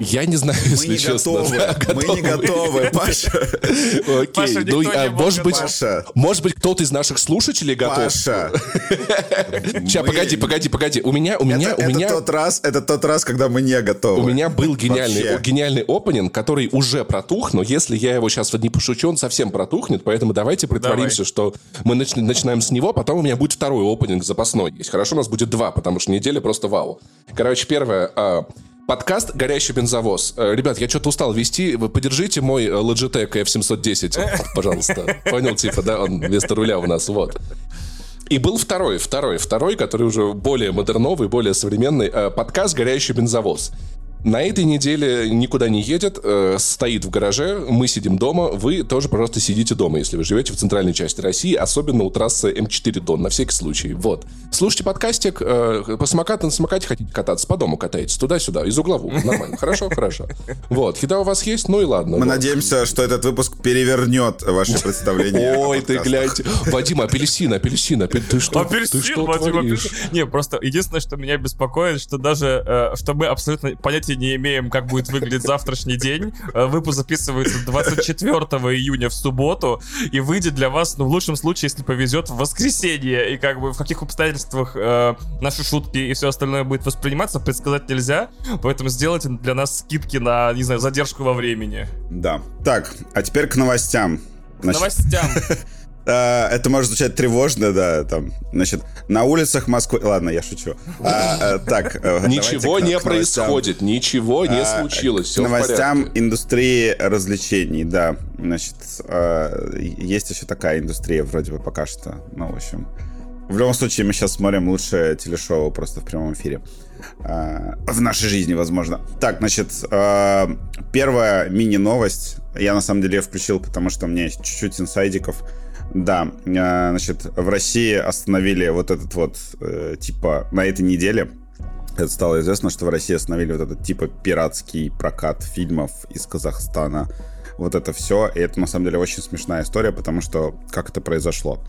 Я не знаю, если не честно. готовы. Да, Мы не готовы, Паша. Окей, ну, а, может быть, Паша. может быть, кто-то из наших слушателей готов. Паша. Сейчас, мы- погоди, погоди, погоди. У меня, у меня, Это, у это меня, тот раз, это тот раз, когда мы не готовы. у меня был гениальный, гениальный опенинг, который уже протух, но если я его сейчас вот не пошучу, он совсем протухнет, поэтому давайте притворимся, что мы нач- начинаем с него, потом у меня будет второй опенинг запасной есть. Хорошо, у нас будет два, потому что неделя просто вау. Короче, первое, а, Подкаст «Горящий бензовоз». Э, Ребят, я что-то устал вести. Вы поддержите мой э, Logitech F710, пожалуйста. Понял, типа, да, он вместо руля у нас, вот. И был второй, второй, второй, который уже более модерновый, более современный, э, подкаст «Горящий бензовоз». На этой неделе никуда не едет, э, стоит в гараже, мы сидим дома, вы тоже, пожалуйста, сидите дома, если вы живете в центральной части России, особенно у трассы М4 Дон, на всякий случай. Вот. Слушайте подкастик, э, по самокату на самокате хотите кататься, по дому катаетесь, туда-сюда, из угла в угол, нормально, хорошо, хорошо. Вот, еда у вас есть, ну и ладно. Мы надеемся, что этот выпуск перевернет ваше представление. Ой, ты гляньте. Вадим, апельсин, апельсин, апель- ты что, ты Апельсин, что Вадим, апельсин. Не, просто единственное, что меня беспокоит, что даже, э, что мы абсолютно понятия не имеем, как будет выглядеть завтрашний день. Э, выпуск записывается 24 июня в субботу и выйдет для вас, ну, в лучшем случае, если повезет, в воскресенье. И как бы в каких обстоятельствах э, наши шутки и все остальное будет восприниматься, предсказать нельзя. Поэтому сделайте для нас скидки на, не знаю, задержку во времени. Да. Так, а теперь к новостям. К Значит, новостям. э, это может звучать тревожно, да, там, значит, на улицах Москвы... Ладно, я шучу. А, э, так, э, Ничего не происходит, ничего не А, случилось, все новостям индустрии развлечений, да. Значит, э, есть еще такая индустрия вроде бы пока что. Ну, в общем. В любом случае, мы сейчас смотрим лучшее телешоу просто в прямом эфире. В нашей жизни, возможно. Так, значит, первая мини-новость. Я, на самом деле, ее включил, потому что у меня есть чуть-чуть инсайдиков. Да, э, значит, в России остановили вот этот вот, э, типа, на этой неделе это стало известно, что в России остановили вот этот типа пиратский прокат фильмов из Казахстана. Вот это все. И это на самом деле очень смешная история, потому что как это произошло.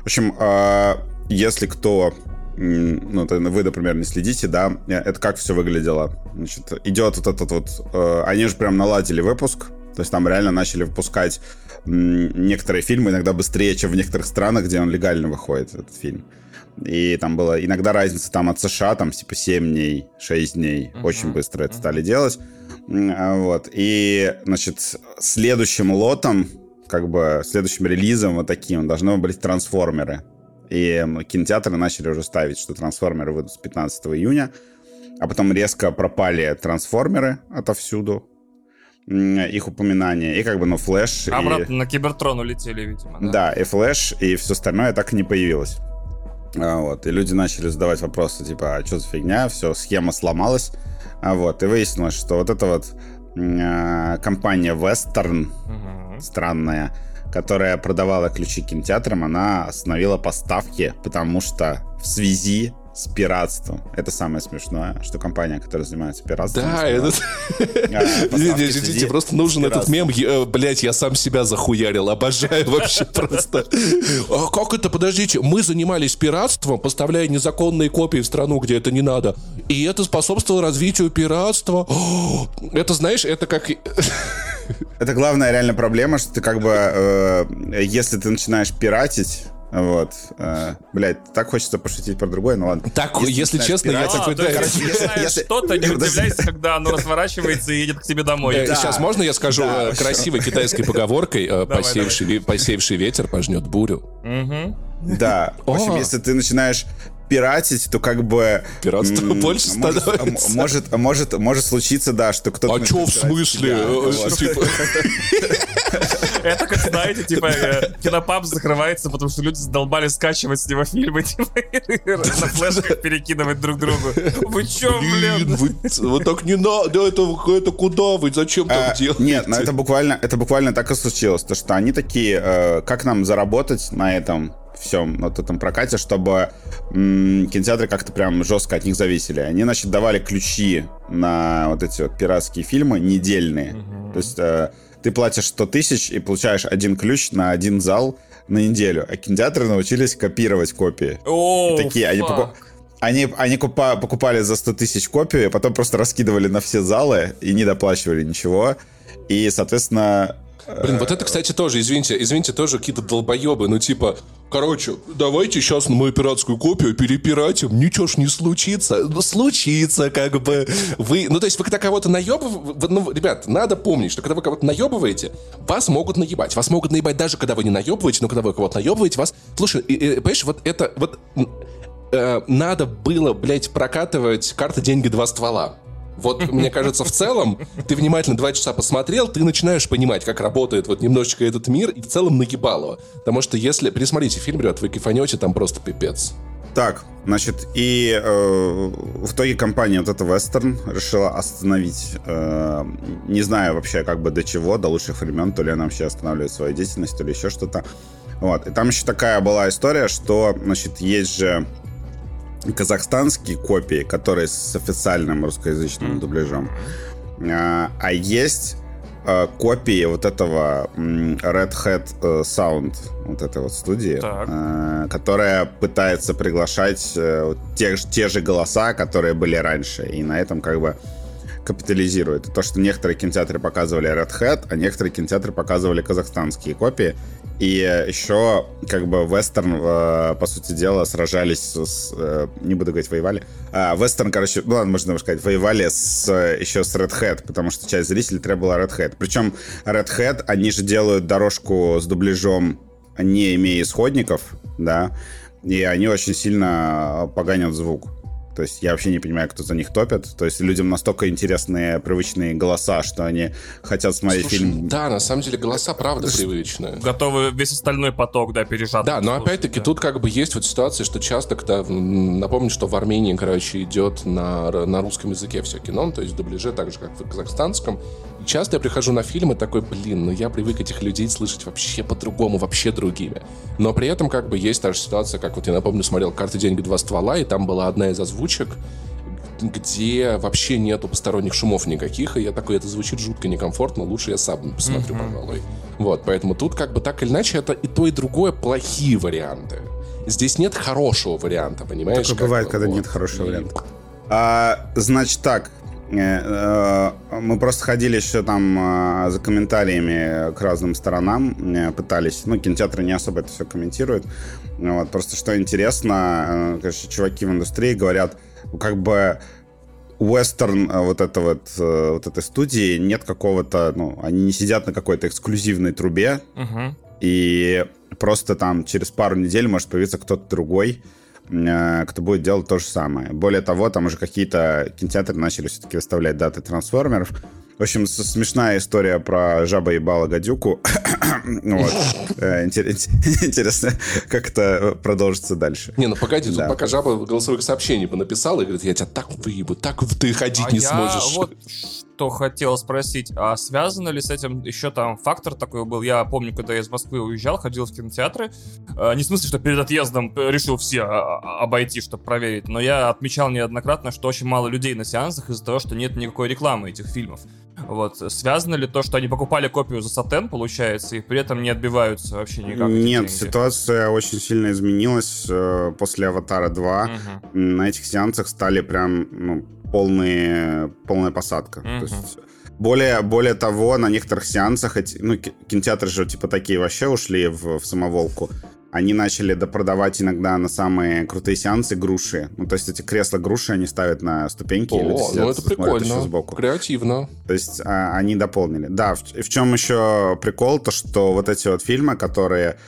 В общем, э, если кто ну, это вы, например, не следите, да, э, это как все выглядело. Значит, идет вот этот вот... они же прям наладили выпуск, то есть там реально начали выпускать некоторые фильмы иногда быстрее, чем в некоторых странах, где он легально выходит, этот фильм. И там было иногда разница там от США, там типа 7 дней, 6 дней. Очень быстро это стали делать. А, Вот. И, значит, следующим лотом, как бы следующим релизом вот таким должны были быть трансформеры. И кинотеатры начали уже ставить, что трансформеры выйдут с 15 июня. А потом резко пропали трансформеры отовсюду. Их упоминания. И как бы, ну, флэш. и- Обратно на Кибертрон улетели, видимо. да, и флеш, и все остальное так и не появилось. А, Вот, и люди начали задавать вопросы, типа, а что за фигня, все, схема сломалась. А вот, и выяснилось, что вот эта вот а, компания Western, Мгм. странная, которая продавала ключи кинотеатрам, она остановила поставки, потому что в связи с пиратством. Это самое смешное, что компания, которая занимается пиратством... Да, этот... а, Извините, просто нужен этот мем. Блять, я сам себя захуярил. Обожаю вообще просто. А как это? Подождите. Мы занимались пиратством, поставляя незаконные копии в страну, где это не надо. И это способствовало развитию пиратства. Это, знаешь, это как... Это главная реально проблема, что ты как бы, э, если ты начинаешь пиратить, вот, э, блядь, так хочется пошутить про другое, ну ладно. Так, если начинаешь честно, я пиратить- такой, А, то да, короче, если если- если- что-то, не удивляйся, когда оно разворачивается и едет к тебе домой. Э, Да. Сейчас можно я скажу Да, э, красивой китайской поговоркой э, Давай, «Посеявший ве- посеявший ветер пожнет бурю». Мгм. Да, в общем, О. если ты начинаешь пиратить, то как бы... Пиратство больше может, становится. м- Может, может, может случиться, да, что кто-то... А чё в смысле? Э, типа, Это, как знаете, типа, э, кинопаб закрывается, потому что люди задолбали скачивать с него фильмы, типа, на флешках перекидывать друг другу. Вы чё, Блин, вы, так не надо, это, это куда вы, зачем А, так делаете? Нет, это буквально, это буквально так и случилось. То, что они такие, э, как нам заработать на этом всем, вот этом прокате, чтобы м, кинотеатры как-то прям жестко от них зависели. Они, значит, давали ключи на вот эти вот пиратские фильмы недельные. То есть э, ты платишь 100 тысяч и получаешь один ключ на один зал на неделю. А кинотеатры научились копировать копии. О, такие, они покуп- они, они купа, покупали за 100 тысяч копий, а потом просто раскидывали на все залы и не доплачивали ничего. И, соответственно, Блин, вот это, кстати, тоже, извините, извините, тоже какие-то долбоебы, ну типа, короче, давайте сейчас на мою пиратскую копию перепиратим, ничего ж не случится. Ну, случится, как бы. Вы, ну то есть вы когда кого-то наебываете, ну, ребят, надо помнить, что когда вы кого-то наебываете, вас могут наебать. Вас могут наебать даже когда вы не наебываете, но когда вы кого-то наебываете, вас... Слушай, и, и, понимаешь, вот это, вот э, надо было, блядь, прокатывать карты деньги два ствола. Вот, мне кажется, в целом, ты внимательно два часа посмотрел, ты начинаешь понимать, как работает вот немножечко этот мир, и в целом нагибало. Потому что если... Пересмотрите фильм, ребят, вы кайфанете, там просто пипец. Так, значит, и э, в итоге компания вот эта Western решила остановить, э, не знаю вообще как бы до чего, до лучших времен, то ли она вообще останавливает свою деятельность, то ли еще что-то. Вот, и там еще такая была история, что, значит, есть же казахстанские копии, которые с официальным русскоязычным дубляжом. А, а есть а, копии вот этого Red Hat э, Sound, вот этой вот студии, так. которая пытается приглашать э, те, те же голоса, которые были раньше. И на этом как бы капитализирует. То, что некоторые кинотеатры показывали Red Hat, а некоторые кинотеатры показывали казахстанские копии. И еще, как бы, вестерн, э, по сути дела, сражались с... Э, не буду говорить, воевали. А, вестерн, короче, ну ладно, можно сказать, воевали с, еще с Red Hat, потому что часть зрителей требовала Red Hat. Причем Red Hat, они же делают дорожку с дубляжом, не имея исходников, да, и они очень сильно поганят звук. То есть я вообще не понимаю, кто за них топит. То есть людям настолько интересные, привычные голоса, что они хотят смотреть Слушай, фильм. Да, на самом деле голоса правда привычные. Готовы весь остальной поток, да, пережать. Да, но опять-таки да. тут как бы есть вот ситуация, что часто, когда... Напомню, что в Армении, короче, идет на, на русском языке все кино, то есть в дубляже так же, как в казахстанском. Часто я прихожу на фильмы такой, блин, ну я привык этих людей слышать вообще по-другому, вообще другими. Но при этом как бы есть та же ситуация, как вот я напомню, смотрел «Карты, деньги, два ствола», и там была одна из озвучек где вообще нету посторонних шумов никаких, и я такой, это звучит жутко некомфортно, лучше я сам посмотрю, mm-hmm. пожалуй. Вот, поэтому тут как бы так или иначе это и то, и другое плохие варианты. Здесь нет хорошего варианта, понимаешь? Такое бывает, когда вот. нет хорошего и... варианта. А, значит так, мы просто ходили еще там э, за комментариями к разным сторонам, пытались, ну, кинотеатры не особо это все комментируют, вот, просто что интересно, конечно, чуваки в индустрии говорят, как бы вестерн вот это вот, вот этой студии нет какого-то, ну, они не сидят на какой-то эксклюзивной трубе, uh-huh. и просто там через пару недель может появиться кто-то другой, Э, кто будет делать то же самое. Более того, там уже какие-то кинотеатры начали все-таки выставлять даты трансформеров. В общем, смешная история про жаба ебала гадюку. вот. Э, интересно, как это продолжится дальше. Не, ну погоди, тут пока жаба голосовых сообщений написала и говорит, я тебя так выебу, так ты ходить а не сможешь. вот что хотел спросить, а связано ли с этим еще там фактор такой был? Я помню, когда я из Москвы уезжал, ходил в кинотеатры, э, не в смысле, что перед отъездом решил все а, а, обойти, чтобы проверить, но я отмечал неоднократно, что очень мало людей на сеансах из-за того, что нет никакой рекламы этих фильмов. Вот. Связано ли то, что они покупали копию за сатен, получается, и при этом не отбиваются вообще никак? Нет, ситуация очень сильно изменилась э, после «Аватара 2». Угу. На этих сеансах стали прям ну, полные, полная посадка. Угу. То есть более, более того, на некоторых сеансах, эти, ну, кинотеатры же типа такие вообще ушли в, в самоволку они начали допродавать иногда на самые крутые сеансы груши. Ну, то есть эти кресла груши они ставят на ступеньки. О, люди сидят, ну это прикольно. Сбоку. Креативно. То есть а, они дополнили. Да, в, в чем еще прикол, то что вот эти вот фильмы, которые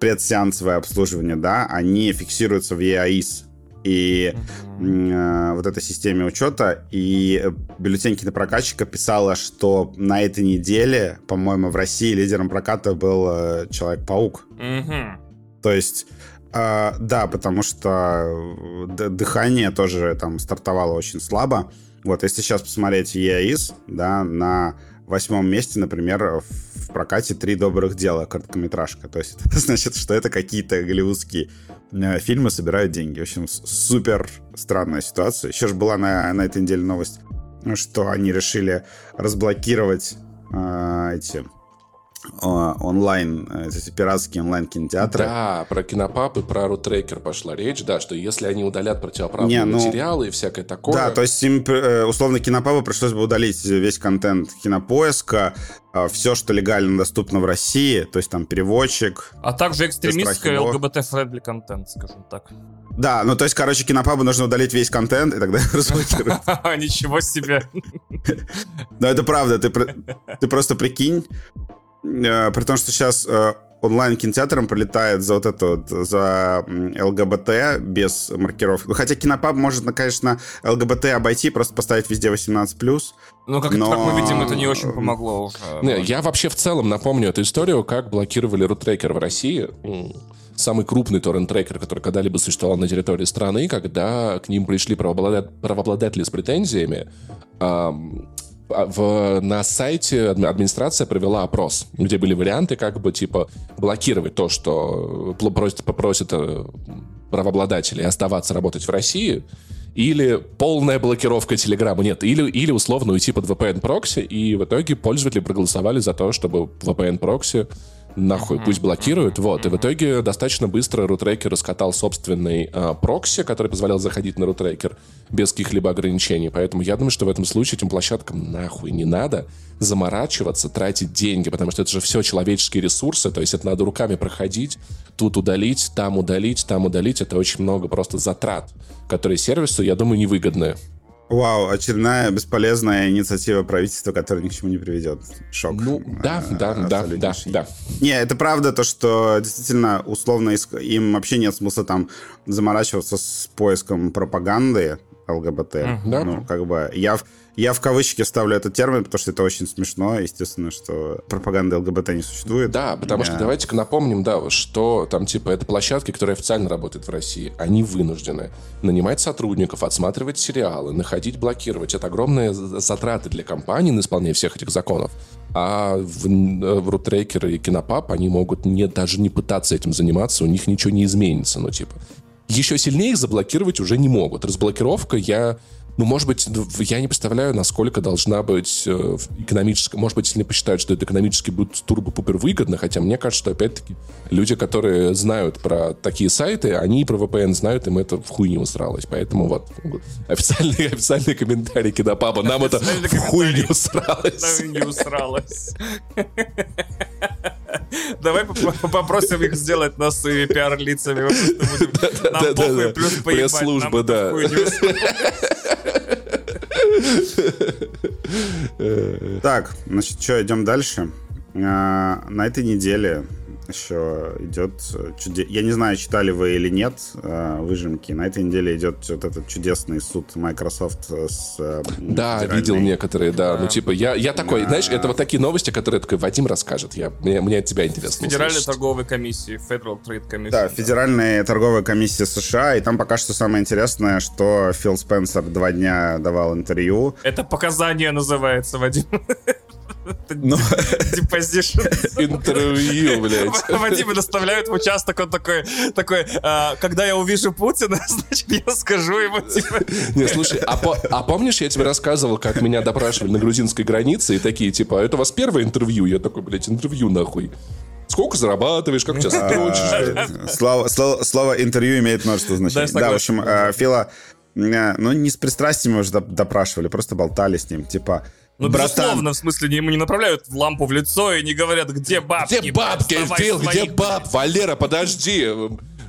предсеансовое обслуживание, да, они фиксируются в EAIS. И э, вот этой системе учета. И бюллетень кинопрокатчика писала, что на этой неделе, по-моему, в России лидером проката был э, Человек-паук. Mm-hmm. То есть, э, да, потому что э, дыхание тоже там стартовало очень слабо. Вот, если сейчас посмотреть EAIS, да, на восьмом месте, например, в прокате «Три добрых дела» короткометражка. То есть это значит, что это какие-то голливудские э, фильмы собирают деньги. В общем, супер странная ситуация. Еще же была на, на этой неделе новость, что они решили разблокировать э, эти онлайн, эти пиратские онлайн-кинотеатры. Да, про кинопап и про рутрекер пошла речь, да, что если они удалят противоправные Не, ну, материалы и всякое такое... Да, то есть им, э, условно, кинопабу пришлось бы удалить весь контент кинопоиска, а, все, что легально доступно в России, то есть там переводчик. А также экстремистская ЛГБТ-френдли контент, скажем так. Да, ну то есть, короче, кинопабу нужно удалить весь контент, и тогда разблокируют. Ничего себе. Но это правда, ты просто прикинь, э, при том, что сейчас э, онлайн-кинотеатром прилетает за вот это вот, за ЛГБТ без маркировки. Ну, хотя Кинопаб может, конечно, ЛГБТ обойти, просто поставить везде 18+. Ну, как, но... как мы видим, это не очень помогло уже. Не, я вообще в целом напомню эту историю, как блокировали рутрекер в России. Самый крупный торрент-трекер, который когда-либо существовал на территории страны, когда к ним пришли правообладатели с претензиями, в, на сайте администрация провела опрос, где были варианты как бы типа блокировать то, что просит, попросит э, правообладателей оставаться работать в России, или полная блокировка Телеграма. Нет, или, или условно уйти под VPN-прокси, и в итоге пользователи проголосовали за то, чтобы VPN-прокси нахуй, пусть блокируют. Вот, и в итоге достаточно быстро рутрекер раскатал собственный э, прокси, который позволял заходить на рутрекер без каких-либо ограничений. Поэтому я думаю, что в этом случае этим площадкам нахуй не надо заморачиваться, тратить деньги, потому что это же все человеческие ресурсы, то есть это надо руками проходить, тут удалить, там удалить, там удалить. Это очень много просто затрат, которые сервису, я думаю, невыгодны. Вау, очередная бесполезная инициатива правительства, которая ни к чему не приведет. Шок. Ну, да, а, да, да, да, да. Не, это правда то, что действительно условно им вообще нет смысла там заморачиваться с поиском пропаганды ЛГБТ. Mm, да. Ну, как бы я я в кавычки ставлю этот термин, потому что это очень смешно. Естественно, что пропаганды ЛГБТ не существует. Да, потому что давайте-ка напомним, да, что там типа это площадки, которые официально работают в России. Они вынуждены нанимать сотрудников, отсматривать сериалы, находить, блокировать. Это огромные затраты для компаний на исполнение всех этих законов. А в, в Рутрекер и Кинопап они могут не, даже не пытаться этим заниматься, у них ничего не изменится. Ну, типа, еще сильнее их заблокировать уже не могут. Разблокировка, я ну, может быть, я не представляю, насколько должна быть э, экономическая... Может быть, если посчитают, что это экономически будет турбо-пупер выгодно, хотя мне кажется, что, опять-таки, люди, которые знают про такие сайты, они про VPN знают, им это в хуй не усралось. Поэтому вот официальный, официальный комментарий Кинопапа, нам это в хуй не усралось. Нам не усралось. Давай попросим их сделать нас своими пиар-лицами. Нам похуй, плюс поебать. Пресс-служба, да. Так, значит, что, идем дальше. А, на этой неделе еще идет чуде... Я не знаю, читали вы или нет э, выжимки. На этой неделе идет вот этот чудесный суд Microsoft с... Э, да, федеральной... видел некоторые, да. Ну, типа, я, я такой, да. знаешь, это вот такие новости, которые такой Вадим расскажет. Я, мне, мне от тебя интересно Федеральной услышать. торговой комиссии, Federal Trade Commission. Да, Федеральная торговая комиссия США, и там пока что самое интересное, что Фил Спенсер два дня давал интервью. Это показание называется, Вадим. Ну, Deposition. Интервью, блядь. Вадима доставляют в участок, он такой, такой, а, когда я увижу Путина, значит, я скажу ему, типа... Не, слушай, а, а помнишь, я тебе рассказывал, как меня допрашивали на грузинской границе, и такие, типа, это у вас первое интервью? Я такой, блядь, интервью нахуй. Сколько зарабатываешь, как часто дрочишь? Слово, слово, слово интервью имеет множество значений. Да, в общем, э, Фила, э, ну, не с пристрастиями уже допрашивали, просто болтали с ним. Типа, ну, Братан. безусловно, в смысле, ему не направляют лампу в лицо и не говорят, где бабки. Где бабки, Фил, где баб? Валера, подожди.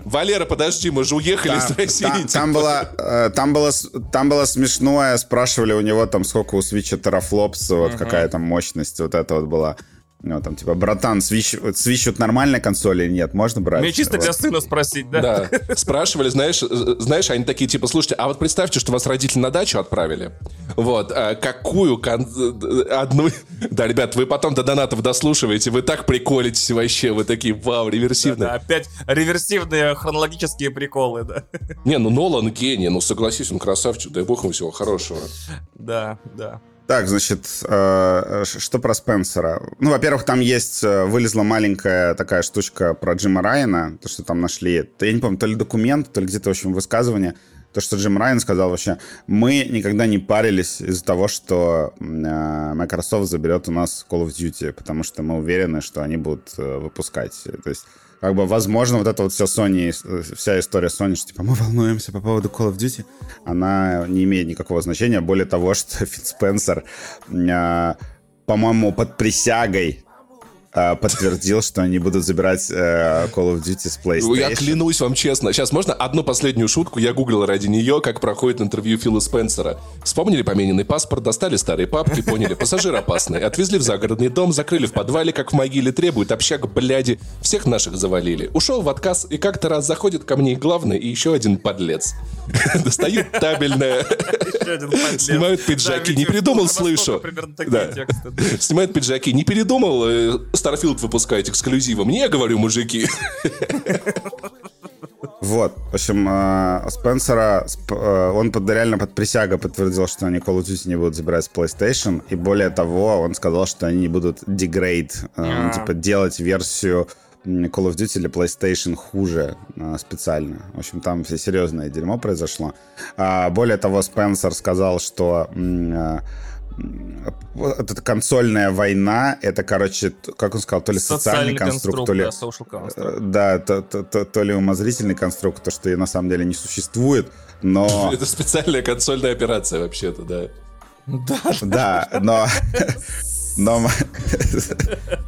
Валера, подожди, мы же уехали там, из России. Там, там, было, э, там, было, там было смешное, спрашивали у него там сколько у свича терафлопс, вот uh-huh. какая там мощность, вот это вот была. Ну, там, типа, братан, свищ, свищут нормальная консоль или нет? Можно брать? Мне чисто вот. для сына спросить, да? Да. Спрашивали, знаешь, знаешь, они такие, типа, слушайте, а вот представьте, что вас родители на дачу отправили. Вот. А какую кон... одну... Да, ребят, вы потом до донатов дослушиваете, вы так приколитесь вообще, вы такие, вау, реверсивные. Да, да, опять реверсивные хронологические приколы, да. Не, ну Нолан гений, ну согласись, он красавчик, дай бог ему всего хорошего. Да, да. Так, значит, э, что про Спенсера? Ну, во-первых, там есть, э, вылезла маленькая такая штучка про Джима Райана, то, что там нашли, я не помню, то ли документ, то ли где-то, в общем, высказывание, то, что Джим Райан сказал вообще, мы никогда не парились из-за того, что э, Microsoft заберет у нас Call of Duty, потому что мы уверены, что они будут э, выпускать. То есть как бы, возможно, вот эта вот вся Sony, вся история Sony, что, типа, мы волнуемся по поводу Call of Duty, она не имеет никакого значения. Более того, что Фит Спенсер, э, по-моему, под присягой э, подтвердил, что они будут забирать э, Call of Duty с PlayStation. Я клянусь вам честно. Сейчас можно одну последнюю шутку? Я гуглил ради нее, как проходит интервью Фила Спенсера. Вспомнили помененный паспорт, достали старые папки, поняли, пассажир опасный. Отвезли в загородный дом, закрыли в подвале, как в могиле, требует общак, бляди. Всех наших завалили. Ушел в отказ, и как-то раз заходит ко мне главный и еще один подлец. Достают табельное. Снимают пиджаки. Не передумал, слышу. Снимают пиджаки. Не передумал, э, Starfield выпускает эксклюзивом. Не, говорю, мужики. Вот, в общем, э, Спенсера, э, он под, реально под присягой подтвердил, что они Call of Duty не будут забирать с PlayStation, и более того, он сказал, что они не будут дегрейд, э, типа делать версию Call of Duty для PlayStation хуже специально. В общем, там все серьезное дерьмо произошло. А, более того, Спенсер сказал, что вот эта консольная война, это, короче, как он сказал, то ли социальный, социальный конструкт, то ли... Да, да то, то, то, то ли умозрительный конструкт, то, что и на самом деле не существует, но... Это специальная консольная операция вообще-то, да. Да, да, но... Но,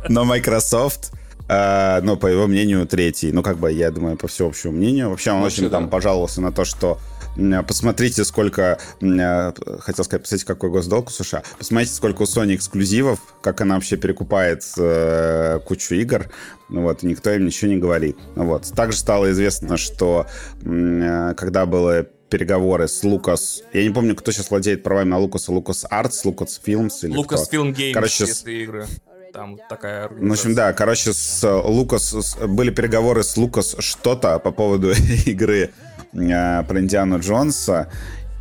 но Microsoft, э, ну, по его мнению, третий. Ну, как бы, я думаю, по всеобщему мнению. Вообще, он Вообще, очень да. там пожаловался на то, что Посмотрите, сколько... Хотел сказать, посмотрите, какой госдолг у США. Посмотрите, сколько у Sony эксклюзивов, как она вообще перекупает э, кучу игр. Вот, никто им ничего не говорит. Вот. Также стало известно, что э, когда было переговоры с Лукас. Я не помню, кто сейчас владеет правами на Лукаса. Лукас Артс, Лукас Филмс или Лукас Фильм Геймс, Короче, если игры. Там такая Ну, в общем, да, короче, с Лукас были переговоры с Лукас что-то по поводу игры Э, про Индиану Джонса.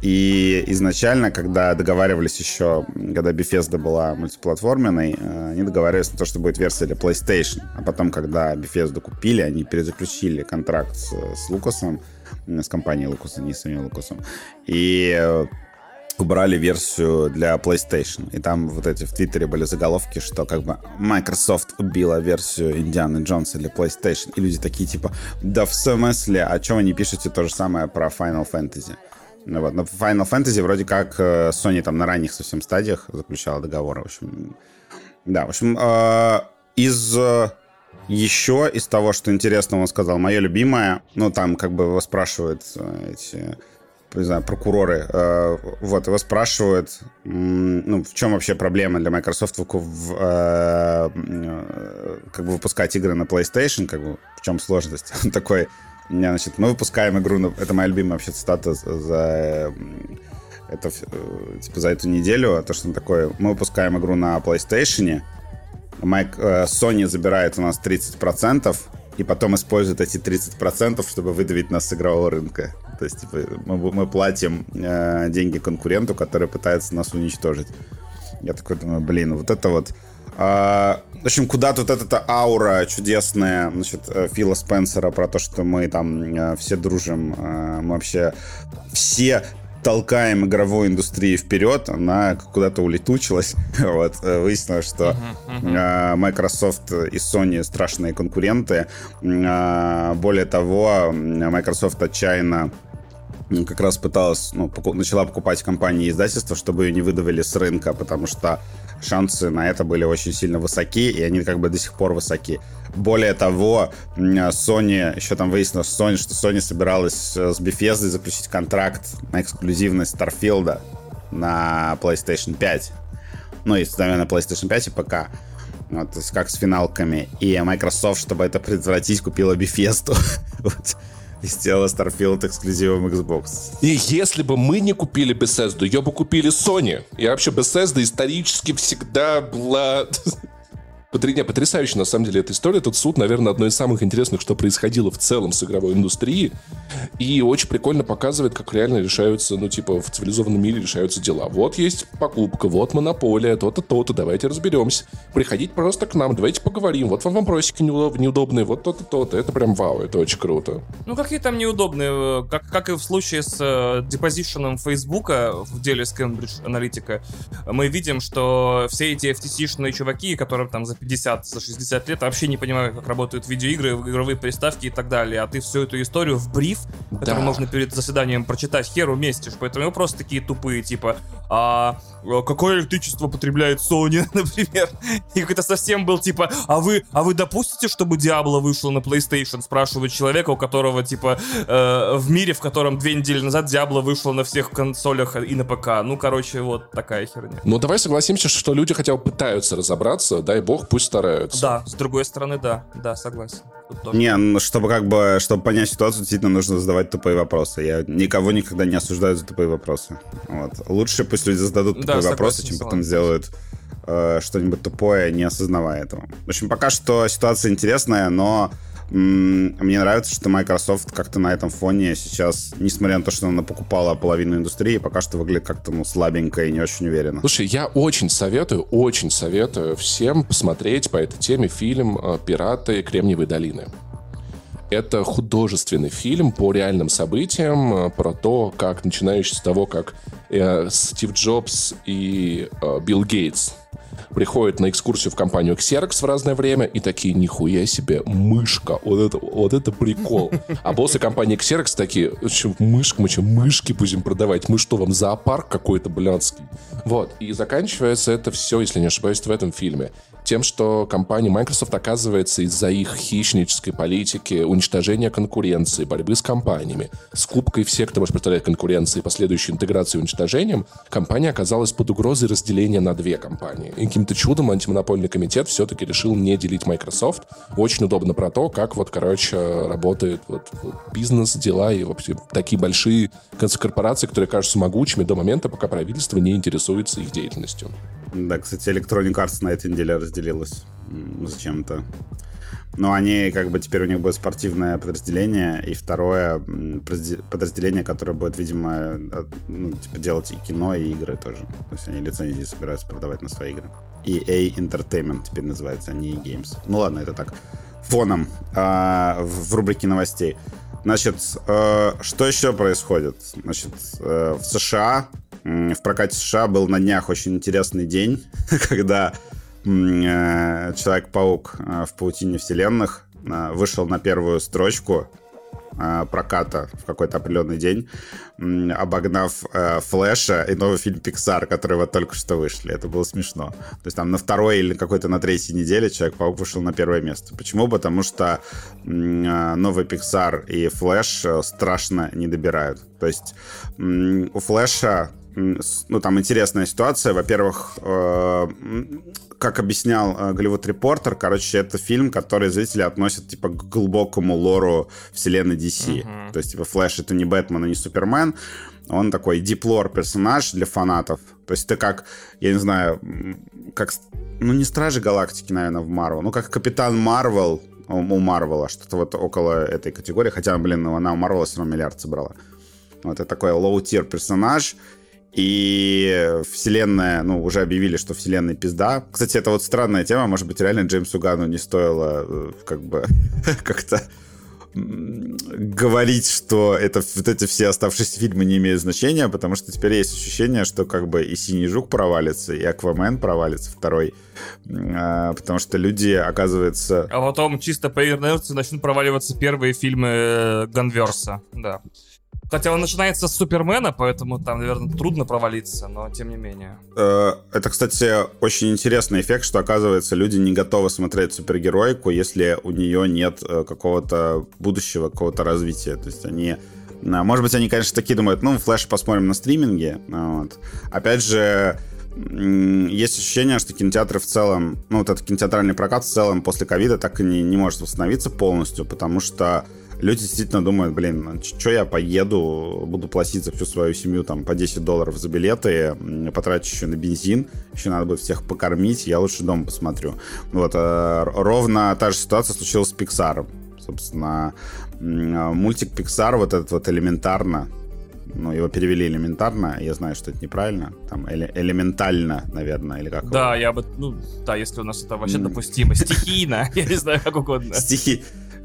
И изначально, когда договаривались еще, когда Bethesda была мультиплатформенной, э, они договаривались на то, что будет версия для PlayStation. А потом, когда Bethesda купили, они перезаключили контракт с, с Лукасом, с компанией Лукаса, не с самим Лукасом. И э, убрали версию для PlayStation. И там вот эти в Твиттере были заголовки, что как бы Microsoft убила версию Индианы Джонса для PlayStation. И люди такие типа, да в смысле, а что вы не пишете то же самое про Final Fantasy? Ну, вот. Но Final Fantasy вроде как э, Sony там на ранних совсем стадиях заключала договоры. В общем, да, в общем, э, из э, еще из того, что интересного он сказал, мое любимое, ну, там как бы его спрашивают эти не знаю, прокуроры, э, вот, его спрашивают, ну, в чем вообще проблема для Microsoft в, э, как бы выпускать игры на PlayStation, как бы, в чем сложность? Он такой, значит, мы выпускаем игру, на, это моя любимая вообще цитата за это, э, типа, за эту неделю, то, что он такой, мы выпускаем игру на PlayStation, Майк, Sony забирает у нас 30%, и потом используют эти 30%, чтобы выдавить нас с игрового рынка. То есть типа, мы, мы платим э, деньги конкуренту, который пытается нас уничтожить. Я такой думаю, блин, вот это вот... Э, в общем, куда тут эта аура чудесная, значит, э, Фила Спенсера про то, что мы там э, все дружим, э, мы вообще все толкаем игровую индустрию вперед, она куда-то улетучилась. вот, э, выяснилось, что uh-huh, uh-huh. Microsoft и Sony страшные конкуренты. А, более того, Microsoft отчаянно как раз пыталась, ну, поку- начала покупать компании издательства, чтобы ее не выдавили с рынка, потому что шансы на это были очень сильно высоки, и они как бы до сих пор высоки. Более того, Sony, еще там выяснилось, Sony, что Sony собиралась э, с Bethesda заключить контракт на эксклюзивность Starfield на PlayStation 5. Ну, и, наверное, PlayStation 5 и ПК. Вот, то есть как с финалками. И Microsoft, чтобы это предотвратить, купила Bethesda. вот и сделала Starfield эксклюзивом Xbox. И если бы мы не купили Bethesda, ее бы купили Sony. И вообще Bethesda исторически всегда была Потря... Потрясающе, на самом деле, эта история. Тут суд, наверное, одно из самых интересных, что происходило в целом с игровой индустрией. И очень прикольно показывает, как реально решаются, ну, типа, в цивилизованном мире решаются дела. Вот есть покупка, вот монополия, то-то, то-то, давайте разберемся. Приходите просто к нам, давайте поговорим. Вот вам вопросики неудобные, вот то-то, то-то. Это прям вау, это очень круто. Ну, какие там неудобные, как, как и в случае с э, депозишеном Фейсбука в деле с Cambridge Analytica, мы видим, что все эти FTC-шные чуваки, которым там за 50, за 60 лет, вообще не понимают, как работают видеоигры, игровые приставки и так далее. А ты всю эту историю в бриф, да. который можно перед заседанием прочитать, хер уместишь. Поэтому просто такие тупые, типа, а какое электричество потребляет Sony, например? И какой-то совсем был, типа, а вы, а вы допустите, чтобы Diablo вышло на PlayStation? Спрашивает человека, у которого, типа, э, в мире, в котором две недели назад Diablo вышло на всех консолях и на ПК. Ну, короче, вот такая херня. Ну, давай согласимся, что люди хотя бы пытаются разобраться, дай бог, пусть стараются. Да, с другой стороны, да, да, согласен. Не, ну, чтобы как бы, чтобы понять ситуацию, действительно нужно задавать тупые вопросы. Я никого никогда не осуждаю за тупые вопросы. Вот. Лучше пусть люди зададут тупые да, вопросы, чем потом сделают э, что-нибудь тупое, не осознавая этого. В общем, пока что ситуация интересная, но мне нравится, что Microsoft как-то на этом фоне сейчас, несмотря на то, что она покупала половину индустрии, пока что выглядит как-то ну, слабенько и не очень уверенно. Слушай, я очень советую, очень советую всем посмотреть по этой теме фильм э, «Пираты Кремниевой долины». Это художественный фильм по реальным событиям, э, про то, как, начинающий с того, как э, Стив Джобс и э, Билл Гейтс приходят на экскурсию в компанию Xerox в разное время и такие, нихуя себе, мышка, вот это, вот это прикол. А боссы компании Xerox такие, мышка, мы что, мышки будем продавать? Мы что, вам зоопарк какой-то блядский? Вот, и заканчивается это все, если не ошибаюсь, в этом фильме тем, что компания Microsoft, оказывается, из-за их хищнической политики, уничтожения конкуренции, борьбы с компаниями, скупкой всех, кто может представлять конкуренции, последующей интеграцией и уничтожением, компания оказалась под угрозой разделения на две компании. И каким-то чудом антимонопольный комитет все-таки решил не делить Microsoft. Очень удобно про то, как вот, короче, работает вот бизнес, дела и вообще такие большие корпорации, которые кажутся могучими до момента, пока правительство не интересуется их деятельностью. Да, кстати, Electronic Arts на этой неделе разделилась зачем-то. Но они, как бы, теперь у них будет спортивное подразделение, и второе подразделение, которое будет, видимо, ну, типа, делать и кино, и игры тоже. То есть они лицензии собираются продавать на свои игры. EA Entertainment теперь называется, а не EA Games. Ну ладно, это так. Фоном э, в рубрике новостей. Значит, э, что еще происходит? Значит, э, в США в прокате США был на днях очень интересный день, когда э, Человек-паук э, в паутине вселенных э, вышел на первую строчку проката в какой-то определенный день, обогнав Флэша и новый фильм Pixar, который вот только что вышли. Это было смешно. То есть там на второй или какой-то на третьей неделе Человек-паук вышел на первое место. Почему? Потому что новый Pixar и Флэш страшно не добирают. То есть у Флэша ну, там интересная ситуация. Во-первых, э, как объяснял э, Голливуд Репортер, короче, это фильм, который зрители относят, типа, к глубокому лору вселенной DC. Uh-huh. То есть, типа, Флэш — это не Бэтмен и не Супермен. Он такой диплор персонаж для фанатов. То есть ты как, я не знаю, как, ну, не Стражи Галактики, наверное, в Марвел, ну, как Капитан Марвел у Марвела, что-то вот около этой категории. Хотя, блин, она у Марвела все равно миллиард собрала. Вот это такой low-tier персонаж — и вселенная, ну, уже объявили, что вселенная пизда. Кстати, это вот странная тема. Может быть, реально Джеймсу Гану не стоило э, как бы как-то говорить, что это вот эти все оставшиеся фильмы не имеют значения, потому что теперь есть ощущение, что как бы и Синий Жук провалится, и Аквамен провалится второй, а, потому что люди, оказывается... А потом чисто по инерции начнут проваливаться первые фильмы э, Ганверса, да. Хотя он начинается с Супермена, поэтому там, наверное, трудно провалиться, но тем не менее. Э, это, кстати, очень интересный эффект, что, оказывается, люди не готовы смотреть супергероику, если у нее нет э, какого-то будущего, какого-то развития. То есть они может быть, они, конечно, такие думают, ну, флеш посмотрим на стриминге. Вот. Опять же, есть ощущение, что кинотеатры в целом, ну вот этот кинотеатральный прокат в целом после ковида так и не, не может восстановиться полностью, потому что люди действительно думают, блин, ну, что я поеду, буду платить за всю свою семью там по 10 долларов за билеты, потрачу еще на бензин, еще надо будет всех покормить, я лучше дома посмотрю. Вот, э, ровно та же ситуация случилась с Pixar. Собственно, мультик Pixar вот этот вот элементарно, ну, его перевели элементарно, я знаю, что это неправильно, там, эле элементально, наверное, или как Да, его? я бы, ну, да, если у нас это вообще допустимо, стихийно, я не знаю, как угодно. Стихи,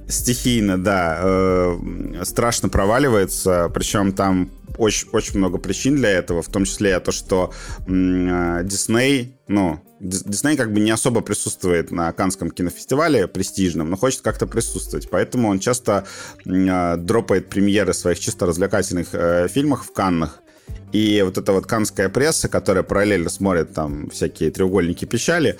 стихийно, да, э, страшно проваливается, причем там очень, очень много причин для этого, в том числе то, что э, Дисней, ну, Дисней как бы не особо присутствует на Канском кинофестивале престижном, но хочет как-то присутствовать, поэтому он часто э, дропает премьеры своих чисто развлекательных э, фильмов в Каннах, и вот эта вот канская пресса, которая параллельно смотрит там всякие треугольники печали,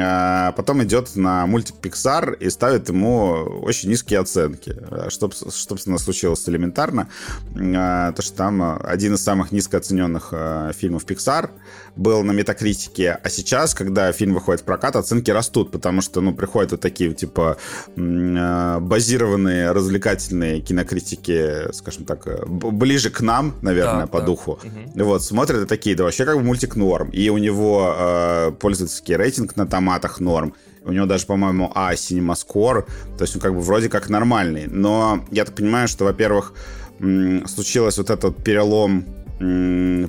а потом идет на мультик Pixar и ставит ему очень низкие оценки. Что, собственно, случилось элементарно, а, то, что там один из самых низкооцененных а, фильмов Pixar был на метакритике, а сейчас, когда фильм выходит в прокат, оценки растут, потому что, ну, приходят вот такие, типа, а, базированные развлекательные кинокритики, скажем так, ближе к нам, наверное, да, по да. духу, Угу. Вот, смотрят и такие, да вообще как бы мультик норм. И у него э, пользовательский рейтинг на томатах норм. У него даже, по-моему, А, Cinema Score. То есть он как бы вроде как нормальный. Но я так понимаю, что, во-первых, случилось вот этот перелом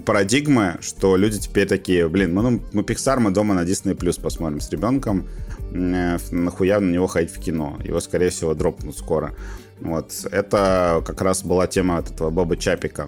парадигмы, что люди теперь такие, блин, мы, ну, мы Pixar, мы дома на Disney Plus посмотрим с ребенком, нахуя на него ходить в кино. Его, скорее всего, дропнут скоро. Вот. Это как раз была тема этого Боба Чапика.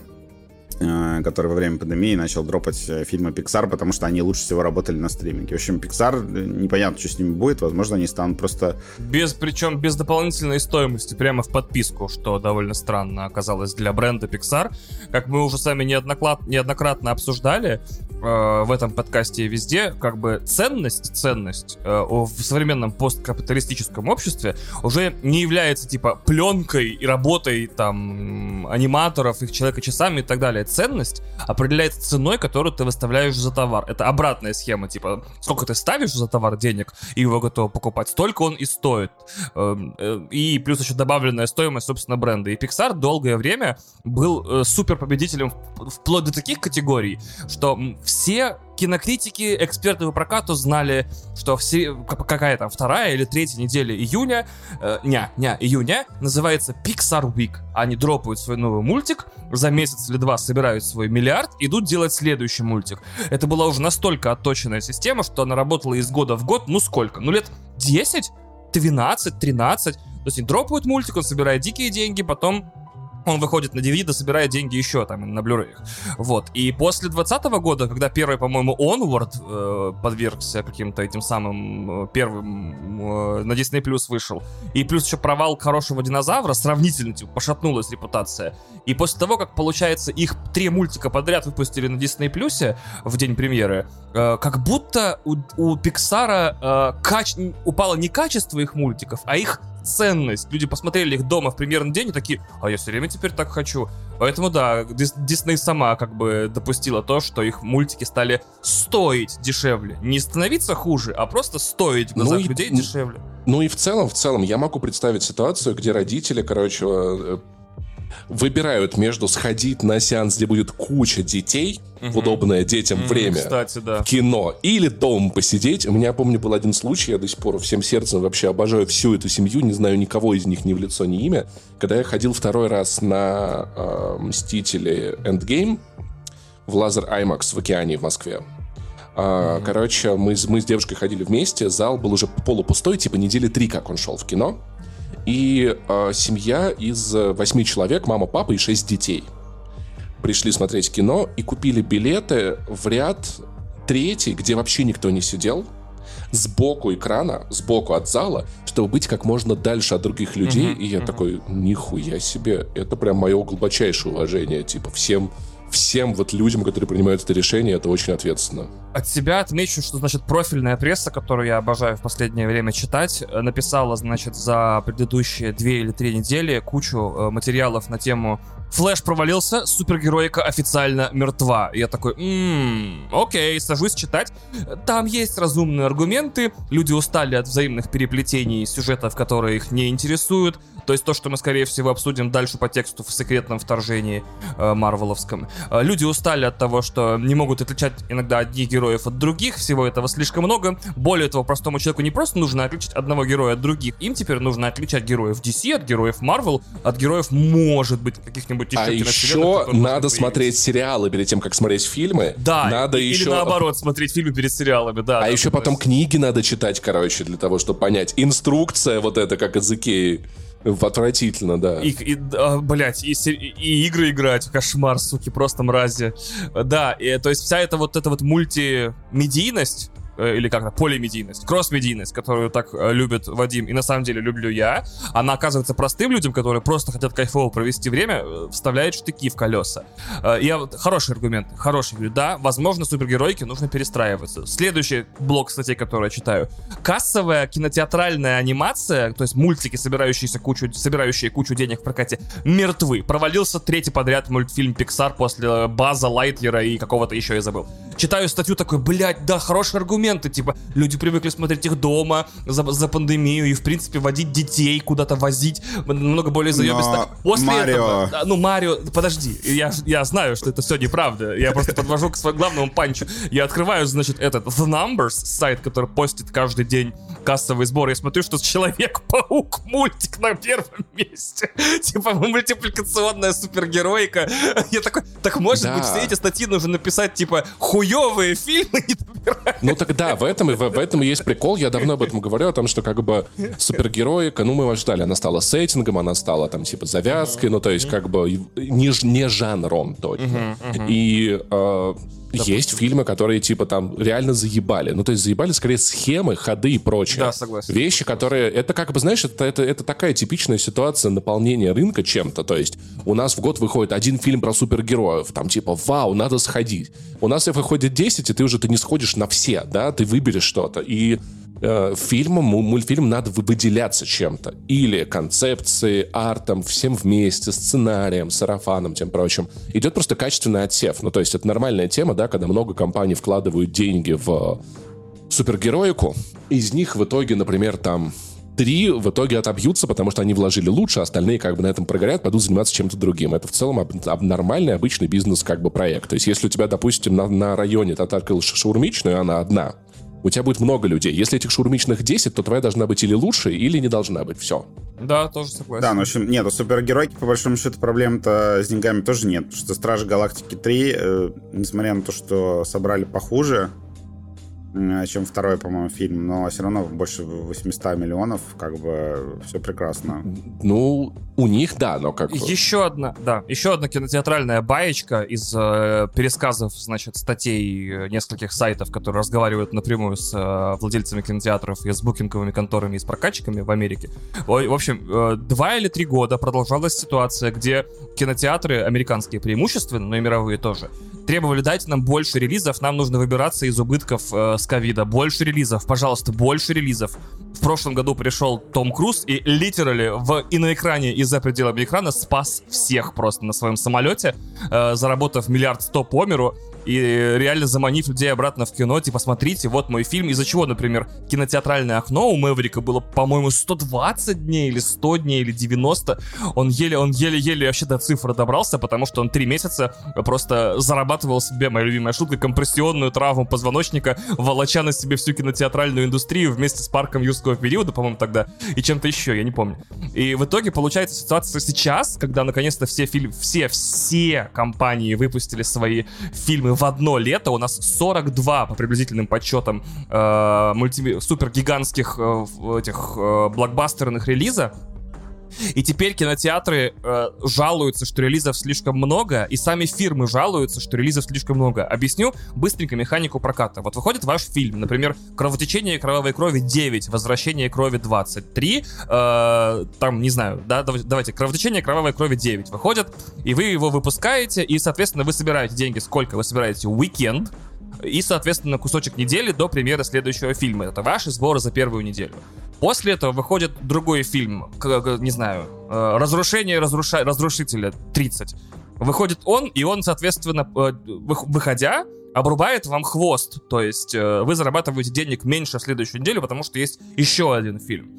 Э, который во время пандемии начал дропать э, фильмы Pixar, потому что они лучше всего работали на стриминге. В общем, Pixar, э, непонятно, что с ними будет, возможно, они станут просто... Без, причем без дополнительной стоимости, прямо в подписку, что довольно странно оказалось для бренда Pixar. Как мы уже сами неоднократно, неоднократно обсуждали э, в этом подкасте и везде, как бы ценность, ценность э, в современном посткапиталистическом обществе уже не является, типа, пленкой и работой, там, аниматоров, их человека часами и так далее ценность определяется ценой, которую ты выставляешь за товар. Это обратная схема, типа, сколько ты ставишь за товар денег и его готов покупать, столько он и стоит. Эм, э, и плюс еще добавленная стоимость, собственно, бренда. И Pixar долгое время был э, супер победителем вплоть до таких категорий, что все кинокритики, эксперты по прокату знали, что все, какая там вторая или третья неделя июня, э, не, не, июня, называется Pixar Week. Они дропают свой новый мультик, за месяц или два собирают свой миллиард, идут делать следующий мультик. Это была уже настолько отточенная система, что она работала из года в год, ну сколько? Ну лет 10? 12, 13. То есть они дропают мультик, он собирает дикие деньги, потом он выходит на DVD, собирает деньги еще там на Blu-ray. Вот. И после 2020 года, когда первый, по-моему, Onward э, подвергся каким-то этим самым э, первым э, на Disney Plus вышел, и плюс еще провал хорошего динозавра, сравнительно типа, пошатнулась репутация. И после того, как, получается, их три мультика подряд выпустили на Disney Plus в день премьеры, э, как будто у, у Pixar э, кач... упало не качество их мультиков, а их ценность. Люди посмотрели их дома в примерный день и такие, а я все время теперь так хочу. Поэтому да, Дисней сама как бы допустила то, что их мультики стали стоить дешевле. Не становиться хуже, а просто стоить в глазах ну людей и, дешевле. Ну и в целом, в целом, я могу представить ситуацию, где родители, короче, э, выбирают между сходить на сеанс, где будет куча детей, угу. в удобное детям угу, время, кстати, да. кино, или дома посидеть. У меня, помню, был один случай, я до сих пор всем сердцем вообще обожаю всю эту семью, не знаю никого из них ни в лицо, ни имя. Когда я ходил второй раз на э, «Мстители Endgame» в Лазер IMAX в Океане в Москве. А, mm-hmm. Короче, мы, мы с девушкой ходили вместе, зал был уже полупустой, типа недели три, как он шел в кино. И э, семья из восьми человек, мама, папа и шесть детей. Пришли смотреть кино и купили билеты в ряд третий, где вообще никто не сидел, сбоку экрана, сбоку от зала, чтобы быть как можно дальше от других людей. Mm-hmm. И я mm-hmm. такой, нихуя себе, это прям мое глубочайшее уважение. Типа, всем всем вот людям, которые принимают это решение, это очень ответственно. От себя отмечу, что, значит, профильная пресса, которую я обожаю в последнее время читать, написала, значит, за предыдущие две или три недели кучу э, материалов на тему Флэш провалился, супергероика официально мертва. Я такой, ммм, окей, сажусь читать. Там есть разумные аргументы, люди устали от взаимных переплетений сюжетов, которые их не интересуют. То есть то, что мы, скорее всего, обсудим дальше по тексту в секретном вторжении э, Марвеловском. Э, люди устали от того, что не могут отличать иногда одних героев от других, всего этого слишком много. Более того, простому человеку не просто нужно отличить одного героя от других, им теперь нужно отличать героев DC от героев Marvel, от героев, может быть, каких-нибудь еще А еще надо смотреть сериалы перед тем, как смотреть фильмы. Да, надо или еще... наоборот, смотреть фильмы перед сериалами, да. А еще потом книги надо читать, короче, для того, чтобы понять. Инструкция вот эта, как из Икеи. Отвратительно, да. И, и а, блядь, и, и игры играть, кошмар, суки, просто мрази. Да, и, то есть вся эта вот эта вот мультимедийность, или как-то полимедийность, кросс-медийность, которую так э, любит Вадим, и на самом деле люблю я, она оказывается простым людям, которые просто хотят кайфово провести время, э, вставляет штыки в колеса. Э, Я вот хороший аргумент, хороший говорю, да, возможно, супергеройке нужно перестраиваться. Следующий блок статей, который я читаю. Кассовая кинотеатральная анимация, то есть мультики, собирающиеся кучу, собирающие кучу денег в прокате, мертвы. Провалился третий подряд мультфильм Pixar после База, Лайтьера и какого-то еще я забыл. Читаю статью такой, блядь, да, хорошие аргументы, типа, люди привыкли смотреть их дома за, за пандемию и, в принципе, водить детей куда-то возить намного более заебисто. Но После Марио- этого, ну, Марио, подожди, я, я знаю, что это все неправда, я просто подвожу к своему главному панчу. Я открываю, значит, этот The Numbers, сайт, который постит каждый день кассовый сбор, и смотрю, что Человек-паук мультик на первом месте. Типа мультипликационная супергероика. Я такой, так может Да. быть все эти статьи нужно написать, типа, хуевые фильмы не. Ну так да, в этом, и- в, в этом и есть прикол. Я давно об этом говорю, о том, что как бы супергероика, ну мы его ждали, она стала сеттингом, она стала там типа завязкой, ну то есть как бы не, не жанром точно. И э, есть фильмы, которые типа там реально заебали. Ну то есть заебали скорее схемы, ходы и прочее. Да, согласен. Вещи, которые... Это как бы, знаешь, это, это, это такая типичная ситуация наполнения рынка чем-то. То есть у нас в год выходит один фильм про супергероев. Там типа, вау, надо сходить. У нас их выходит 10, и ты уже ты не сходишь на все, да? Ты выберешь что-то. И э, фильмом, му- мультфильм надо вы- выделяться чем-то. Или концепцией, артом, всем вместе, сценарием, сарафаном, тем прочим. Идет просто качественный отсев. Ну, то есть это нормальная тема, да, когда много компаний вкладывают деньги в супергероику. Из них в итоге, например, там три в итоге отобьются, потому что они вложили лучше, а остальные как бы на этом прогорят, пойдут заниматься чем-то другим. Это в целом об- об- нормальный, обычный бизнес как бы проект. То есть если у тебя, допустим, на, на районе ты открыл она одна, у тебя будет много людей. Если этих шаурмичных 10, то твоя должна быть или лучше, или не должна быть. Все. Да, тоже согласен. Да, ну, в общем, нет, у супергеройки, по большому счету, проблем-то с деньгами тоже нет. Потому что Стражи Галактики 3, э, несмотря на то, что собрали похуже, чем второй, по-моему, фильм, но все равно больше 800 миллионов, как бы, все прекрасно. Ну, у них, да, но как бы... Еще одна, да, еще одна кинотеатральная баечка из э, пересказов, значит, статей э, нескольких сайтов, которые разговаривают напрямую с э, владельцами кинотеатров и с букинговыми конторами и с прокатчиками в Америке. Ой, В общем, э, два или три года продолжалась ситуация, где кинотеатры, американские преимущественно, но и мировые тоже, требовали дайте нам больше релизов, нам нужно выбираться из убытков э, с ковида. Больше релизов, пожалуйста, больше релизов. В прошлом году пришел Том Круз и литерали в, и на экране, и за пределами экрана спас всех просто на своем самолете, э, заработав миллиард сто по миру и реально заманив людей обратно в кино, типа, смотрите, вот мой фильм, из-за чего, например, кинотеатральное окно у Мэврика было, по-моему, 120 дней, или 100 дней, или 90, он еле, он еле-еле вообще до цифры добрался, потому что он три месяца просто зарабатывал себе, моя любимая шутка, компрессионную травму позвоночника, волоча на себе всю кинотеатральную индустрию вместе с парком юрского периода, по-моему, тогда, и чем-то еще, я не помню. И в итоге получается ситуация сейчас, когда наконец-то все фильмы, все, все компании выпустили свои фильмы в одно лето, у нас 42 по приблизительным подсчетам э, мульти... супергигантских э, этих э, блокбастерных релиза. И теперь кинотеатры э, жалуются, что релизов слишком много, и сами фирмы жалуются, что релизов слишком много. Объясню быстренько механику проката. Вот выходит ваш фильм, например, «Кровотечение кровавой крови 9», «Возвращение крови 23», э, там, не знаю, да, дав- давайте, «Кровотечение кровавой крови 9» выходит, и вы его выпускаете, и, соответственно, вы собираете деньги. Сколько? Вы собираете уикенд, и, соответственно, кусочек недели до премьеры следующего фильма. Это ваши сборы за первую неделю. После этого выходит другой фильм, не знаю, э, «Разрушение разруша... разрушителя 30». Выходит он, и он, соответственно, э, выходя, обрубает вам хвост. То есть э, вы зарабатываете денег меньше в следующую неделю, потому что есть еще один фильм.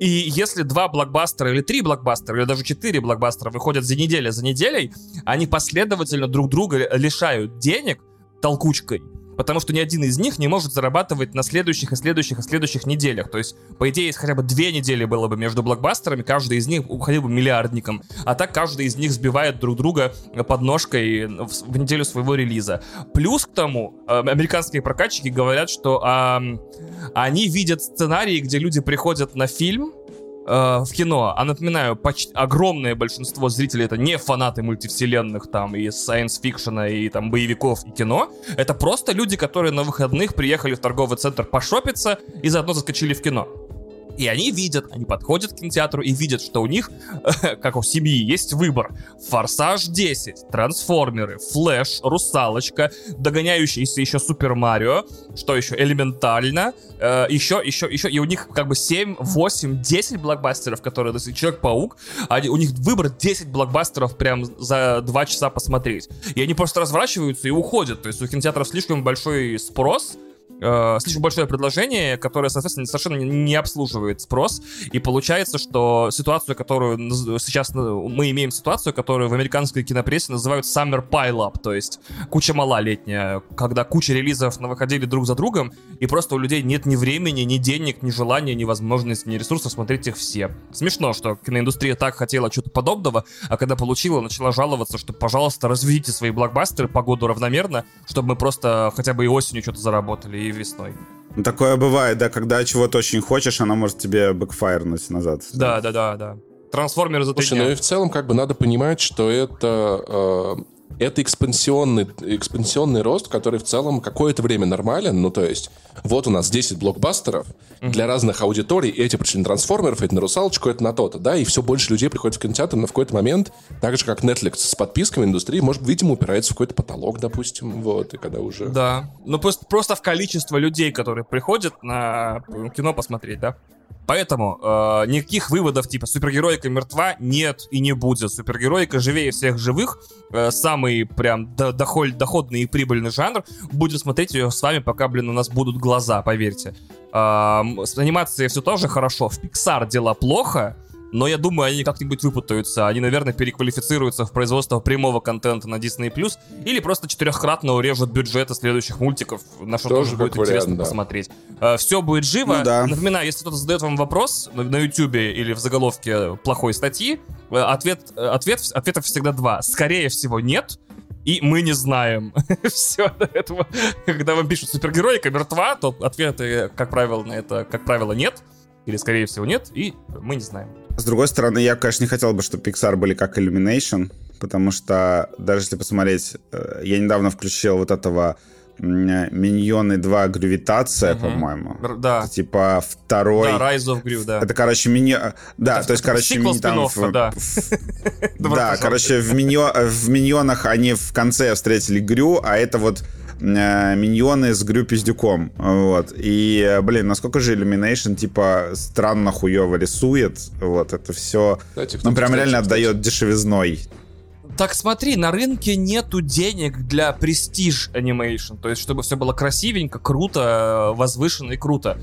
И если два блокбастера или три блокбастера, или даже четыре блокбастера выходят за неделю за неделей, они последовательно друг друга лишают денег толкучкой потому что ни один из них не может зарабатывать на следующих и следующих и следующих неделях. То есть, по идее, если хотя бы две недели было бы между блокбастерами, каждый из них уходил бы миллиардником, а так каждый из них сбивает друг друга подножкой в неделю своего релиза. Плюс к тому, э, американские прокатчики говорят, что а, они видят сценарии, где люди приходят на фильм, в кино, а напоминаю, почти огромное большинство зрителей это не фанаты мультивселенных там и science фикшена и там боевиков и кино, это просто люди, которые на выходных приехали в торговый центр пошопиться и заодно заскочили в кино. И они видят, они подходят к кинотеатру и видят, что у них, как у семьи, есть выбор. Форсаж 10, Трансформеры, Флэш, Русалочка, догоняющийся еще Супер Марио, что еще, элементально, э, еще, еще, еще, и у них как бы 7, 8, 10 блокбастеров, которые, то есть Человек-паук, у них выбор 10 блокбастеров прям за 2 часа посмотреть. И они просто разворачиваются и уходят, то есть у кинотеатров слишком большой спрос, э, слишком большое предложение, которое, соответственно, совершенно не обслуживает спрос. И получается, что ситуацию, которую сейчас мы имеем ситуацию, которую в американской кинопрессе называют summer pile-up, то есть куча мала летняя, когда куча релизов выходили друг за другом, и просто у людей нет ни времени, ни денег, ни желания, ни возможности, ни ресурсов смотреть их все. Смешно, что киноиндустрия так хотела чего-то подобного, а когда получила, начала жаловаться, что, пожалуйста, разведите свои блокбастеры по году равномерно, чтобы мы просто хотя бы и осенью что-то заработали, и весной. Ну, такое бывает, да, когда чего-то очень хочешь, она может тебе бэкфайрнуть назад. Да, да, да, да. Трансформеры за Слушай, ну и в целом как бы надо понимать, что это э, это экспансионный, экспансионный рост, который в целом какое-то время нормален. Ну, то есть, вот у нас 10 блокбастеров mm-hmm. для разных аудиторий. Эти пришли на трансформеров, эти на русалочку, это на то-то, да, и все больше людей приходит в кинотеатр, но в какой-то момент, так же, как Netflix с подписками индустрии, может, видимо, упирается в какой-то потолок, допустим, вот, и когда уже... Да, ну просто, просто в количество людей, которые приходят на кино посмотреть, да? Поэтому э, никаких выводов типа супергероика мертва нет и не будет. Супергероика живее всех живых. Э, самый прям доход, доходный и прибыльный жанр. Будем смотреть ее с вами, пока, блин, у нас будут глаза, поверьте. Э, с анимацией все тоже хорошо. В Pixar дела плохо но я думаю, они как-нибудь выпутаются. Они, наверное, переквалифицируются в производство прямого контента на Disney+, или просто четырехкратно урежут бюджеты следующих мультиков, на что тоже, тоже будет вариант, интересно да. посмотреть. Uh, все будет живо. Ну, да. Напоминаю, если кто-то задает вам вопрос на, на YouTube или в заголовке плохой статьи, э, ответ, э, ответ, ответов всегда два. Скорее всего, нет, и мы не знаем. Все до этого. Когда вам пишут супергероика мертва, то ответы, как правило, на это, как правило, нет. Или, скорее всего, нет, и мы не знаем. С другой стороны, я, конечно, не хотел бы, чтобы Pixar были как Illumination, потому что даже если посмотреть, э, я недавно включил вот этого Миньоны 2 Гравитация, угу. по-моему. Да. Это, типа второй... Да, Rise of Gru, да. Это, короче, мини... Да, это, то есть, короче, мини... там... В... Да, да короче, в, миньо... в Миньонах они в конце встретили Грю, а это вот Э, миньоны с Грю Пиздюком. Вот. И, блин, насколько же Illumination, типа, странно хуево рисует. Вот, это все... Кстати, ну, прям кстати, реально кстати. отдает дешевизной. Так смотри, на рынке нету денег для престиж анимейшн. То есть, чтобы все было красивенько, круто, возвышенно и круто.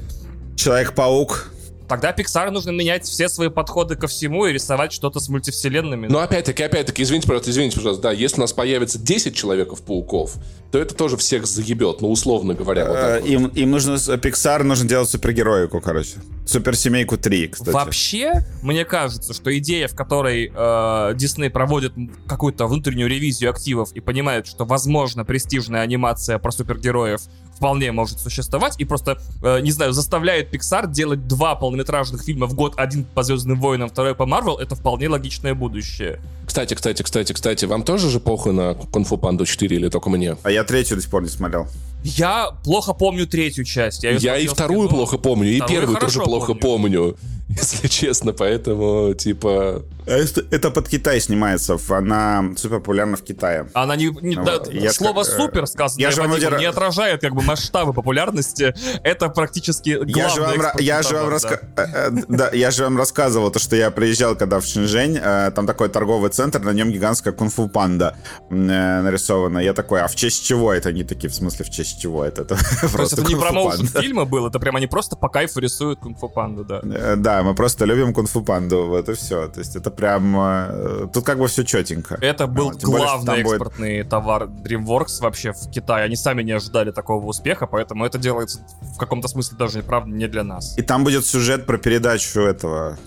Человек-паук. Тогда Pixar нужно менять все свои подходы ко всему и рисовать что-то с мультивселенными. Но опять-таки, опять-таки, извините, пожалуйста, извините, пожалуйста, да, если у нас появится 10 Человеков-пауков, то это тоже всех заебет, ну, условно говоря. Вот вот. Им, им нужно, Pixar нужно делать супергероику, короче. Суперсемейку 3, кстати. Вообще, мне кажется, что идея, в которой э, Disney проводит какую-то внутреннюю ревизию активов и понимает, что, возможно, престижная анимация про супергероев вполне может существовать, и просто, э, не знаю, заставляет Pixar делать два полнометражных фильма в год, один по Звездным войнам, второй по Марвел, это вполне логичное будущее. Кстати, кстати, кстати, кстати, вам тоже же похуй на Кунг-фу Панду 4 или только мне? А я третью до сих пор не смотрел. Я плохо помню третью часть. Я, я и вторую плохо помню, и первую тоже плохо помню. помню, если честно, поэтому, типа... Это, это под Китай снимается, она супер популярна в Китае. Она не, не Вот. да, Я слово как, э, супер сказанное я же один не отражает как бы масштабы популярности. Это практически главный Я же вам, я же вам, да. раска- э, э, да, я же вам рассказывал, то, что я приезжал, когда в Шэньчжэнь, там такой торговый центр, на нем гигантская кунг-фу панда нарисована. Я такой, а в честь чего это? Они такие, в смысле, в честь чего это? Это То есть это не промоушен фильма был, это прям они просто по кайфу рисуют кунг-фу панду, да. Да, мы просто любим кунг-фу панду, вот и все. То есть это прям... э, Тут как бы все четенько. Это был Вот, тем более, главный там будет- экспортный товар DreamWorks вообще в Китае. Они сами не ожидали такого успеха, поэтому это делается в каком-то смысле даже, правда, не для нас. И там будет сюжет про передачу этого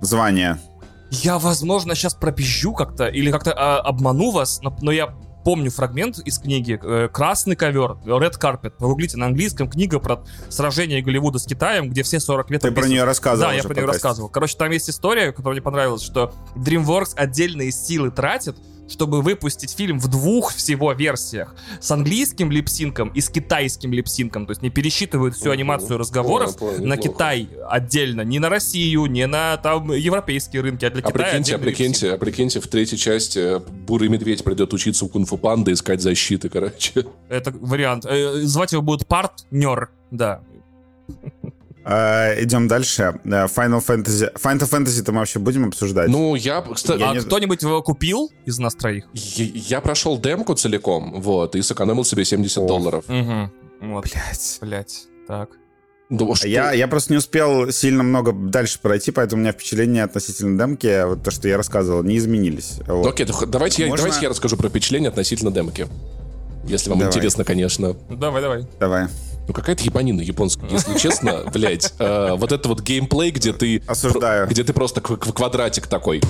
звания. Я, возможно, сейчас пропизжу как-то или как-то а, обману вас, но, но я помню фрагмент из книги э, «Красный ковер», «Red Carpet». Погуглите на английском, книга про сражение Голливуда с Китаем, где все 40 лет... Ты про нее рассказывал Да, я про нее рассказывал. Короче, там есть история, которая мне понравилась, что DreamWorks отдельные силы тратит, чтобы выпустить фильм в двух всего версиях. С английским липсинком и с китайским липсинком. То есть не пересчитывают всю анимацию разговоров Понял, понял, на неплохо. Китай отдельно. Не на Россию, не на там европейские рынки, а для А Китая прикиньте, а прикиньте, а прикиньте, в третьей части э, Бурый Медведь придет учиться у Кунг-фу Панды, искать защиты, короче. Это вариант. Э, Звать его будет партнер, да. А, идем дальше. Э, Final Fantasy. Final Fantasy-то мы вообще будем обсуждать? Ну, я, кстати, Я а не- кто-нибудь его купил из нас троих? я, я прошел демку целиком, вот, и сэкономил себе 70 О. долларов. Угу. Вот, Блять. блять. Так. Ну, что- Я, я просто не успел сильно много дальше пройти, поэтому у меня впечатления относительно демки, вот то, что я рассказывал, не изменились. Вот. Ну, Окей, давайте, я, Можно- давайте я расскажу про впечатление относительно демки. Если вам Давай. интересно, конечно. Давай, давай. Давай. Ну, какая-то ебанина японская, если честно, блять. Вот это вот геймплей, где ты... Осуждаю. Где ты просто кв- кв- квадратик такой.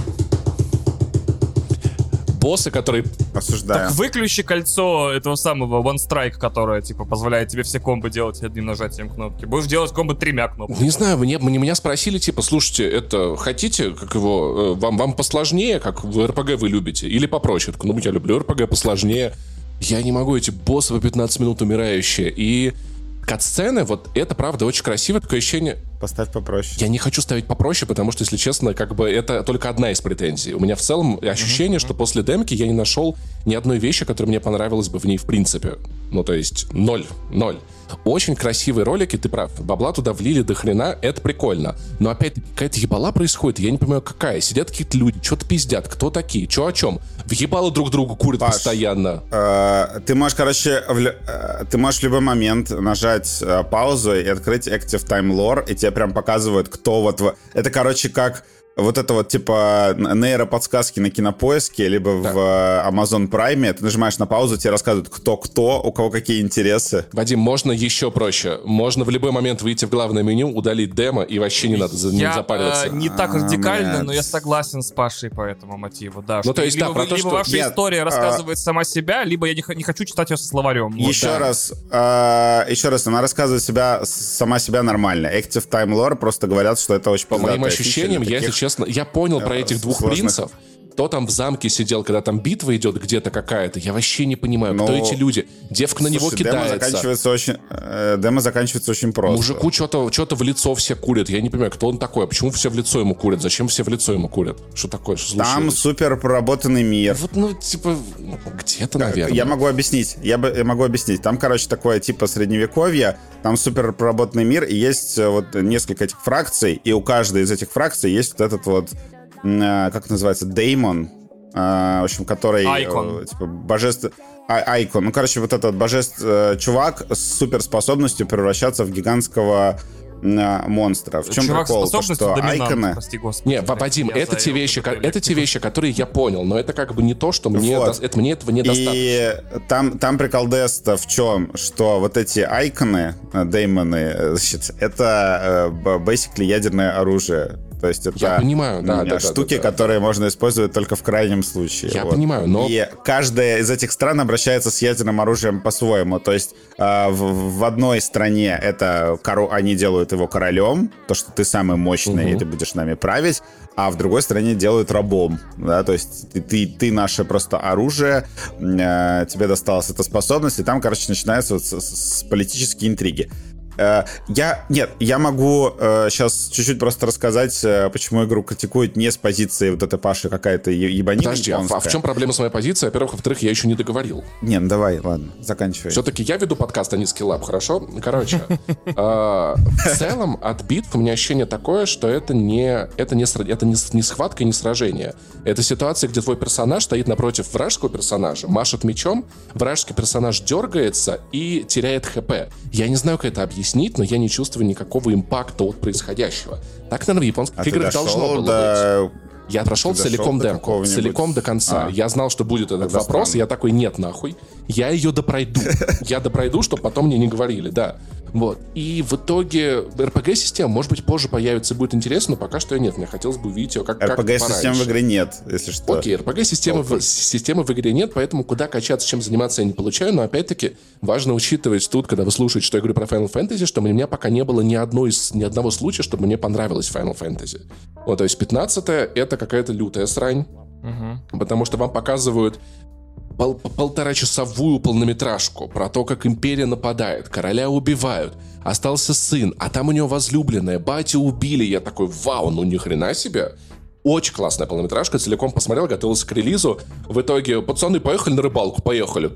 Боссы, которые... Осуждаю. Так выключи кольцо этого самого One Strike, которое, типа, позволяет тебе все комбо делать одним нажатием кнопки. Будешь делать комбо тремя кнопками. Не знаю, мне, мне- меня спросили, типа, слушайте, это хотите, как его, э, вам, вам посложнее, как в РПГ вы любите, или попроще? Ну, я люблю РПГ посложнее. Я не могу, эти боссы по 15 минут умирающие. И катсцены, вот это, правда, очень красиво, такое ощущение... Поставь попроще. Я не хочу ставить попроще, потому что, если честно, как бы это только одна из претензий. У меня в целом ощущение, что после демки я не нашел ни одной вещи, которая мне понравилась бы в ней в принципе. Ну, то есть, ноль, ноль. Очень красивые ролики, ты прав. Бабла туда влили до хрена, это прикольно. Но опять какая-то ебала происходит, я не понимаю, какая. Сидят какие-то люди, что-то пиздят, кто такие, что о чем. Въебало друг другу курят Паш, постоянно. Э, Ты можешь, короче, в э, ты можешь в любой момент нажать э, паузу и открыть Active Time Lore, и тебе прям показывают, кто вот... Это, короче, как вот это вот типа нейроподсказки на кинопоиске, либо в э, Amazon Prime. Ты нажимаешь на паузу, тебе рассказывают, кто кто, у кого какие интересы. Вадим, можно еще проще. Можно в любой момент выйти в главное меню, удалить демо, и вообще не надо за- не Я запариваться. э, не так А, радикально, блядь. но я согласен с Пашей по этому мотиву, да. Ну, что то есть, да, либо, про вы- то, либо что- ваша Нет, история а- рассказывает сама себя, либо я не, не хочу читать ее со словарем. Вот, еще да. раз, э, еще раз, она рассказывает себя, сама себя нормально. Active Time Lore просто говорят, что это очень По моим ощущениям, я, таких- честно, я понял про э, этих двух принцев. Кто там в замке сидел, когда там битва идет где-то какая-то, я вообще не понимаю, кто Ну, эти люди. Девка на него Слушай, демо кидается. заканчивается очень, э, демо заканчивается очень просто. Мужику что-то что в лицо все курят. Я не понимаю, кто он такой, а почему все в лицо ему курят? Зачем все в лицо ему курят? Что такое? Что Там супер проработанный мир. Вот, ну, типа, ну, где-то, наверное. Я могу объяснить. Я, я могу объяснить. Там, короче, такое типа средневековье. Там супер проработанный мир, и есть э, вот несколько этих фракций, и у каждой из этих фракций есть вот этот вот, э, как называется, деймон, э, в общем, который... э, Айкон. типа, божество... А- Айкон. Ну, короче, вот этот божеств... э, чувак с суперспособностью превращаться в гигантского э, монстра. В чем Чувак прикол? То, что айконы... прости господи. Не, Ва- Вадим, это те вещи, ка- употребление. это те вещи, которые я понял, но это как бы не то, что мне, Вот. это мне этого недостаточно. И там, там прикол Деста в чем? Что вот эти айконы, э, деймоны, э, значит, это э, basically ядерное оружие. То есть это Я понимаю, да, да, да, штуки, да, да. которые можно использовать только в крайнем случае. Я понимаю, но- И каждая из этих стран обращается с ядерным оружием по-своему. То есть э, в, в одной стране это коро- они делают его королем, то, что ты самый мощный, и ты будешь нами править, а в другой стране делают рабом. Да? То есть ты, ты, ты наше просто оружие, э, тебе досталась эта способность, и там, короче, начинаются вот с- с политические интриги. Э, я, нет, я могу э, сейчас чуть-чуть просто рассказать, э, почему игру критикуют не с позиции вот этой Паши какая-то ебанина Подожди, а, а в чем проблема с моей позицией? Во-первых, во-вторых, я еще не договорил. Не, ну давай, ладно, заканчивай. Все-таки я веду подкаст, а не скиллаб, хорошо? Короче, в целом от битв у меня ощущение такое, что это не это не это не схватка, не сражение. Это ситуация, где твой персонаж стоит напротив вражеского персонажа, машет мечом, вражеский персонаж дергается и теряет хп. Я не знаю, как это объяснить, но я не чувствую никакого импакта от происходящего. Так, наверное, в японских а играх должно было до... быть. Я прошел Ты целиком демку, целиком до конца. А. Я знал, что будет этот Это вопрос, странно. я такой, нет, нахуй. Я ее допройду. Я допройду, чтобы потом мне не говорили, да. Вот. И в итоге RPG-система, может быть, позже появится, будет интересно, но пока что нет. Мне хотелось бы увидеть ее как RPG-системы в игре нет, если что. Окей, RPG-системы в, системы в игре нет, поэтому куда качаться, чем заниматься я не получаю, но опять-таки важно учитывать тут, когда вы слушаете, что я говорю про Final Fantasy, что у меня пока не было ни, одной, ни одного случая, чтобы мне понравилось Final Fantasy. Вот, то есть 15 это какая-то лютая срань, Угу. Потому что вам показывают пол полторачасовую полнометражку про то, как империя нападает, короля убивают, остался сын, а там у него возлюбленная, батю убили. Я такой, вау, ну ни хрена себе. Очень классная полнометражка, целиком посмотрел, готовился к релизу. В итоге, пацаны, поехали на рыбалку, поехали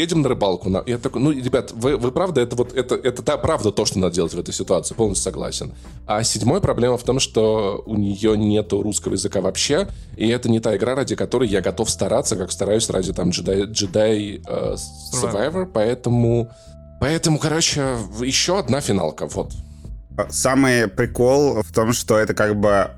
едем на рыбалку. Я такой, ну, ребят, вы, вы правда, это вот, это, это та правда то, что надо делать в этой ситуации, полностью согласен. А седьмая проблема в том, что у нее нету русского языка вообще, и это не та игра, ради которой я готов стараться, как стараюсь ради там Jedi, Jedi uh, Survivor, поэтому, поэтому, короче, еще одна финалка, вот. Самый прикол в том, что это как бы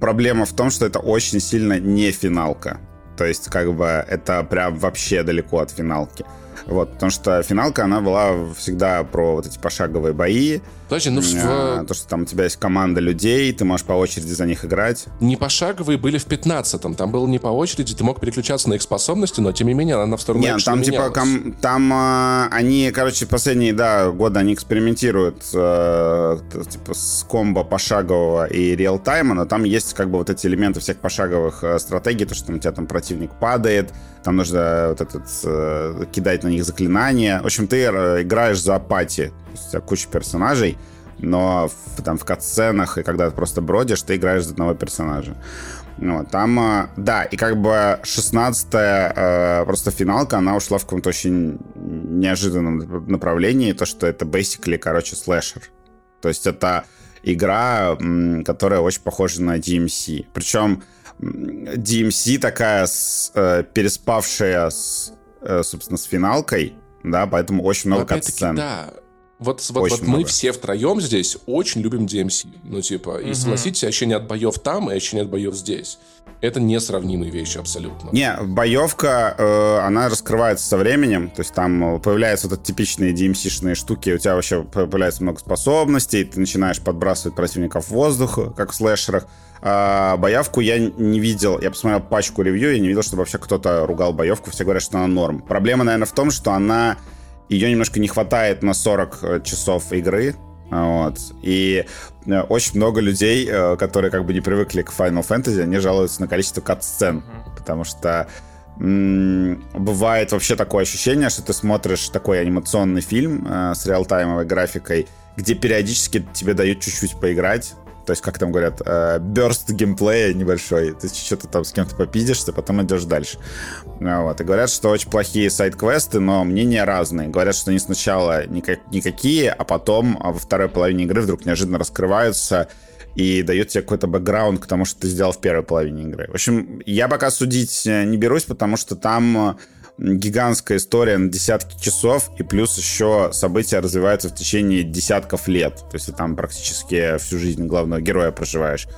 проблема в том, что это очень сильно не финалка. То есть, как бы, это прям вообще далеко от финалки. Вот, потому что финалка, она была всегда про вот эти пошаговые бои. Подожди, ну а, То, что там у тебя есть команда людей, ты можешь по очереди за них играть. Не пошаговые были в 15-м. Там было не по очереди, ты мог переключаться на их способности, но тем не менее она в сторону Нет, там типа ком, там а, они, короче, последние, да, годы они экспериментируют э, типа с комбо пошагового и реал-тайма, но там есть как бы вот эти элементы всех пошаговых э, стратегий, то, что у тебя там противник падает, там нужно вот этот э, кидать на них заклинания. В общем, ты э, играешь за пати. Есть у тебя куча персонажей, но в, там в катсценах и когда ты просто бродишь, ты играешь за одного персонажа. Вот, там, э, да, и как бы 16-я э, просто финалка, она ушла в каком-то очень неожиданном направлении, то, что это basically, короче, слэшер. То есть это игра, которая очень похожа на DMC. Причем DMC такая с, э, переспавшая с, э, собственно, с финалкой, да, поэтому очень много катсцен. Да, вот, вот, вот мы все втроем здесь очень любим DMC. Ну, типа, и согласитесь, ощущение от боев там и ощущение от боев здесь. Это несравнимые вещи абсолютно. Не, боевка, э, она раскрывается со временем. То есть там появляются вот эти типичные DMC-шные штуки, у тебя вообще появляется много способностей, ты начинаешь подбрасывать противников в воздух, как в слэшерах. А, боявку я не видел. Я посмотрел пачку ревью, я не видел, чтобы вообще кто-то ругал боевку. Все говорят, что она норм. Проблема, наверное, в том, что она... Ее немножко не хватает на 40 э, часов игры. Вот. И э, очень много людей, э, которые как бы не привыкли к Final Fantasy, они жалуются на количество кат-сцен. Mm-hmm. Потому что бывает вообще такое ощущение, что ты смотришь такой анимационный фильм э, с реалтаймовой графикой, где периодически тебе дают чуть-чуть поиграть, то есть, как там говорят, э, burst геймплея небольшой. Ты что-то там с кем-то попиздишься, потом идешь дальше. Ну вот. И говорят, что очень плохие сайт-квесты, но мнения разные. Говорят, что они сначала никак, никакие, а потом а во второй половине игры вдруг неожиданно раскрываются и дают тебе какой-то бэкграунд к тому, что ты сделал в первой половине игры. В общем, я пока судить э, не берусь, потому что там гигантская история на десятки часов, и плюс еще события развиваются в течение десятков лет. То есть ты там практически всю жизнь главного героя проживаешь.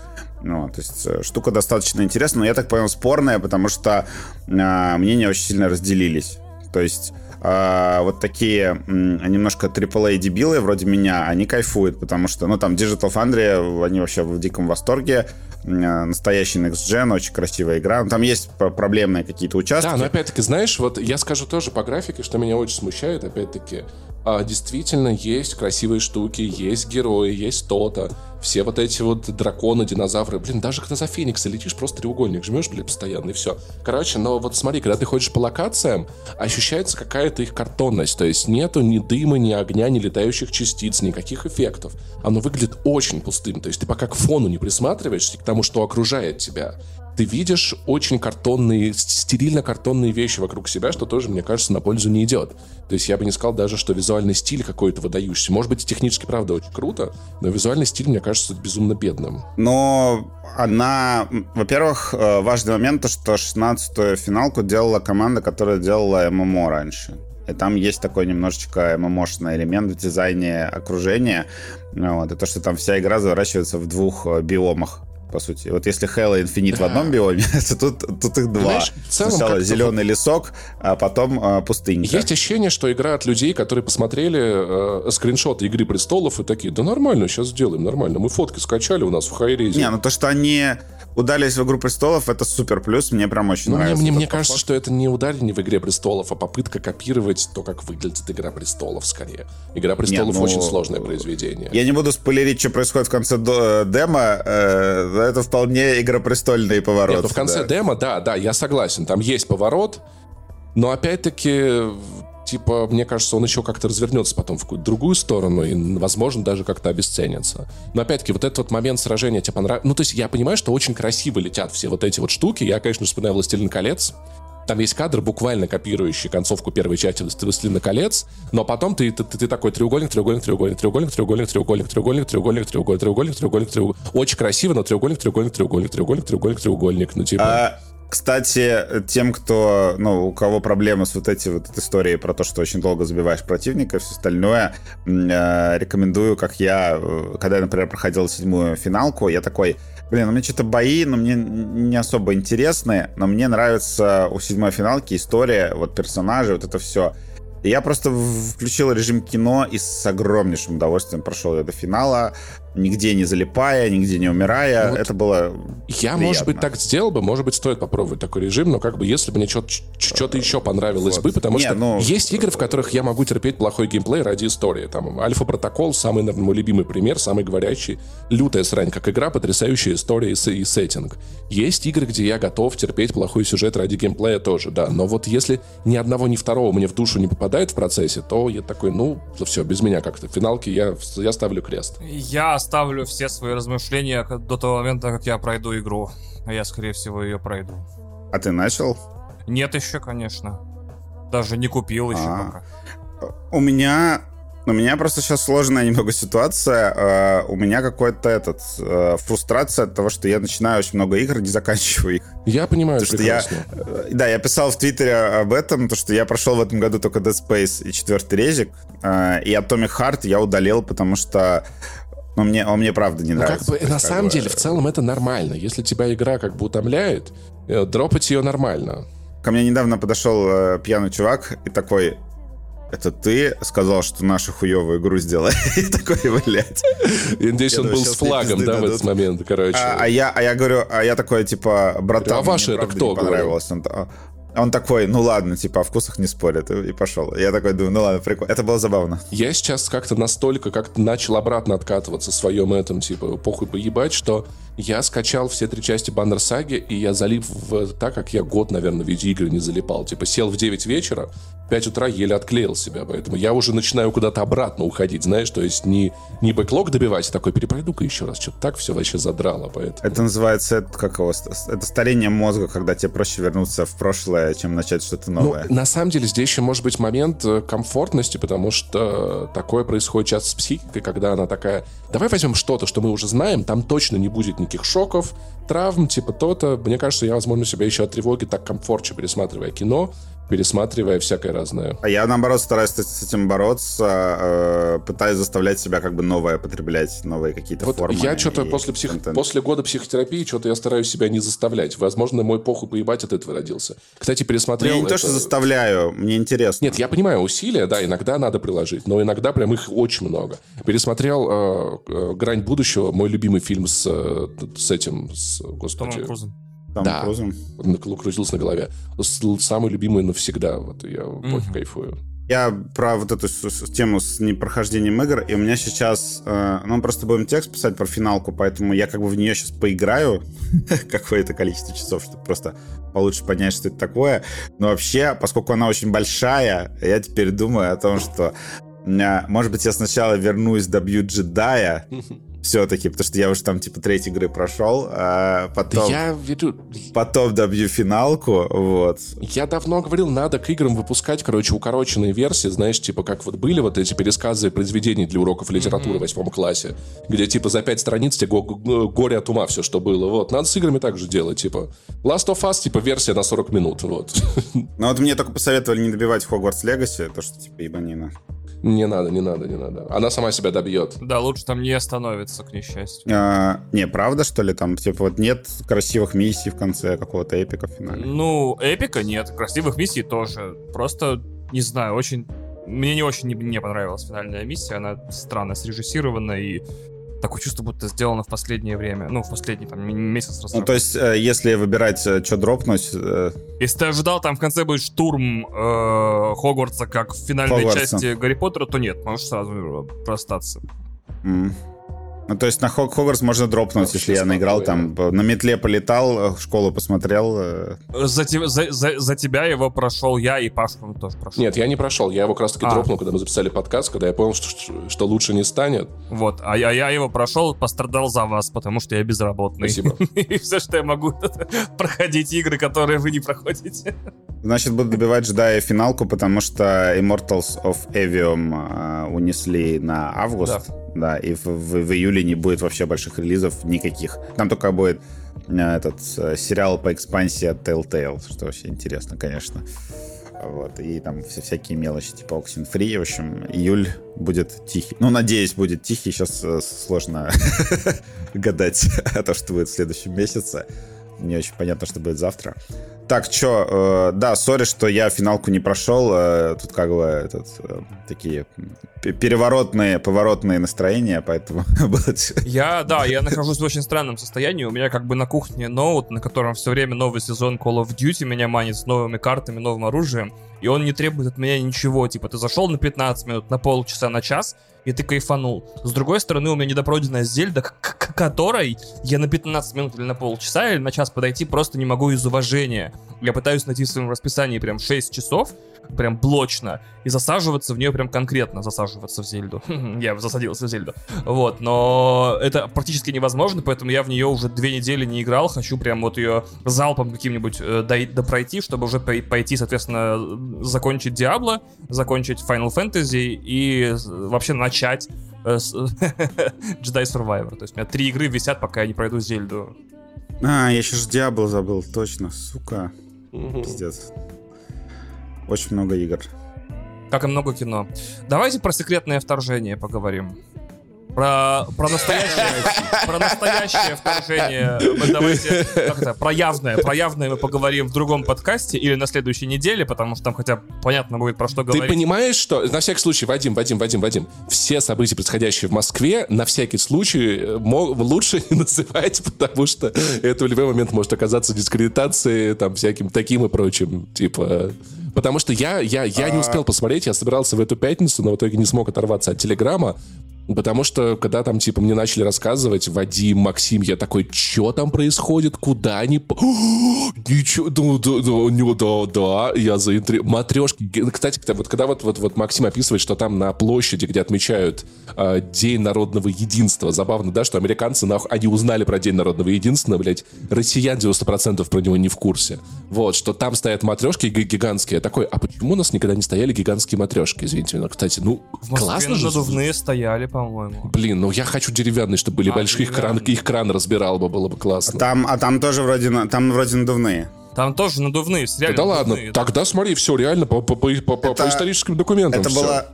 Ну, то есть э, штука достаточно интересная, но я так понял, спорная, потому что э, мнения очень сильно разделились. То есть э, вот такие э, немножко AAA дебилы вроде меня, они кайфуют, потому что, ну, там Digital Foundry, они вообще в диком восторге Э, настоящий Next Gen, очень красивая игра. Ну, там есть проблемные какие-то участки. Да, но опять-таки, знаешь, вот я скажу тоже по графике, что меня очень смущает, опять-таки, а, действительно есть красивые штуки, есть герои, есть то-то. Все вот эти вот драконы, динозавры. Блин, даже когда за Феникса летишь, просто треугольник жмешь, блин, постоянно, и все. Короче, но вот смотри, когда ты ходишь по локациям, ощущается какая-то их картонность. То есть нету ни дыма, ни огня, ни летающих частиц, никаких эффектов. Оно выглядит очень пустым. То есть ты пока к фону не присматриваешься, к тому, что окружает тебя, ты видишь очень картонные, стерильно-картонные вещи вокруг себя, что тоже, мне кажется, на пользу не идет. То есть я бы не сказал даже, что визуальный стиль какой-то выдающийся. Может быть, технически, правда, очень круто, но визуальный стиль, мне кажется, безумно бедным. Но она... Во-первых, э, важный момент, то, что 16-ю финалку делала команда, которая делала ММО раньше. И там есть такой немножечко ММОшный элемент в дизайне окружения. Вот, и то, что там вся игра заворачивается в двух э, биомах по сути. Вот если Halo Infinite да. в одном биоме, то тут, тут их два. Знаешь, целом Сначала зеленый вот... лесок, а потом а, пустынька. Есть ощущение, что игра от людей, которые посмотрели э, скриншоты Игры Престолов и такие, да нормально, сейчас сделаем, нормально. Мы фотки скачали у нас в хайрезе. Не, ну то, что они удались в «Игру престолов», это супер плюс, мне прям очень ну, нравится. Мне, мне, кажется, что это не ударение в «Игре престолов», а попытка копировать то, как выглядит «Игра престолов» скорее. «Игра престолов» Нет, ну, очень сложное произведение. Я не буду спойлерить, что происходит в конце э, демо, э, это вполне «Игра престольный поворот. Нет, ну в конце да. демо, да, да, я согласен, там есть поворот, но опять-таки типа, мне кажется, он еще как-то развернется потом в какую-то другую сторону и, возможно, даже как-то обесценится. Но, опять-таки, вот этот вот момент сражения тебе понравился. Ну, то есть я понимаю, что очень красиво летят все вот эти вот штуки. Я, конечно, вспоминаю «Властелин колец», там есть кадр, буквально копирующий концовку первой части «Властелина колец», но потом ты, ты, ты, ты такой треугольник, треугольник, треугольник, треугольник, треугольник, треугольник, треугольник, треугольник, треугольник, треугольник, треугольник, треугольник. Очень красиво, но треугольник, треугольник, треугольник, треугольник, треугольник, треугольник. Ну, типа... Кстати, тем, кто, ну, у кого проблемы с вот этой вот историей про то, что очень долго забиваешь противника и все остальное, э, рекомендую, как я, э, когда я, например, проходил седьмую финалку, я такой, блин, у меня что-то бои, но мне не особо интересны, но мне нравится у седьмой финалки история, вот персонажи, вот это все. И я просто включил режим кино и с огромнейшим удовольствием прошел ее до финала нигде не залипая, нигде не умирая. Вот это было Я, приятно. может быть, так сделал бы, может быть, стоит попробовать такой режим, но как бы если бы мне что-то еще понравилось вот. бы, потому не, что ну... есть игры, в которых я могу терпеть плохой геймплей ради истории. Там Альфа Протокол, самый, наверное, мой любимый пример, самый говорящий. Лютая срань, как игра, потрясающая история и, и сеттинг. Есть игры, где я готов терпеть плохой сюжет ради геймплея тоже, да. Но вот если ни одного, ни второго мне в душу не попадает в процессе, то я такой, ну, все, без меня как-то. В финалке я, я ставлю крест. Я оставлю все свои размышления до того момента, как я пройду игру. А я, скорее всего, ее пройду. А ты начал? Нет еще, конечно. Даже не купил еще А-а-а. пока. У меня у меня просто сейчас сложная немного ситуация. Uh, у меня какой-то этот uh, фрустрация от того, что я начинаю очень много игр, не заканчиваю их. Я понимаю, что я, uh, да, я писал в Твиттере об этом, то что я прошел в этом году только Dead Space и четвертый резик, и Atomic Heart я удалил, потому что но мне, он мне правда не ну, нравится. Как бы, на самом деле, в целом это нормально. Если тебя игра как бы утомляет, э, дропать ее нормально. Ко мне недавно подошел э, пьяный чувак и такой, это ты сказал, что нашу хуевую игру сделай? И такой, блядь. Я надеюсь, он был с флагом, да, в этот момент, короче. А, а, я, а я говорю, а я такой, типа, братан, а ваши это кто? понравилось. Он, он такой, ну ладно, типа, о вкусах не спорят, и, пошел. Я такой думаю, ну ладно, прикольно. Это было забавно. Я сейчас как-то настолько как-то начал обратно откатываться в своем этом, типа, похуй поебать, что я скачал все три части Баннер Саги, и я залип в так, как я год, наверное, в видеоигры не залипал. Типа, сел в 9 вечера, 5 утра еле отклеил себя, поэтому я уже начинаю куда-то обратно уходить, знаешь, то есть не, не бэклог добивать, а такой перепройду-ка еще раз, что-то так все вообще задрало, поэтому... Это называется, это, как его, это старение мозга, когда тебе проще вернуться в прошлое, чем начать что-то ну, новое. Ну, на самом деле здесь еще может быть момент э, комфортности, потому что такое происходит часто с психикой, когда она такая, давай возьмем что-то, что мы уже знаем, там точно не будет никаких шоков, травм, типа то-то. Мне кажется, я, возможно, себя еще от тревоги так комфортнее пересматривая кино, пересматривая всякое разное. А я, наоборот, стараюсь с этим бороться, э, пытаюсь заставлять себя как бы новое потреблять, новые какие-то вот формы. Я что-то после, псих... после года психотерапии что-то я стараюсь себя не заставлять. Возможно, мой похуй поебать от этого родился. Кстати, пересмотрел... Я не это... то, что заставляю, мне интересно. Нет, я понимаю, усилия, да, иногда надо приложить, но иногда прям их очень много. Пересмотрел э, э, «Грань будущего», мой любимый фильм с, э, с этим, с, господи... Томом там да. Крузом. Крузился на голове. Самый любимый навсегда. Вот я mm-hmm. кайфую. Я про вот эту тему с непрохождением игр, и у меня сейчас... э, ну, мы просто будем текст писать про финалку, поэтому я как бы в нее сейчас поиграю какое-то количество часов, чтобы просто получше понять, что это такое. Но вообще, поскольку она очень большая, я теперь думаю о том, что э, может быть, я сначала вернусь, добью джедая, все-таки, потому что я уже там, типа, треть игры прошел, а Да потом, я веду... потом добью финалку, вот. Я давно говорил, надо к играм выпускать, короче, укороченные версии, знаешь, типа, как вот были вот эти пересказы произведений для уроков литературы в восьмом классе, где, типа, за пять страниц тебе го- горе от ума все, что было. Вот, надо с играми так же делать, типа. Last of Us, типа, версия на 40 минут, вот. Ну вот мне только посоветовали не добивать Хогвартс Легаси, то что типа ебанина. Не надо, не надо, не надо. Она сама себя добьет. Да, лучше там не остановиться, к несчастью. А, не, правда, что ли, там, типа, вот нет красивых миссий в конце какого-то эпика в финале? Ну, эпика нет, красивых миссий тоже. Просто, не знаю, очень... Мне не очень не, не понравилась финальная миссия, она странно срежиссирована и такое чувство, будто сделано в последнее время. Ну, в последний там месяц Ну, то есть, э, если выбирать, что дропнуть, э, Если ты ожидал, там в конце будет штурм э, Хогвартса, как в финальной Хогвартса. части Гарри Поттера, то нет, можешь сразу расстаться. м. Ну, то есть на Хог- Хогвартс можно дропнуть, Вообще если я наиграл там, на метле полетал, э, школу посмотрел. э, За, те- за- за- за тебя его прошел я, и по-моему, тоже прошел. Нет, я не прошел. Я его как раз таки А. дропнул, когда мы записали подкаст, когда я понял, что, что- лучше не станет. Вот, а я, я его прошел, пострадал за вас, потому что я безработный. Спасибо. И все, что я могу, проходить игры, которые вы не проходите. Значит, буду добивать джедая финалку, потому что Immortals of Evium э, унесли на август. Да. и в, в- в июле не будет вообще больших релизов никаких. Там только будет э, этот э, сериал по экспансии от Telltale, что вообще интересно, конечно. Вот, и там все всякие мелочи, типа Oxenfree. В общем, июль будет тихий. Ну, надеюсь, будет тихий. Сейчас э, сложно гадать о том, что будет в следующем месяце. Не очень понятно, что будет завтра. Так, чё, э, да, сори, что я финалку не прошел. э, тут как бы этот, э, такие переворотные, поворотные настроения, поэтому Я, да, я нахожусь в очень странном состоянии. У меня как бы на кухне ноут, на котором все время новый сезон Call of Duty меня манит с новыми картами, новым оружием. И он не требует от меня ничего. Типа, ты зашел на 15 минут, на полчаса, на час, и ты кайфанул. С другой стороны, у меня недопройденная Зельда, к, к которой я на 15 минут или на полчаса, или на час подойти просто не могу из уважения. Я пытаюсь найти в своем расписании прям 6 часов, прям блочно, и засаживаться в нее прям конкретно, засаживаться в Зельду. я засадился в Зельду. Вот, но это практически невозможно, поэтому я в нее уже две недели не играл. Хочу прям вот ее залпом каким-нибудь э, допройти, чтобы уже пой- пойти, соответственно, закончить Диабло, закончить Final Fantasy и э, вообще начать э, с- Jedi Survivor. То есть у меня три игры висят, пока я не пройду Зельду. А, я еще ж Диабло забыл, точно, сука. Пиздец. Очень много игр. Как и много кино. Давайте про секретное вторжение поговорим. Про, про настоящее, про настоящее вторжение. Мы давайте, как это, про явное. Про явное мы поговорим в другом подкасте или на следующей неделе, потому что там хотя понятно будет про что Ты говорить. понимаешь, что... На всякий случай, Вадим, Вадим, Вадим, Вадим, все события, происходящие в Москве, на всякий случай э, мо- лучше не называть, потому что это в любой момент может оказаться дискредитацией, там, всяким таким и прочим, типа... Потому что я, я, я не успел посмотреть, я собирался в эту пятницу, но в итоге не смог оторваться от Телеграма, Потому что, когда там, типа, мне начали рассказывать, Вадим, Максим, я такой, что там происходит, куда они... по- Ничего, да, да, да, него, да, да, я заинтриг... Матрешки. Ге- Кстати, вот когда вот, вот, вот Максим описывает, что там на площади, где отмечают э, День народного единства, забавно, да, что американцы, нахуй, они узнали про День народного единства, блядь, россиян 90% про него не в курсе. Вот, что там стоят матрешки ги- гигантские. Я такой, а почему у нас никогда не стояли гигантские матрешки, извините меня, кстати, ну, В Москве классно же. надувные стояли, по-моему. Блин, ну я хочу деревянные, чтобы были А, большие, их кран, их кран разбирал бы, было бы классно. Там, а там тоже вроде, на- там вроде надувные. Там тоже надувные, Да, ладно, надувные, да. тогда смотри, все реально по, по, по, по- по Это- историческим документам. Это всё. была,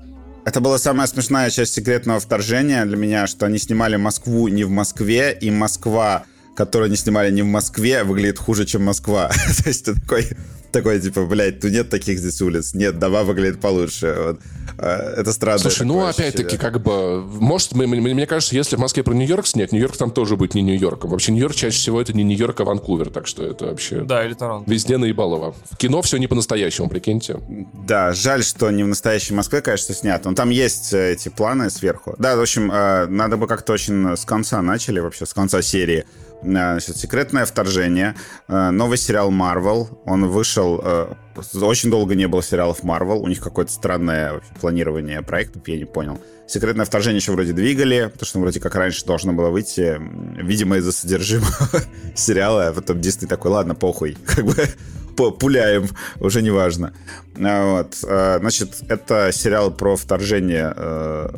это была самая смешная часть секретного вторжения для меня, что они снимали Москву не в Москве, и Москва, которую они снимали не в Москве, выглядит хуже, чем Москва. То есть ты такой... Такой, типа, блядь, тут нет таких здесь улиц. Нет, дома выглядят получше. Вот. А, это странно. Слушай, ну, опять-таки, как бы, может, мне кажется, если в Москве про Нью-Йорк снять, Нью-Йорк там тоже будет не Нью-Йорк. Вообще, Нью-Йорк чаще всего это не Нью-Йорк, а Ванкувер, так что это вообще... Да, или Торонто. Везде наебалово. В кино все не по-настоящему, прикиньте. Да, жаль, что не в настоящей Москве, конечно, снято. Но там есть э, эти планы сверху. Да, в общем, э, надо бы как-то очень с конца начали, вообще, с конца серии Значит, «Секретное вторжение», э, новый сериал Marvel. Он вышел... Э, очень долго не было сериалов Marvel. У них какое-то странное планирование проектов, я не понял. «Секретное вторжение» еще вроде двигали, потому что вроде как раньше должно было выйти, видимо, из-за содержимого сериала. А потом Дисней такой, ладно, похуй, как бы пуляем, уже не важно. А, вот. А, значит, это сериал про вторжение э,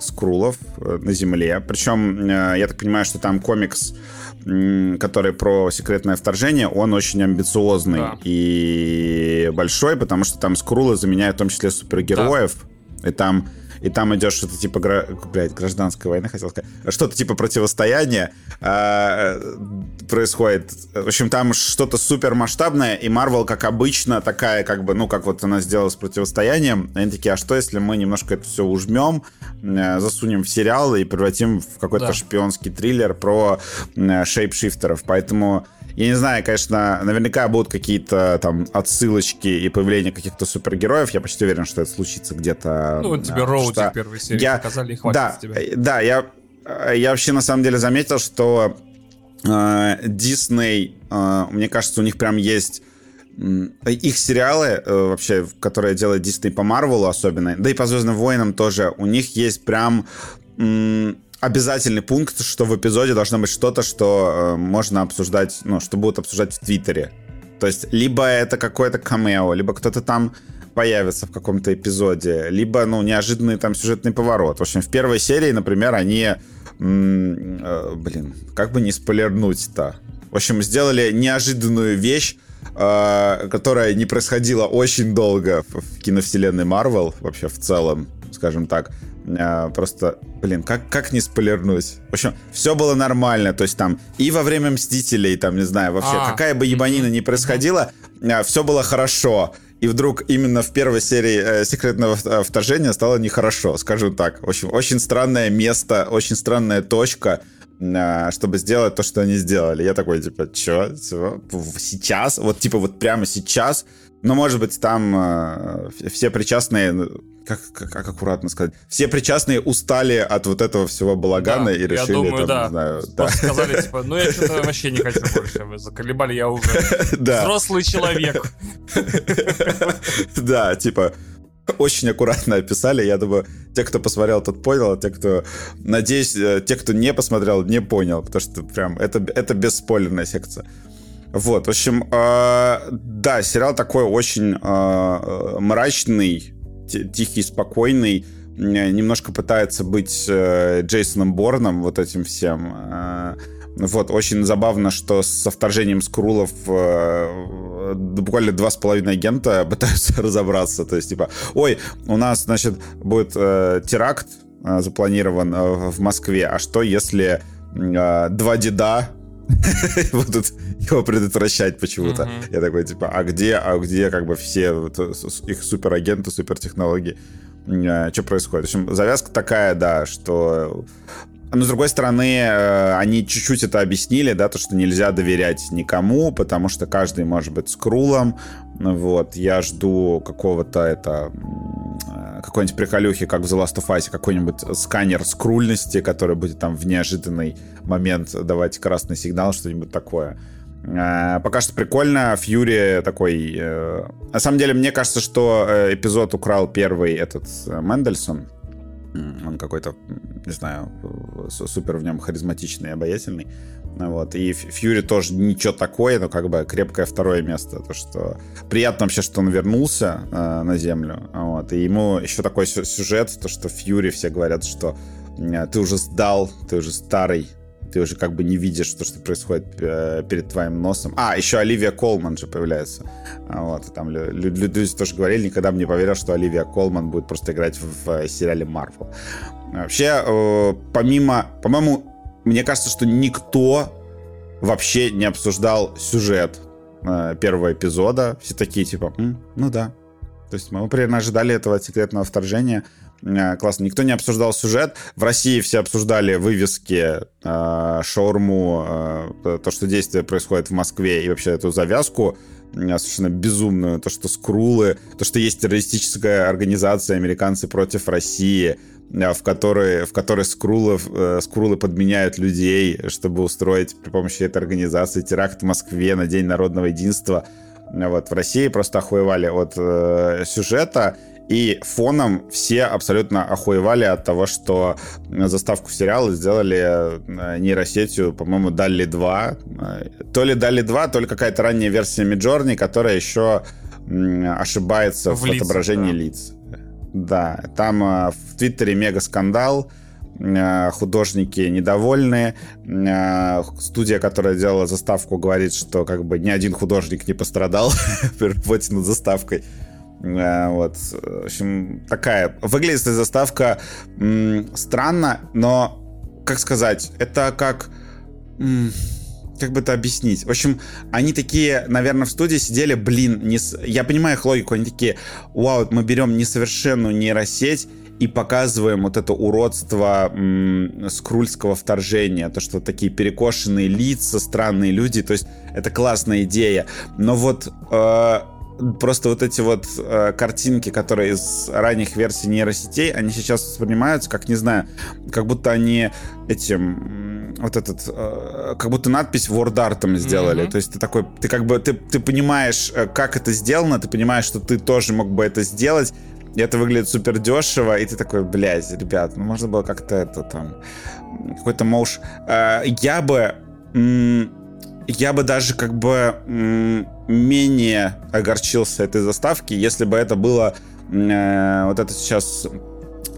скрулов на Земле. Причем, я так понимаю, что там комикс который про секретное вторжение, он очень амбициозный да. и большой, потому что там скрулы заменяют в том числе супергероев. Да. И там и там идет что-то типа, блядь, гражданская война, хотел сказать, что-то типа противостояния э, происходит. В общем, там что-то супер масштабное, и Марвел, как обычно, такая, как бы, ну, как вот она сделала с противостоянием, они такие, а что, если мы немножко это все ужмем, э, засунем в сериал и превратим в какой-то да. шпионский триллер про э, шейпшифтеров, поэтому я не знаю, конечно, наверняка будут какие-то там отсылочки и появление каких-то супергероев. Я почти уверен, что это случится где-то. Ну, тебе а, Роуди что... первой серии я... показали, и хватит да, тебя. Да, я, я вообще на самом деле заметил, что Дисней, э, э, мне кажется, у них прям есть их сериалы э, вообще, которые делает Дисней по Марвелу особенно, да и по Звездным войнам тоже, у них есть прям обязательный пункт, что в эпизоде должно быть что-то, что э, можно обсуждать, ну, что будут обсуждать в Твиттере. То есть, либо это какое-то камео, либо кто-то там появится в каком-то эпизоде, либо, ну, неожиданный там сюжетный поворот. В общем, в первой серии, например, они... Э, блин, как бы не спойлернуть-то? В общем, сделали неожиданную вещь, э, которая не происходила очень долго в, киновселенной Марвел, вообще в целом, скажем так. А, просто, блин, как, как не спойлернуть? В общем, все было нормально, то есть там и во время Мстителей, там, не знаю, вообще, а, какая бы ебанина ни происходила, а, все было хорошо. И вдруг именно в первой серии э, секретного э, вторжения стало нехорошо, скажу так. В общем, очень странное место, очень странная точка, э, чтобы сделать то, что они сделали. Я такой, типа, чё? Сейчас? Вот, типа, вот прямо сейчас? Но, может быть, там э, все причастные ну, как, как, как аккуратно сказать, все причастные устали от вот этого всего балагана да, и решили, я думаю, там, да. не знаю... Да. Сказали, типа, ну я что-то вообще не хочу больше, вы заколебали, я уже взрослый человек. Да, типа, очень аккуратно описали. Я думаю, те, кто посмотрел, тот понял, а те, кто, надеюсь, э, те, кто не посмотрел, не понял, потому что прям это, это бесспойлерная секция. Вот, в общем, э, да, сериал такой очень э, мрачный, тихий, спокойный, немножко пытается быть э, Джейсоном Борном, вот этим всем. Э, вот, очень забавно, что со вторжением Скрулов э, буквально два с половиной агента пытаются разобраться. То есть, типа, ой, у нас, значит, будет э, теракт э, запланирован э, в Москве, а что если э, два деда будут его предотвращать почему-то. Mm-hmm. Я такой, типа, а где, а где как бы все их суперагенты, супертехнологии? А, что происходит? В общем, завязка такая, да, что но, с другой стороны, э, они чуть-чуть это объяснили, да, то, что нельзя доверять никому, потому что каждый может быть скрулом. Вот, я жду какого-то это э, какой-нибудь приколюхи, как в The Last of Us, какой-нибудь сканер скрульности, который будет там в неожиданный момент давать красный сигнал, что-нибудь такое. Э, пока что прикольно. Фьюри такой... На самом деле, мне кажется, что эпизод украл первый этот Мендельсон. Он какой-то, не знаю, супер в нем харизматичный, обаятельный. Вот. И Фьюри тоже ничего такое, но как бы крепкое второе место. То, что приятно вообще, что он вернулся э, на Землю. Вот. И ему еще такой сюжет, то, что Фьюри все говорят, что э, ты уже сдал, ты уже старый, ты уже как бы не видишь то, что происходит э, перед твоим носом. А, еще Оливия Колман же появляется. Вот, там люди тоже говорили, никогда бы не поверил, что Оливия Колман будет просто играть в, в сериале Марвел. Вообще, э, помимо, по-моему, мне кажется, что никто вообще не обсуждал сюжет э, первого эпизода. Все такие, типа, М, ну да. То есть мы примерно ожидали этого секретного вторжения. Э, классно. Никто не обсуждал сюжет. В России все обсуждали вывески, э, шаурму, э, то, что действие происходит в Москве, и вообще эту завязку э, совершенно безумную. То, что скрулы, то, что есть террористическая организация «Американцы против России», в которой, в которой скрулы, э, скрулы подменяют людей, чтобы устроить при помощи этой организации теракт в Москве на День народного единства. Вот, в России просто охуевали от э, сюжета, и фоном все абсолютно охуевали от того, что заставку сериала сделали э, нейросетью, по-моему, Дали 2. Э, то ли Дали 2, то ли какая-то ранняя версия Миджорни, которая еще ошибается в, в лицах, отображении да. лиц. Да, там э, в Твиттере мега скандал, художники недовольны. Студия, которая делала заставку, говорит, что как бы ни один художник не пострадал при работе над заставкой. Вот. В общем, такая. Выглядит эта заставка м- странно, но, как сказать, это как... М- как бы это объяснить? В общем, они такие, наверное, в студии сидели, блин, не с... я понимаю их логику, они такие, вау, мы берем несовершенную нейросеть и показываем вот это уродство м- скрульского вторжения, то, что такие перекошенные лица, странные люди, то есть это классная идея. Но вот э- просто вот эти вот э, картинки, которые из ранних версий нейросетей, они сейчас воспринимаются как, не знаю, как будто они этим, вот этот, э, как будто надпись WordArt сделали. Mm-hmm. То есть ты такой, ты как бы, ты, ты понимаешь, э, как это сделано, ты понимаешь, что ты тоже мог бы это сделать, и это выглядит супер дешево, и ты такой, блядь, ребят, ну можно было как-то это там, какой-то моуш. Э, я бы... Я бы даже как бы менее огорчился этой заставки, если бы это было э, вот это сейчас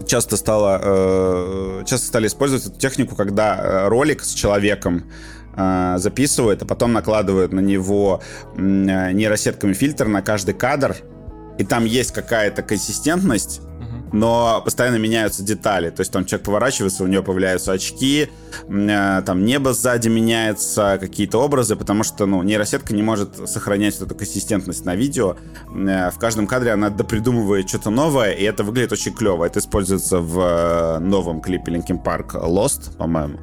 часто стало э, часто стали использовать эту технику, когда э, ролик с человеком э, записывают, а потом накладывают на него э, нейросетками фильтр на каждый кадр, и там есть какая-то консистентность, но постоянно меняются детали. То есть там человек поворачивается, у него появляются очки, э, там небо сзади меняется, какие-то образы, потому что ну, нейросетка не может сохранять эту консистентность на видео. Э, в каждом кадре она допридумывает что-то новое, и это выглядит очень клево. Это используется в э, новом клипе Linkin Park Lost, по-моему.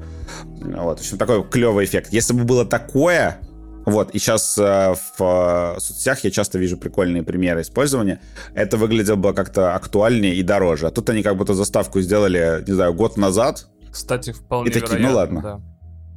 Вот, в общем, такой клевый эффект. Если бы было такое, вот, и сейчас э, в э, соцсетях я часто вижу прикольные примеры использования. Это выглядело бы как-то актуальнее и дороже. А тут они как будто заставку сделали, не знаю, год назад. Кстати, вполне И такие, ну ладно. Да.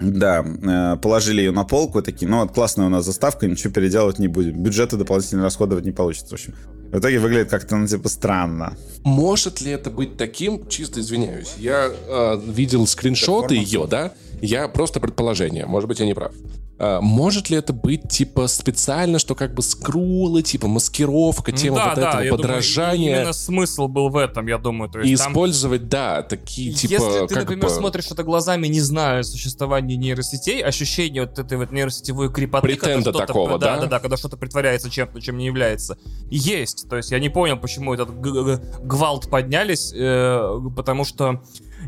Да, э, положили ее на полку и такие, ну вот классная у нас заставка, ничего переделывать не будем. Бюджеты дополнительно расходовать не получится, в общем. В итоге выглядит как-то, ну, типа, странно. Может ли это быть таким, чисто извиняюсь, я э, видел скриншоты ее, да? Я просто предположение, может быть, я не прав. А, может ли это быть, типа, специально, что как бы скрулы, типа, маскировка, тема да, вот да, этого подражания? Думаю, именно смысл был в этом, я думаю. То есть и там... использовать, да, такие, типа... Если ты, например, бы... смотришь это глазами, не зная существования нейросетей, ощущение вот этой вот нейросетевой крепоты... Претенда такого, да? Да, да, да, когда что-то притворяется чем-то, чем не является. Есть. То есть я не понял, почему этот гвалт поднялись, э, потому что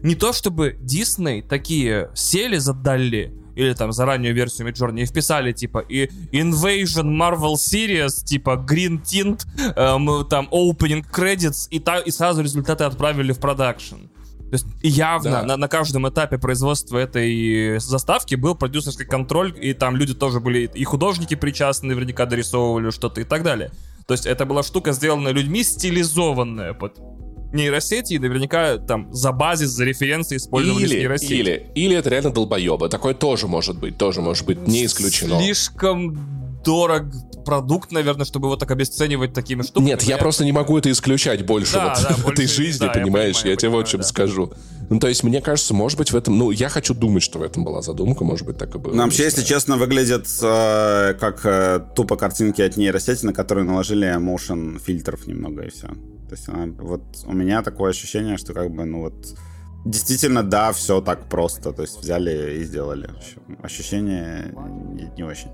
не то чтобы Дисней такие сели за Далли, или там за раннюю версию Midjourney и вписали типа и Invasion Marvel Series, типа Green Tint, эм, там Opening Credits, и, та, и сразу результаты отправили в продакшн. То есть явно да. на, на каждом этапе производства этой заставки был продюсерский контроль, и там люди тоже были, и художники причастны, наверняка дорисовывали что-то и так далее. То есть это была штука, сделанная людьми, стилизованная под нейросети, и наверняка там за базис, за референсы использовались или, нейросети. Или, или это реально долбоеба. Такое тоже может быть, тоже может быть, не исключено. Слишком дорог продукт, наверное, чтобы его так обесценивать такими штуками. Нет, я, я просто не могу это исключать больше да, вот да, в этой жизни, да, понимаешь? Я, понимаю, я тебе вот чем да. скажу. Ну, то есть, мне кажется, может быть, в этом... Ну, я хочу думать, что в этом была задумка, может быть, так и было. Нам вообще, если честно, выглядит э, как э, тупо картинки от нейросети, на которые наложили motion фильтров немного, и все. То есть она, вот у меня такое ощущение, что как бы, ну вот, действительно, да, все так просто. То есть взяли и сделали. Ощущение не, не очень.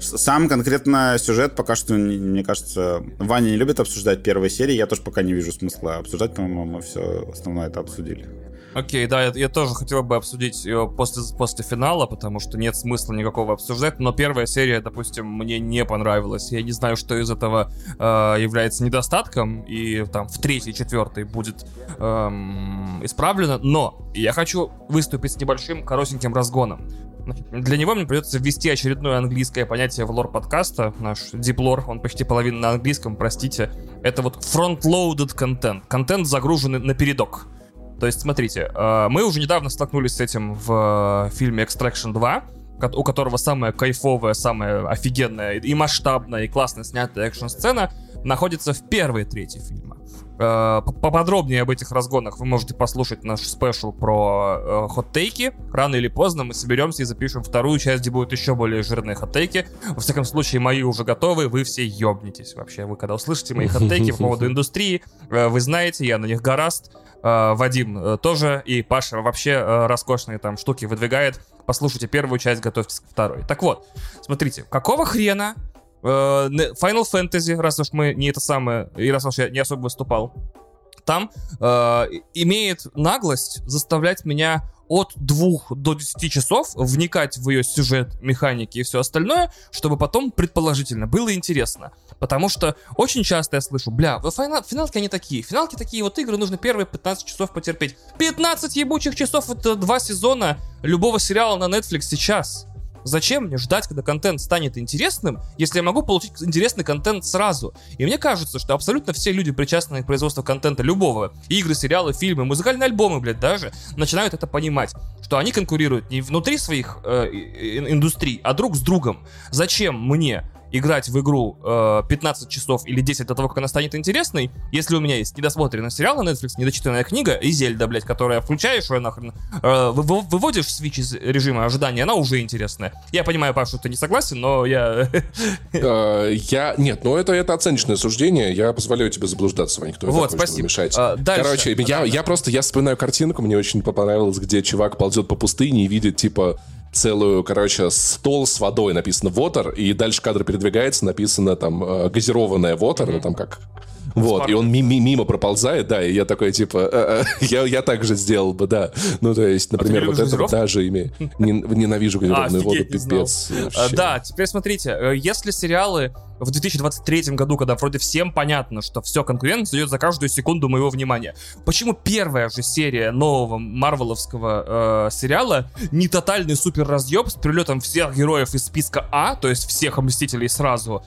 Сам конкретно сюжет пока что, мне кажется, Ваня не любит обсуждать первые серии. Я тоже пока не вижу смысла обсуждать, по-моему, мы все основное это обсудили. Окей, да, я, я тоже хотел бы обсудить после, после финала, потому что нет смысла никакого обсуждать, но первая серия, допустим, мне не понравилась. Я не знаю, что из этого э, является недостатком, и там в третьей, четвертой будет эм, исправлено, но я хочу выступить с небольшим коротеньким разгоном. Для него мне придется ввести очередное английское понятие в лор подкаста. Наш диплор, он почти половина на английском, простите. Это вот front-loaded контент. Контент загруженный на передок. То есть, смотрите, э, мы уже недавно столкнулись с этим в э, фильме Extraction 2, у которого самая кайфовая, самая офигенная и масштабная, и классно снятая экшн-сцена находится в первой трети фильма. Э, поподробнее об этих разгонах вы можете послушать наш спешл про хот-тейки. Рано или поздно мы соберемся и запишем вторую часть, где будут еще более жирные хот-тейки. Во всяком случае, мои уже готовы, вы все ёбнетесь вообще. Вы когда услышите мои хот-тейки по поводу индустрии, вы знаете, я на них гораст. Э, Вадим э, тоже и Паша вообще э, роскошные там штуки выдвигает. Послушайте первую часть, готовьтесь к второй. Так вот, смотрите, какого хрена Final Fantasy, раз уж мы не это самое, и раз уж я не особо выступал, там э, имеет наглость заставлять меня от 2 до 10 часов вникать в ее сюжет, механики и все остальное, чтобы потом предположительно было интересно. Потому что очень часто я слышу, бля, в финал, финалки они такие, финалки такие, вот игры нужно первые 15 часов потерпеть. 15 ебучих часов это два сезона любого сериала на Netflix сейчас. Зачем мне ждать, когда контент станет интересным, если я могу получить интересный контент сразу? И мне кажется, что абсолютно все люди, причастные к производству контента любого, игры, сериалы, фильмы, музыкальные альбомы, блядь, даже, начинают это понимать, что они конкурируют не внутри своих э, индустрий, а друг с другом. Зачем мне играть в игру э, 15 часов или 10 до того, как она станет интересной, если у меня есть недосмотренный сериал на Netflix, недочитанная книга и Зельда, блядь, которая включаешь ее нахрен, э, вы, выводишь свич из режима ожидания, она уже интересная. Я понимаю, Паш, что ты не согласен, но я... Э, я... Нет, ну это, это оценочное суждение, я позволяю тебе заблуждаться, никто Вот, спасибо. А, Короче, я, я просто, я вспоминаю картинку, мне очень понравилось, где чувак ползет по пустыне и видит, типа, целую, короче, стол с водой, написано water, и дальше кадр передвигается, написано там э, газированная water, mm-hmm. ну там как вот, и он мимо проползает, да, и я такой, типа, э, э, я, я так же сделал бы, да. Ну, то есть, например, а вот это даже имею. Ненавижу газированную воду, пипец. А, да, теперь смотрите, э, если сериалы в 2023 году, когда вроде всем понятно, что все, конкурент идет за каждую секунду моего внимания. Почему первая же серия нового марвеловского э, сериала не тотальный супер разъеб с прилетом всех героев из списка А, то есть всех Мстителей сразу,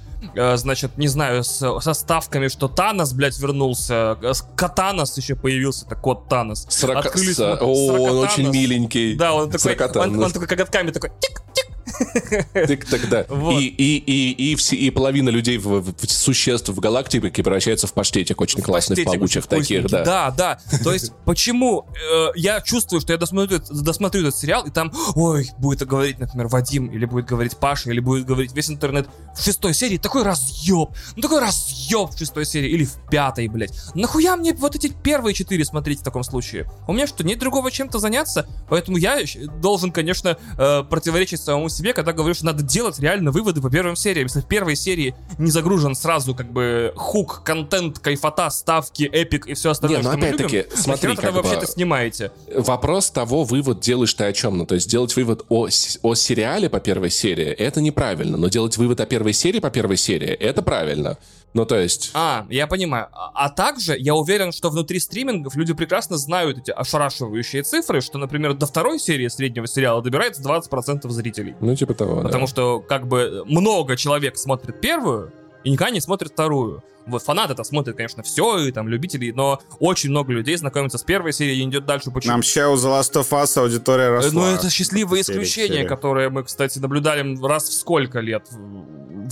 значит, не знаю, с, со ставками, что Танос, блядь, вернулся, э, Катанос еще появился, это кот Танос. Сорока... Открылись... О, он очень миленький. Да, он такой, он, он, он такой коготками такой, тик-тик, так тогда. Вот. И, и, и, и, все, и половина людей, в, в, существ в галактике превращается в паштетик очень в классных, паштетик, таких, да. Да, да. То есть, почему э, я чувствую, что я досмотрю, досмотрю этот сериал, и там, ой, будет говорить, например, Вадим, или будет говорить Паша, или будет говорить весь интернет в шестой серии, такой разъеб, ну такой разъеб в шестой серии, или в пятой, блядь. Нахуя мне вот эти первые четыре смотреть в таком случае? У меня что, нет другого чем-то заняться? Поэтому я должен, конечно, э, противоречить самому себе, себе, когда говорю, что надо делать реально выводы по первым сериям. Если в первой серии не загружен сразу как бы хук, контент, кайфота, ставки, эпик и все остальное, не, ну, что мы любим, смотри, вы вообще-то снимаете? Вопрос того, вывод делаешь ты о чем? Ну, то есть делать вывод о, о сериале по первой серии, это неправильно, но делать вывод о первой серии по первой серии, это правильно. Ну, то есть... А, я понимаю. А, а также я уверен, что внутри стримингов люди прекрасно знают эти ошарашивающие цифры, что, например, до второй серии среднего сериала добирается 20% зрителей. Ну, типа того, Потому да. что, как бы, много человек смотрит первую, и никогда не смотрит вторую. Вот фанаты это смотрят, конечно, все, и там любители, но очень много людей знакомятся с первой серией и идет дальше. Почему? Нам сейчас у The Last of Us аудитория росла. Ну, это счастливое исключение, которое мы, кстати, наблюдали раз в сколько лет?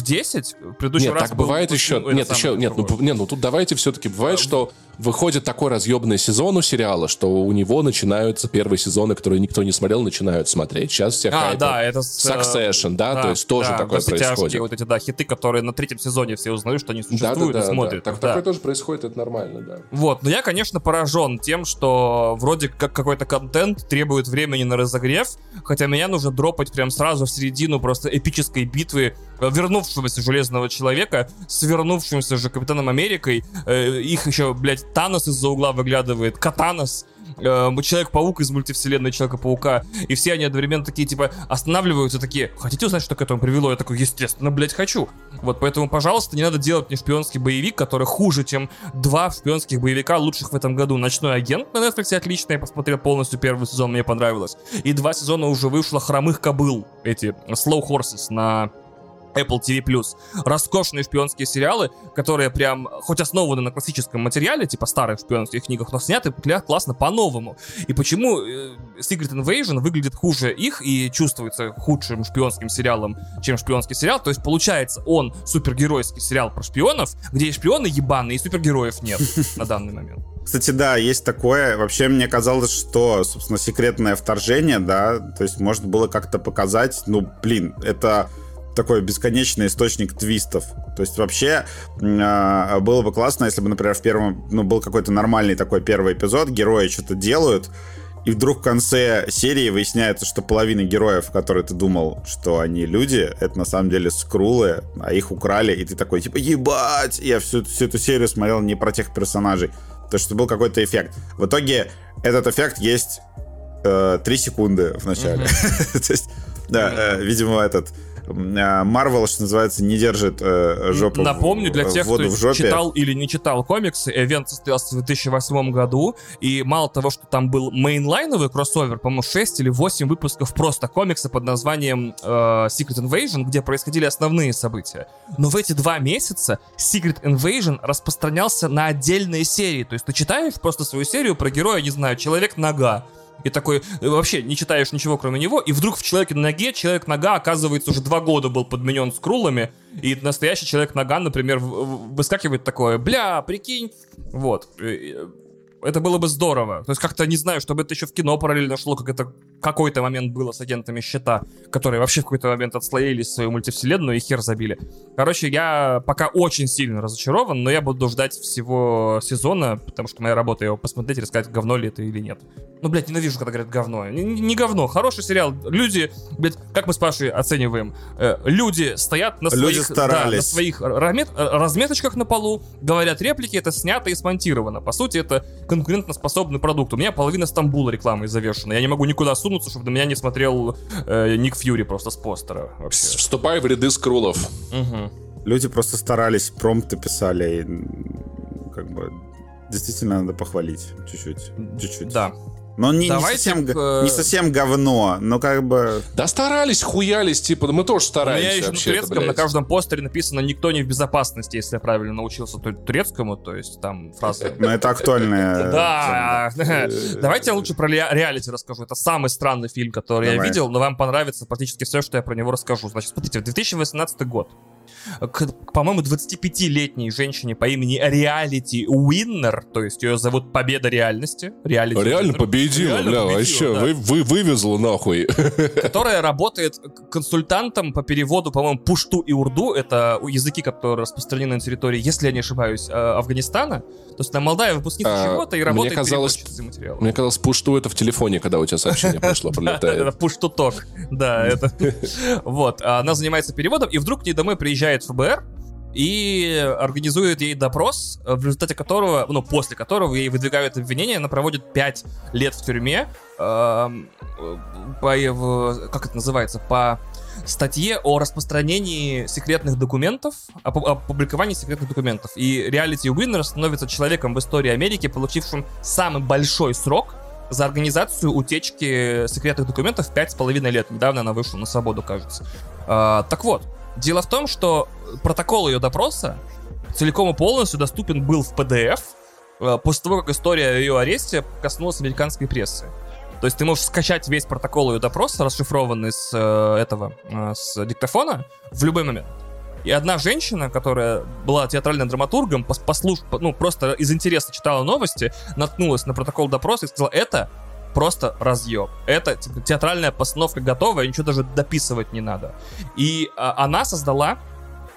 В 10? Предыдущий нет, раз так был, бывает еще... Нет, еще... Нет, ну, нет, ну тут давайте все-таки бывает, а, что выходит такой разъебный сезон у сериала, что у него начинаются первые сезоны, которые никто не смотрел, начинают смотреть. Сейчас все А, да, это... Succession, да, да, то есть тоже да, такое происходит. вот эти, да, хиты, которые на третьем сезоне все узнают, что они существуют да, да, и смотрят. Да, так, да. Такое тоже происходит, это нормально, да. Вот, но я, конечно, поражен тем, что вроде как какой-то контент требует времени на разогрев, хотя меня нужно дропать прям сразу в середину просто эпической битвы вернувшегося Железного Человека с вернувшимся же Капитаном Америкой. Э, их еще, блядь, Танос из-за угла выглядывает, Катанос, э, Человек-паук из мультивселенной Человека-паука, и все они одновременно такие, типа, останавливаются, такие, хотите узнать, что к этому привело? Я такой, естественно, блядь, хочу. Вот, поэтому, пожалуйста, не надо делать мне шпионский боевик, который хуже, чем два шпионских боевика лучших в этом году. «Ночной агент» на Netflix отлично, я посмотрел полностью первый сезон, мне понравилось. И два сезона уже вышло «Хромых кобыл», эти Slow Horses на Apple TV+. Роскошные шпионские сериалы, которые прям, хоть основаны на классическом материале, типа старых шпионских книгах, но сняты классно по-новому. И почему э, Secret Invasion выглядит хуже их и чувствуется худшим шпионским сериалом, чем шпионский сериал? То есть, получается, он супергеройский сериал про шпионов, где и шпионы ебаные, и супергероев нет на данный момент. Кстати, да, есть такое. Вообще, мне казалось, что, собственно, секретное вторжение, да, то есть можно было как-то показать, ну, блин, это такой бесконечный источник твистов. То есть вообще э, было бы классно, если бы, например, в первом, ну, был какой-то нормальный такой первый эпизод, герои что-то делают, и вдруг в конце серии выясняется, что половина героев, которые ты думал, что они люди, это на самом деле скрулы, а их украли, и ты такой, типа, ебать! Я всю, всю эту серию смотрел не про тех персонажей. То, что был какой-то эффект. В итоге этот эффект есть э, 3 секунды в начале. То есть, да, э, видимо, этот Марвел, что называется, не держит э, жопу Напомню, для тех, кто в жопе. читал или не читал комиксы, Эвент состоялся в 2008 году, и мало того, что там был мейнлайновый кроссовер, по-моему, 6 или 8 выпусков просто комикса под названием э, Secret Invasion, где происходили основные события. Но в эти два месяца Secret Invasion распространялся на отдельные серии. То есть ты читаешь просто свою серию про героя, не знаю, Человек-нога, и такой, э, вообще не читаешь ничего кроме него, и вдруг в Человеке на ноге Человек-нога, оказывается, уже два года был подменен скрулами, и настоящий Человек-нога, например, выскакивает такое, бля, прикинь, вот. Это было бы здорово. То есть как-то, не знаю, чтобы это еще в кино параллельно шло, как это какой-то момент было с агентами щита, которые вообще в какой-то момент отслоились свою мультивселенную и хер забили. Короче, я пока очень сильно разочарован, но я буду ждать всего сезона, потому что моя работа его посмотреть и рассказать, говно ли это или нет. Ну, блядь, ненавижу, когда говорят говно. Не, не говно, хороший сериал. Люди, блядь, как мы с Пашей оцениваем? Э, люди стоят на Люди своих, да, на своих размет- разметочках на полу, говорят реплики, это снято и смонтировано. По сути, это конкурентоспособный продукт. У меня половина Стамбула рекламой завешена. Я не могу никуда сунуться, чтобы на меня не смотрел э, Ник Фьюри просто с постера. Вообще. Вступай в ряды скрулов. Мгм. Люди просто старались, промпты писали, и, как бы действительно надо похвалить чуть-чуть. Чуть-чуть. Да. Но не, не Давайте совсем, к, э, не совсем говно, но как бы... Да старались, хуялись, типа, мы тоже У меня еще на турецком на каждом постере написано «Никто не в безопасности», если я правильно научился ту- турецкому, то есть там фраза. Но это актуальная... Да, давайте я лучше про ре- реалити расскажу. Это самый странный фильм, который я видел, но вам понравится практически все, что я про него расскажу. Значит, смотрите, в 2018 год к, по-моему, 25-летней женщине по имени Реалити Уиннер, то есть ее зовут Победа реальности. Reality Реально Winner, победила, Реально бля, победила, вообще, да. вы, вы вывезла нахуй. которая работает консультантом по переводу, по-моему, пушту и урду. Это языки, которые распространены на территории, если я не ошибаюсь, э, Афганистана. То есть она молодая выпускница А, чего-то и мне работает казалось- переводчицей материала. Мне казалось, пушту это в телефоне, когда у тебя сообщение пришло, Это прилетает. пуш-туток. Да, это... Вот. а Она занимается переводом, и вдруг к ней домой приезжает ФБР и организует ей допрос, в результате которого, ну, после которого ей выдвигают обвинения, она проводит 5 лет в тюрьме эм, по, в- как это называется, по статье о распространении секретных документов, о, пу- о публиковании секретных документов. И реалити Уиннер становится человеком в истории Америки, получившим самый большой срок за организацию утечки секретных документов пять с половиной лет. Недавно она вышла на свободу, кажется. А, так вот, дело в том, что протокол ее допроса целиком и полностью доступен был в PDF э, после того, как история о ее аресте коснулась американской прессы. То есть ты можешь скачать весь протокол ее допроса, расшифрованный с э, этого, э, с диктофона, в любой момент. И одна женщина, которая была театральным драматургом, пос- послуш... по- ну, просто из интереса читала новости, наткнулась на протокол допроса и сказала, это просто разъеб. Это типа, театральная постановка готова, ничего даже дописывать не надо. И а, она создала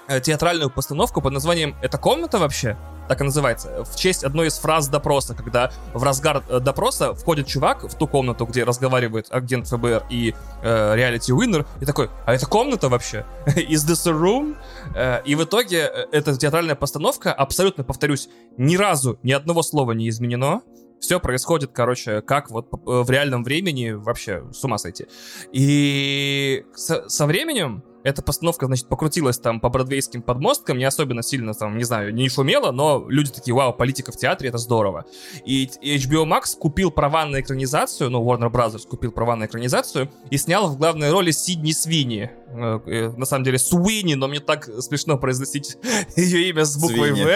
э, театральную постановку под названием «Это комната вообще?» так и называется, в честь одной из фраз допроса, когда в разгар э, допроса входит чувак в ту комнату, где разговаривает агент ФБР и э, Уиннер, и такой, а это комната вообще? Is this a room? Э, и в итоге э, эта театральная постановка, абсолютно, повторюсь, ни разу ни одного слова не изменено, все происходит, короче, как вот в реальном времени, вообще с ума сойти. И со, со временем эта постановка, значит, покрутилась там по бродвейским подмосткам, не особенно сильно там, не знаю, не шумела, но люди такие, вау, политика в театре, это здорово. И HBO Max купил права на экранизацию, ну, Warner Brothers купил права на экранизацию и снял в главной роли Сидни Свини. Э, э, на самом деле Суини, но мне так смешно произносить ее имя с буквой В.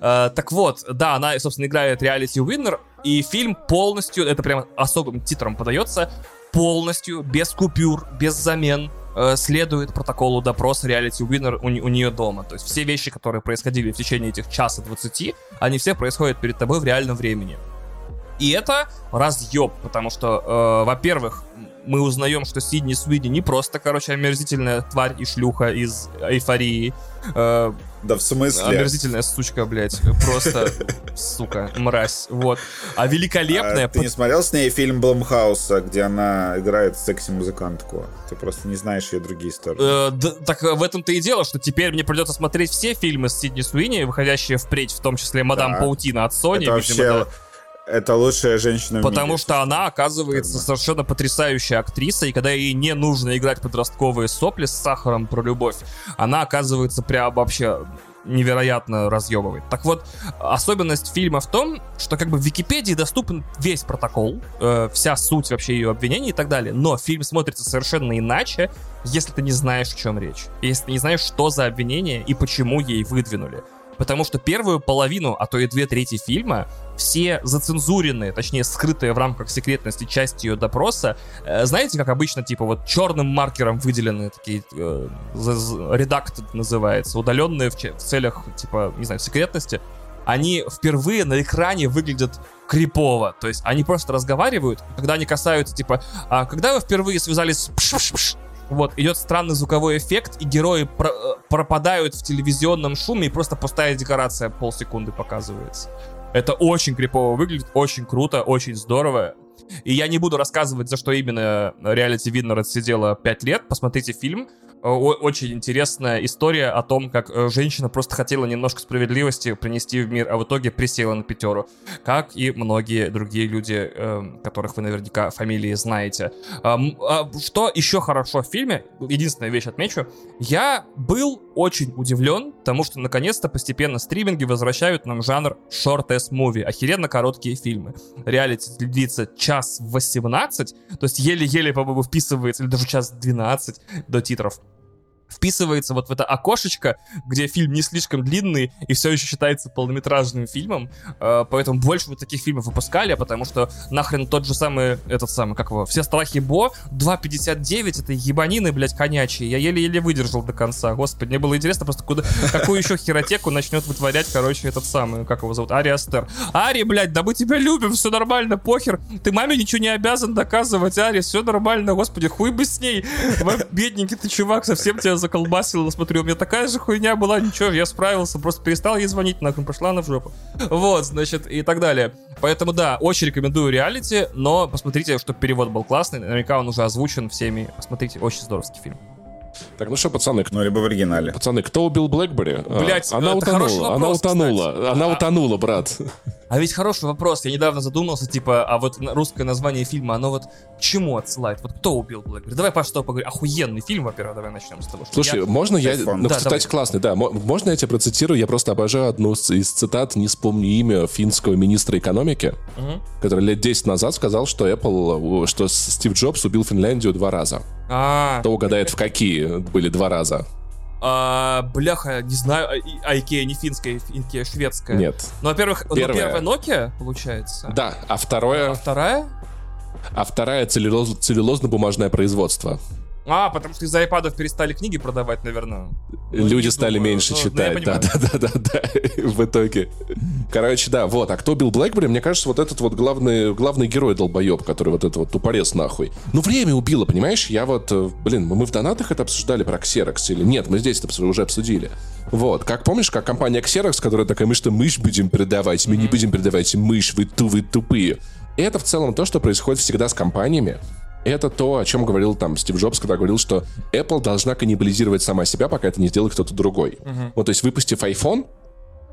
Э, так вот, да, она, собственно, играет реалити Уиннер, и фильм полностью, это прям особым титром подается, полностью, без купюр, без замен, э, следует протоколу допроса реалити Winner у, у нее дома. То есть все вещи, которые происходили в течение этих часа 20, они все происходят перед тобой в реальном времени. И это разъеб, потому что, э, во-первых, мы узнаем, что Сидни Свиди не просто, короче, омерзительная тварь и шлюха из эйфории. Э, да в смысле? Омерзительная сучка, блядь. Просто, сука, мразь. Вот. А великолепная... А, ты не смотрел с ней фильм Блумхауса, где она играет секси-музыкантку? Ты просто не знаешь ее другие стороны. Э, да, так в этом-то и дело, что теперь мне придется смотреть все фильмы с Сидни Суини, выходящие впредь, в том числе «Мадам да. Паутина» от Sony. Это вообще... да это лучшая женщина в Потому мире. что она оказывается Когда? совершенно потрясающая актриса, и когда ей не нужно играть подростковые сопли с сахаром про любовь, она оказывается прям вообще невероятно разъебывает. Так вот, особенность фильма в том, что как бы в Википедии доступен весь протокол, э, вся суть вообще ее обвинений и так далее, но фильм смотрится совершенно иначе, если ты не знаешь, о чем речь. Если ты не знаешь, что за обвинение и почему ей выдвинули. Потому что первую половину, а то и две трети фильма, все зацензуренные, точнее скрытые в рамках секретности части ее допроса, э, знаете, как обычно, типа вот черным маркером выделены такие, э, редакт называется, удаленные в, в целях, типа, не знаю, секретности, они впервые на экране выглядят крипово. То есть они просто разговаривают, когда они касаются, типа, а когда вы впервые связались с вот, идет странный звуковой эффект, и герои про э, пропадают в телевизионном шуме, и просто пустая декорация полсекунды показывается. Это очень крипово выглядит, очень круто, очень здорово. И я не буду рассказывать, за что именно реалити Виннер отсидела 5 лет. Посмотрите фильм. Очень интересная история о том, как э, женщина просто хотела немножко справедливости принести в мир, а в итоге присела на пятеру. Как и многие другие люди, эм, которых вы наверняка фамилии знаете. А что еще хорошо в фильме, единственная вещь отмечу, я был очень удивлен тому, что наконец-то постепенно стриминги возвращают нам жанр short-ass movie, охеренно короткие фильмы. Реалити длится час 18, то есть еле-еле, по-моему, вписывается, или даже час 12 до титров вписывается вот в это окошечко, где фильм не слишком длинный и все еще считается полнометражным фильмом, э, поэтому больше вот таких фильмов выпускали, потому что нахрен тот же самый, этот самый, как его, «Все страхи Бо», 2.59, это ебанины, блядь, конячие, я еле-еле выдержал до конца, господи, мне было интересно просто, куда, какую еще херотеку начнет вытворять, короче, этот самый, как его зовут, Ари Астер. Ари, блядь, да мы тебя любим, все нормально, похер, ты маме ничего не обязан доказывать, Ари, все нормально, господи, хуй бы с ней, бедненький ты чувак, совсем тебя заколбасила, смотрю, у меня такая же хуйня была, ничего, я справился, просто перестал ей звонить, нахуй, пошла она в жопу. Вот, значит, и так далее. Поэтому, да, очень рекомендую реалити, но посмотрите, чтобы перевод был классный, наверняка он уже озвучен всеми. Посмотрите, очень здоровский фильм. Так, ну что, пацаны? Ну, либо в оригинале. Пацаны, кто убил Блэкбери? Блять, она утонула, она утонула, она а, утонула, брат. А ведь хороший вопрос. Я недавно задумался, типа, а вот русское название фильма, оно вот к чему отсылает? Вот кто убил BlackBerry? Давай, Паш, что поговорим. Охуенный фильм, во-первых, давай начнем с того. Что Слушай, я... можно я... Ну, да, кстати, давай. классный, да. Можно я тебя процитирую? Я просто обожаю одну из цитат, не вспомню имя финского министра экономики, угу. который лет 10 назад сказал, что Apple, что Стив Джобс убил Финляндию два раза. А, Кто угадает, в какие были два раза? А, бляха, не знаю, а, а Икея не финская, Икея шведская. Нет. Ну, во-первых, ну, первая Nokia, получается. Да, а второе... А вторая? А вторая целлюлоз, целлюлозно-бумажное производство. А, потому что из-за айпадов перестали книги продавать, наверное. Люди не стали думаю. меньше Ну, ну, читать. Да, да, да, да, да. В итоге. Короче, да, вот. А кто Билл Блэкбери? Мне кажется, вот этот вот главный, главный герой долбоеб, который вот это вот тупорез нахуй. Ну, время убило, понимаешь? Я вот, э, блин, мы в донатах это обсуждали про Xerox или нет? Мы здесь это уже обсудили. Вот. Как помнишь, как компания Xerox, которая такая, мы что, мышь будем передавать? Мы не будем передавать мышь, вы, ту, вы тупые. И это в целом то, что происходит всегда с компаниями. Это то, о чем говорил там Стив Джобс, когда говорил, что Apple должна каннибализировать сама себя, пока это не сделает кто-то другой. Вот, то есть, выпустив iPhone,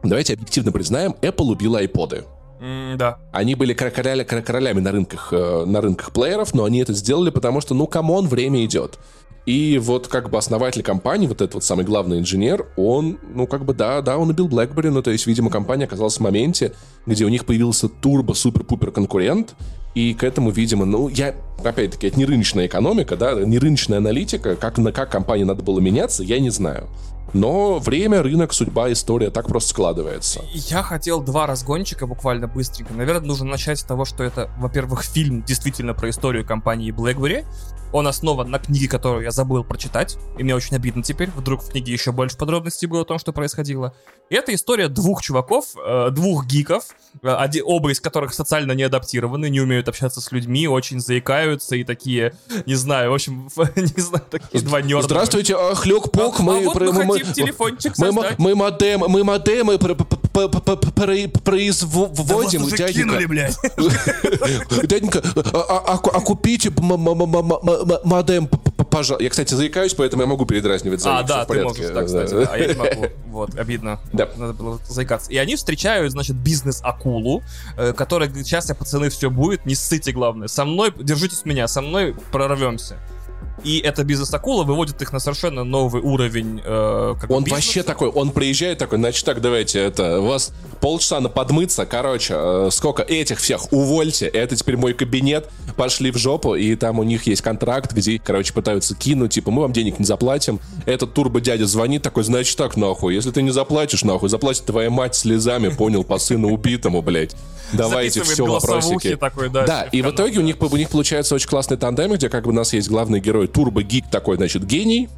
давайте объективно признаем, Apple убила iPod. М, Да. Они были крокориля- крокоролями на рынках, э, на рынках плееров, но они это сделали, потому что, ну, come on, время идет. И вот как бы основатель компании, вот этот вот самый главный инженер, он, ну, как бы, да, да, он убил BlackBerry, ну, то есть, видимо, компания оказалась в моменте, где у них появился турбо-супер-пупер конкурент, и к этому, видимо, ну, я, опять-таки, это не рыночная экономика, да, не рыночная аналитика, как, на как компании надо было меняться, я не знаю. Но время, рынок, судьба, история так просто складывается. Я хотел два разгончика буквально быстренько. Наверное, нужно начать с того, что это, во-первых, фильм действительно про историю компании BlackBerry. Он основан на книге, которую я забыл прочитать. И мне очень обидно теперь. Вдруг в книге еще больше подробностей было о том, что происходило. И это история двух чуваков, э, двух гиков, э, оди- оба из которых социально не адаптированы, не умеют общаться с людьми, очень заикаются и такие, не знаю, в общем, не знаю, такие два нерда. Здравствуйте, хлёк-пок, А- мы... а вот мы хотим телефончик создать. мы модемы пр- пр- пр- пр- пр- про- производим, дяденька. блядь. Дяденька, а, а- а- а купите модем, пожалуйста. Я, кстати, заикаюсь, поэтому я могу передразнивать за А, да, ты можешь так, кстати, Да. да, а я не могу. Вот, обидно. Да. Надо было заикаться. И они встречают, значит, бизнес-акулу, э, которая говорит, сейчас я, пацаны, все будет, не ссыте, главное. Со мной, держитесь меня, со мной прорвемся. И эта бизнес-акула выводит их на совершенно новый уровень э, как Он бизнеса. вообще такой, он приезжает такой, значит, так, давайте, это, у вас полчаса на подмыться, короче, э, сколько этих всех увольте, это теперь мой кабинет, пошли в жопу, и там у них есть контракт, где, короче, пытаются кинуть, типа, мы вам денег не заплатим, этот турбо-дядя звонит такой, значит, так, нахуй, если ты не заплатишь, нахуй, заплатит твоя мать слезами, понял, по сыну убитому, блядь. Давайте все вопросики. такой, да, да, и в итоге у них, у них получается очень классный тандем, где как бы у нас есть главный герой турбо-гик такой, значит, гений,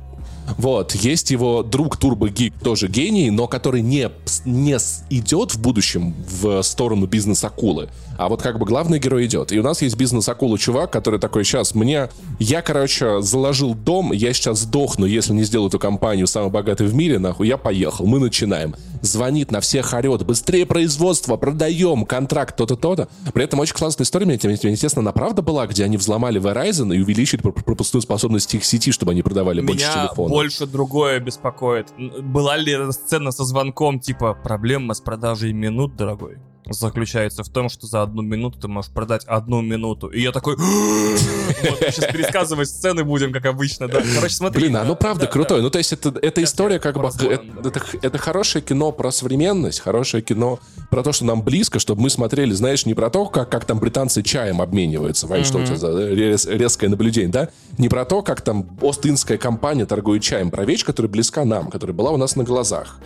вот, есть его друг Турбо Гик, тоже гений, но который не, не идет в будущем в сторону бизнес-акулы. А вот как бы главный герой идет. И у нас есть бизнес-акула чувак, который такой, сейчас, мне... Я, короче, заложил дом, я сейчас сдохну, если не сделаю эту компанию самой богатой в мире, нахуй, я поехал, мы начинаем. Звонит на всех, орет, быстрее производство, продаем, контракт, то-то, то-то. При этом очень классная история, мне, интересно, она правда была, где они взломали Verizon и увеличили пр- пропускную способность их сети, чтобы они продавали больше Меня телефонов. Больше другое беспокоит. Была ли эта сцена со звонком, типа, проблема с продажей минут, дорогой? Заключается в том, что за одну минуту ты можешь продать одну минуту. И я такой... Вот, сейчас пересказывать сцены будем, как обычно, да. Короче, смотри. Блин, да, оно правда да, крутое. да. Ну, то есть, это, это история, как бы. Это, да. это, это хорошее кино про современность, хорошее кино про то, что нам близко, чтобы мы смотрели, знаешь, не про то, как, как там британцы чаем обмениваются. Вань, что у тебя за рез- резкое наблюдение, да? Не про то, как там Ост-Индская компания торгует чаем, про вещь, которая близка нам, которая была у нас на глазах.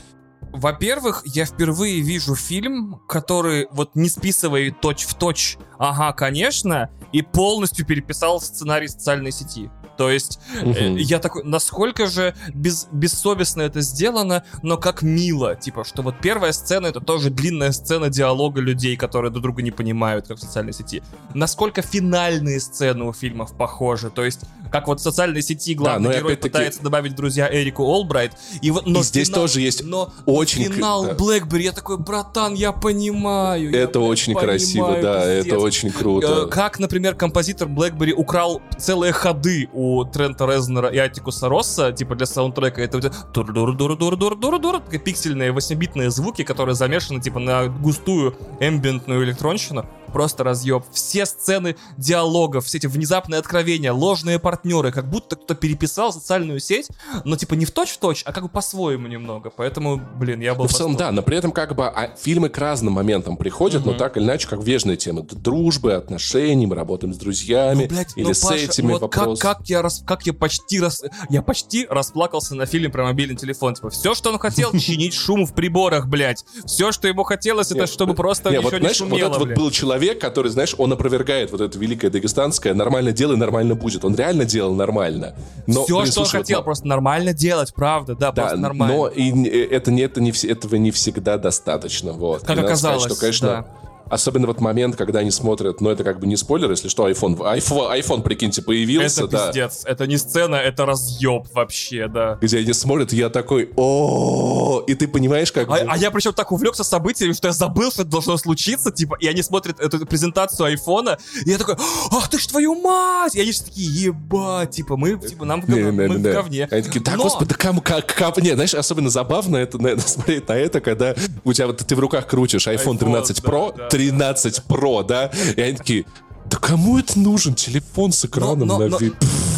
Во-первых, я впервые вижу фильм, который вот не списывает точь в точь, ага, конечно, и полностью переписал сценарий социальной сети. То есть Мгм. я такой, насколько же без, бессовестно это сделано, но как мило. Типа, что вот первая сцена это тоже длинная сцена диалога людей, которые друг друга не понимают, как в социальной сети. Насколько финальные сцены у фильмов похожи. То есть, как вот в социальной сети главный и герой пытается добавить друзья Эрику Олбрайт. И, вот, но И здесь финал- тоже есть но очень финал да. Блэкбери, я такой, братан, я понимаю. я, Это блядь, очень красиво, понимаю, да, пиздец». это очень круто. Э, Как, например, композитор Блэкбери украл целые ходы у Трента Резнера и Атикуса Росса, типа для саундтрека, это вот это тур-дур-дур-дур-дур-дур-дур, такие пиксельные 8-битные звуки, которые замешаны типа на густую эмбиентную электронщину. Просто разъеб. Все сцены диалогов, все эти внезапные откровения, ложные партнеры, как будто кто-то переписал социальную сеть, но типа не в точь-в-точь, а как бы по-своему немного. Поэтому, блин, я был Ну, в целом, да, но при этом как бы а, фильмы к разным моментам приходят, но так или иначе, как вежные темы. Дружбы, отношений, мы работаем с друзьями, Ну, блядь, или ну, с Паша, этими вот как, вопросы. как я рас, как я почти рас, я почти расплакался на фильме про мобильный телефон. Типа, все, что он хотел, чинить шум в приборах, блядь. Все, что ему хотелось, это чтобы просто Не, ничего не шумело, вот был человек, человек, который, знаешь, он опровергает вот это великое дагестанское «нормально делай, нормально будет». Он реально делал нормально. Но, Все, блин, что он слушай, вот хотел, на- просто нормально делать, правда, да, Да, просто нормально. но и э, это не, это не, этого не всегда достаточно. Вот. Как И надо сказать, оказалось, что, конечно, особенно вот момент, когда они смотрят, но это как бы не спойлер, если что, iPhone, iPhone, iPhone прикиньте, появился, Это да. пиздец, это не сцена, это разъеб вообще, да. Где они смотрят, я такой, о и ты понимаешь, как... А, а я причем так увлекся событиями, что я забыл, что это должно случиться, типа, и они смотрят эту презентацию айфона, и я такой, ах ты ж твою мать! И они же такие, ебать, типа, мы, типа, нам в, Не, гов- не, мы не, в да. говне. Они такие, да, Но- господи, да кому, как, как... Не, знаешь, особенно забавно это, на, смотреть на это, когда у тебя вот ты в руках крутишь iPhone iPhone, 13 да, Pro, да. 13 Pro, да, и они такие, да кому это нужен телефон с Но, экраном но- на но вид?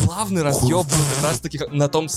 Главный разъеб как раз таки на том...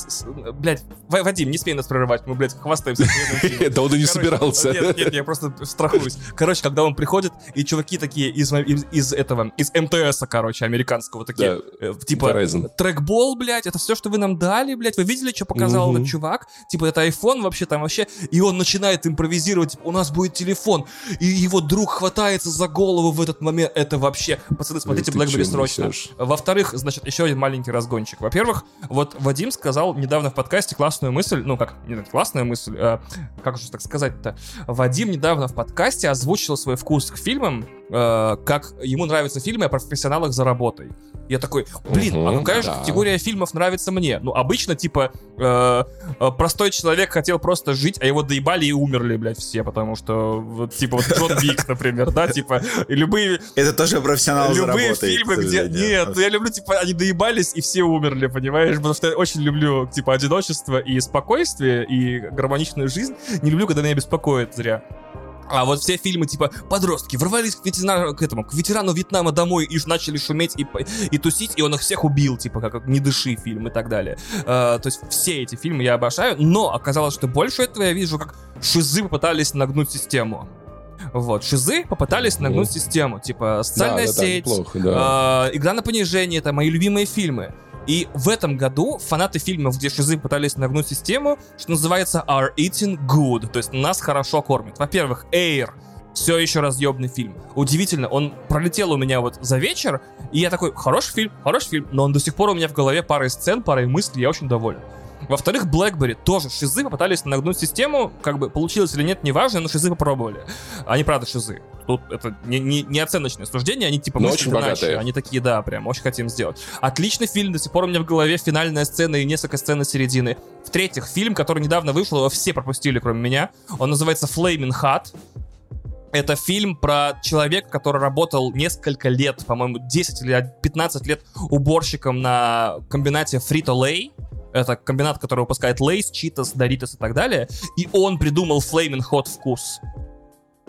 Блядь, Вадим, не смей нас прерывать, мы, блядь, хвастаемся. Да он и не собирался. Нет, нет, я просто страхуюсь. Короче, когда он приходит, и чуваки такие из, из, из этого, из МТСа, короче, американского, такие, э, типа, Verizon. трекбол, блядь, это все, что вы нам дали, блядь, вы видели, что показал этот чувак? Типа, это iPhone вообще там вообще, и он начинает импровизировать, типа, у нас будет телефон, и его друг хватается за голову в этот момент, это вообще, пацаны, смотрите BlackBerry срочно. Во-вторых, значит, еще один маленький разгончик. Во-первых, вот Вадим сказал недавно в подкасте классную мысль, ну как, не классная мысль, а, как же так сказать-то? Вадим недавно в подкасте озвучил свой вкус к фильмам, э, как ему нравятся фильмы о профессионалах за работой. Я такой, блин, а Мгм, какая же да. категория фильмов нравится мне? Ну, обычно, типа, э, э, простой человек хотел просто жить, а его доебали и умерли, блядь, все, потому что, вот, типа, вот Джон Вик, например, да, типа, и любые Это тоже профессионал Любые фильмы, где... Нет, я люблю, типа, они доебались и все умерли, понимаешь? Потому что я очень люблю, типа, одиночество и спокойствие, и гармоничную жизнь. Не люблю, когда меня беспокоит зря. А вот все фильмы, типа, подростки ворвались к, ветерана- к этому, к ветерану Вьетнама домой и начали шуметь и, и тусить, и он их всех убил, типа, как «Не дыши» фильм и так далее. Э, то есть все эти фильмы я обожаю, но оказалось, что больше этого я вижу, как шизы попытались нагнуть систему. Вот, шизы попытались нагнуть Ну. систему, типа, социальная Да, да, да, сеть, неплохо, да. э, игра на понижение, это мои любимые фильмы. И в этом году фанаты фильмов, где шизы пытались нагнуть систему, что называется are eating good, то есть нас хорошо кормят. Во-первых, Air, все еще разъебный фильм. Удивительно, он пролетел у меня вот за вечер, и я такой, хороший фильм, хороший фильм, но он до сих пор у меня в голове парой сцен, парой мыслей, я очень доволен. Во-вторых, BlackBerry тоже шизы попытались нагнуть систему, как бы получилось или нет, неважно, но шизы попробовали. Они правда шизы. Тут это не, не, не оценочное суждение, они типа Но очень иначе. богатые. Они такие, да, прям, очень хотим сделать. Отличный фильм, до сих пор у меня в голове финальная сцена и несколько сцен середины. В-третьих, фильм, который недавно вышел, его все пропустили, кроме меня. Он называется Flaming Hot. Это фильм про человека, который работал несколько лет, по-моему, 10 или 15 лет уборщиком на комбинате Frito-Lay. Это комбинат, который выпускает Lays, Cheetos, Doritos и так далее. И он придумал Flaming Hot вкус.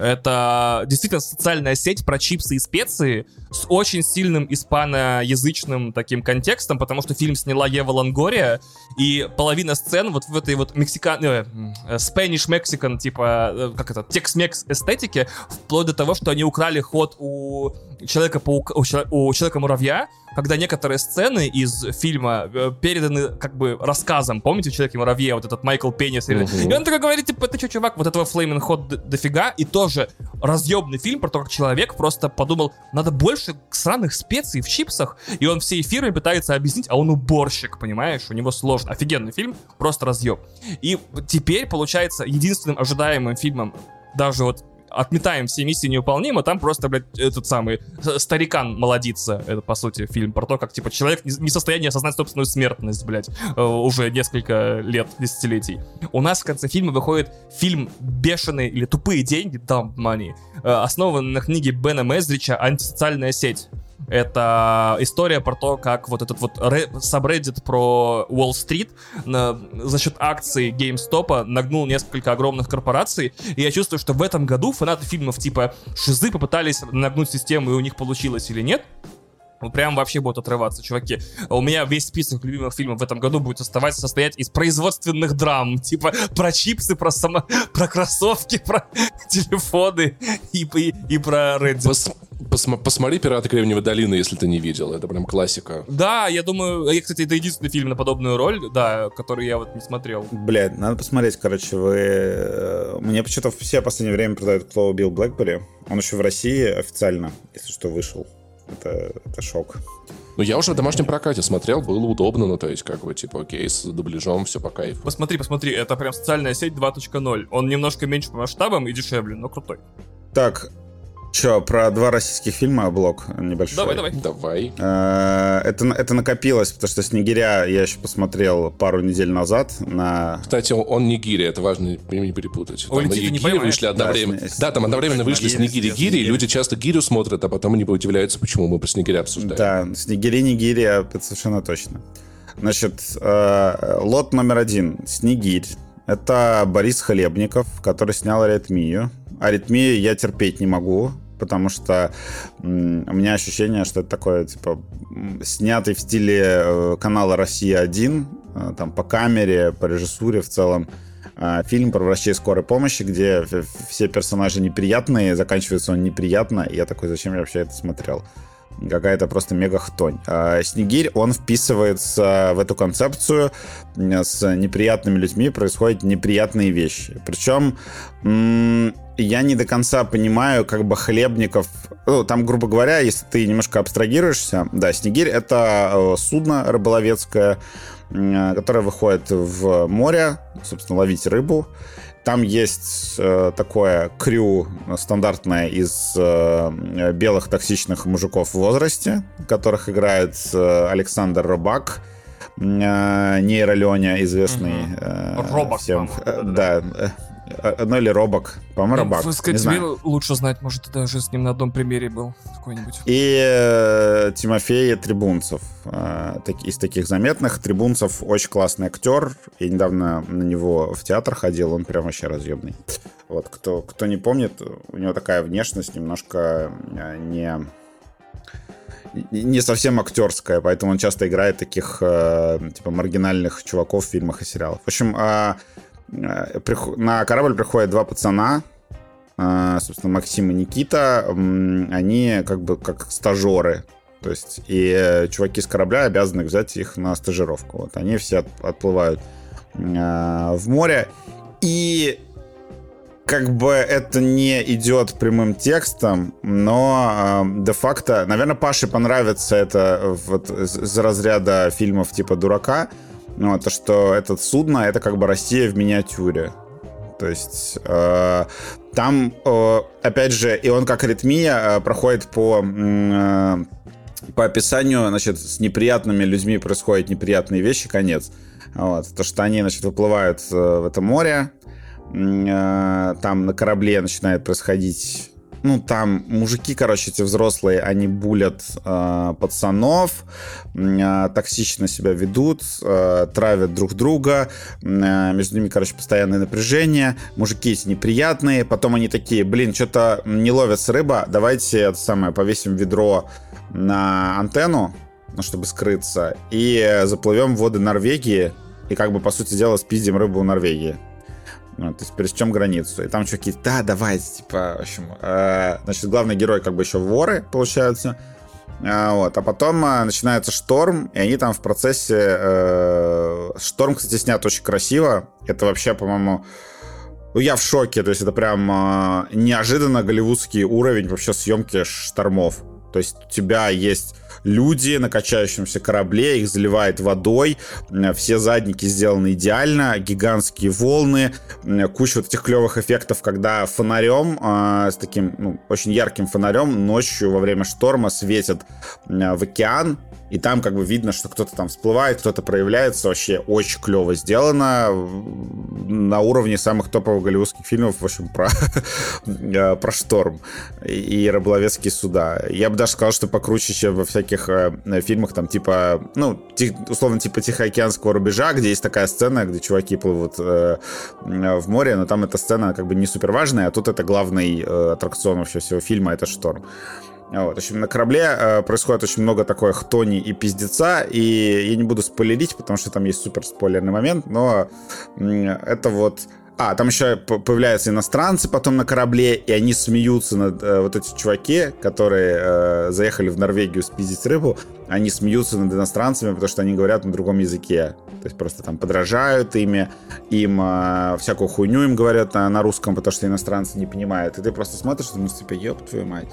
Это действительно социальная сеть про чипсы и специи с очень сильным испаноязычным таким контекстом, потому что фильм сняла Ева Лонгория, и половина сцен вот в этой вот мексикан... э, э, Spanish-Mexican, типа, э, как это, текс-мекс эстетике, вплоть до того, что они украли ход у Человека-паука, у, Чело- у Человека-муравья, когда некоторые сцены из фильма э, переданы как бы рассказом. Помните в Человеке-муравье вот этот Майкл Пеннис? Мгм. И он такой говорит, типа, ты что, чувак, вот этого Flaming Hot д- дофига, и тоже разъебный фильм про то, как человек просто подумал, надо больше сраных специй в чипсах, и он все эфиры пытается объяснить, а он уборщик, понимаешь, у него сложно. Офигенный фильм, просто разъеб. И теперь, получается, единственным ожидаемым фильмом, даже вот отметаем все миссии невыполнимы, там просто, блядь, этот самый старикан молодится. Это, по сути, фильм про то, как, типа, человек не в состоянии осознать собственную смертность, блядь, э, уже несколько лет, десятилетий. У нас в конце фильма выходит фильм «Бешеные» или «Тупые деньги», Dumb Money, э, основан на книге Бена Мезрича «Антисоциальная сеть». Это история про то, как вот этот вот ре- сабреддит про Уолл-стрит за счет акций GameStop нагнул несколько огромных корпораций. И я чувствую, что в этом году фанаты фильмов типа «Шизы» попытались нагнуть систему, и у них получилось или нет. Ну, прям вообще будут отрываться, чуваки. У меня весь список любимых фильмов в этом году будет оставаться состоять из производственных драм. Типа про чипсы, про само... про кроссовки, про телефоны и, и, и про Reddit. Пос- Посма- посмотри «Пираты Кремниевой долины», если ты не видел. Это прям классика. Да, я думаю, я, кстати, это единственный фильм на подобную роль, да, который я вот не смотрел. Блядь, надо посмотреть, короче, вы... э, Мне почему-то все в последнее время продают, кто убил Блэкбери. Он еще в России официально, если что, вышел. Это, это шок. Ну, я уже в домашнем прокате смотрел, было удобно, ну, то есть, как бы, типа, окей, с дубляжом, все по кайфу. Посмотри, посмотри, это прям социальная сеть 2.0. Он немножко меньше по масштабам и дешевле, но крутой. Так, Че, про два российских фильма блок небольшой. Давай, давай. Давай. Э, Это, это накопилось, потому что «Снегиря» я еще посмотрел пару недель назад на... Кстати, он, он не гири, это важно не перепутать. Там Улетит и и не гири вышли одновременно. Да, Да, там одновременно вышли Снегири, снегири с- гири, и люди часто гирю смотрят, а потом они удивляются, почему мы про снегиря обсуждаем. Да, «Снегири, нигири», это совершенно точно. Значит, э, лот номер один «Снегирь». Это Борис Хлебников, который снял «Аритмию». «Аритмию» я терпеть не могу, потому что у меня ощущение, что это такое, типа, снятый в стиле э, канала «Россия-1», э, там, по камере, по режиссуре в целом, э, фильм про врачей скорой помощи, где все персонажи неприятные, заканчивается он неприятно, и я такой, зачем я вообще это смотрел? какая-то просто мега хтонь. А Снегирь, он вписывается в эту концепцию. С неприятными людьми происходят неприятные вещи. Причем я не до конца понимаю, как бы хлебников... Ну, там, грубо говоря, если ты немножко абстрагируешься, да, Снегирь — это э, судно рыболовецкое, которое выходит в море, собственно, ловить рыбу. Там есть э, такое крю стандартное из э, белых токсичных мужиков в возрасте, которых играет э, Александр Робак, э, нейроленя, известный э, Робак, всем. Э, Да, э, э, ну или Робок, по-моему, Робак. Вы не сказать, тебе лучше знать, может, ты даже с ним на одном примере был какой-нибудь. И э, Тимофей Трибунцев. э, так- из таких заметных. Трибунцев очень классный актер. Я недавно на него в театр ходил. Он прям вообще разъемный. Вот, кто, кто не помнит, у него такая внешность немножко э, не не совсем актерская, поэтому он часто играет таких э, типа маргинальных чуваков в фильмах и сериалах. В общем, э, на корабль приходят два пацана, э, собственно, Максим и Никита, они как бы как стажеры. То есть, и э, чуваки с корабля обязаны взять их на стажировку. Вот они все от- отплывают э, в море. И как бы это не идет прямым текстом, но э, де-факто, наверное, Паше понравится это вот из из разряда фильмов типа «Дурака», ну, то, что этот судно — это как бы Россия в миниатюре. То есть э, там, э, опять же, и он как аритмия э, проходит по, э, по описанию, значит, с неприятными людьми происходят неприятные вещи, конец. Вот, то, что они, значит, выплывают э, в это море, э, там на корабле начинает происходить ну, там мужики, короче, эти взрослые, они булят э, пацанов, э, токсично себя ведут, э, травят друг друга, э, между ними, короче, постоянное напряжение, мужики эти неприятные, потом они такие, блин, что-то не ловится рыба, давайте это самое, повесим ведро на антенну, ну, чтобы скрыться, и э, заплывем в воды Норвегии, и как бы, по сути дела, спиздим рыбу у Норвегии. Ну, то есть пересечем границу. И там чуваки, да, давайте, типа, в общем, э, значит, главный герой как бы еще воры, получаются. А, вот. а потом э, начинается шторм, и они там в процессе... э, шторм, кстати, снят очень красиво. Это вообще, по-моему... Ну, я в шоке. То есть это прям э, неожиданно голливудский уровень вообще съемки штормов. То есть у тебя есть люди на качающемся корабле, их заливает водой, э, все задники сделаны идеально, гигантские волны, э, куча вот этих клевых эффектов, когда фонарем, э, с таким ну, очень ярким фонарем ночью во время шторма светят в океан, и там как бы видно, что кто-то там всплывает, кто-то проявляется. Вообще очень клево сделано. На уровне самых топовых голливудских фильмов, в общем, про, э, про шторм и рыболовецкие суда. Я бы даже сказал, что покруче, чем во всяких э, фильмах, там, типа, ну, ти- условно, типа Тихоокеанского рубежа, где есть такая сцена, где чуваки плывут э, э, в море, но там эта сцена как бы не супер важная, а тут это главный э, аттракцион вообще всего фильма, это шторм. Вот, в общем, на корабле э, происходит очень много такой хтони и пиздеца, и я не буду спойлерить, потому что там есть супер спойлерный момент, но м, это вот А, там еще появляются иностранцы потом на корабле, и они смеются над э, вот эти чуваки, которые э, заехали в Норвегию спиздить рыбу, они смеются над иностранцами, потому что они говорят на другом языке. То есть просто там подражают ими, им э, всякую хуйню им говорят на, на русском, потому что иностранцы не понимают. И ты просто смотришь и думаешь, типа, ёб твою мать.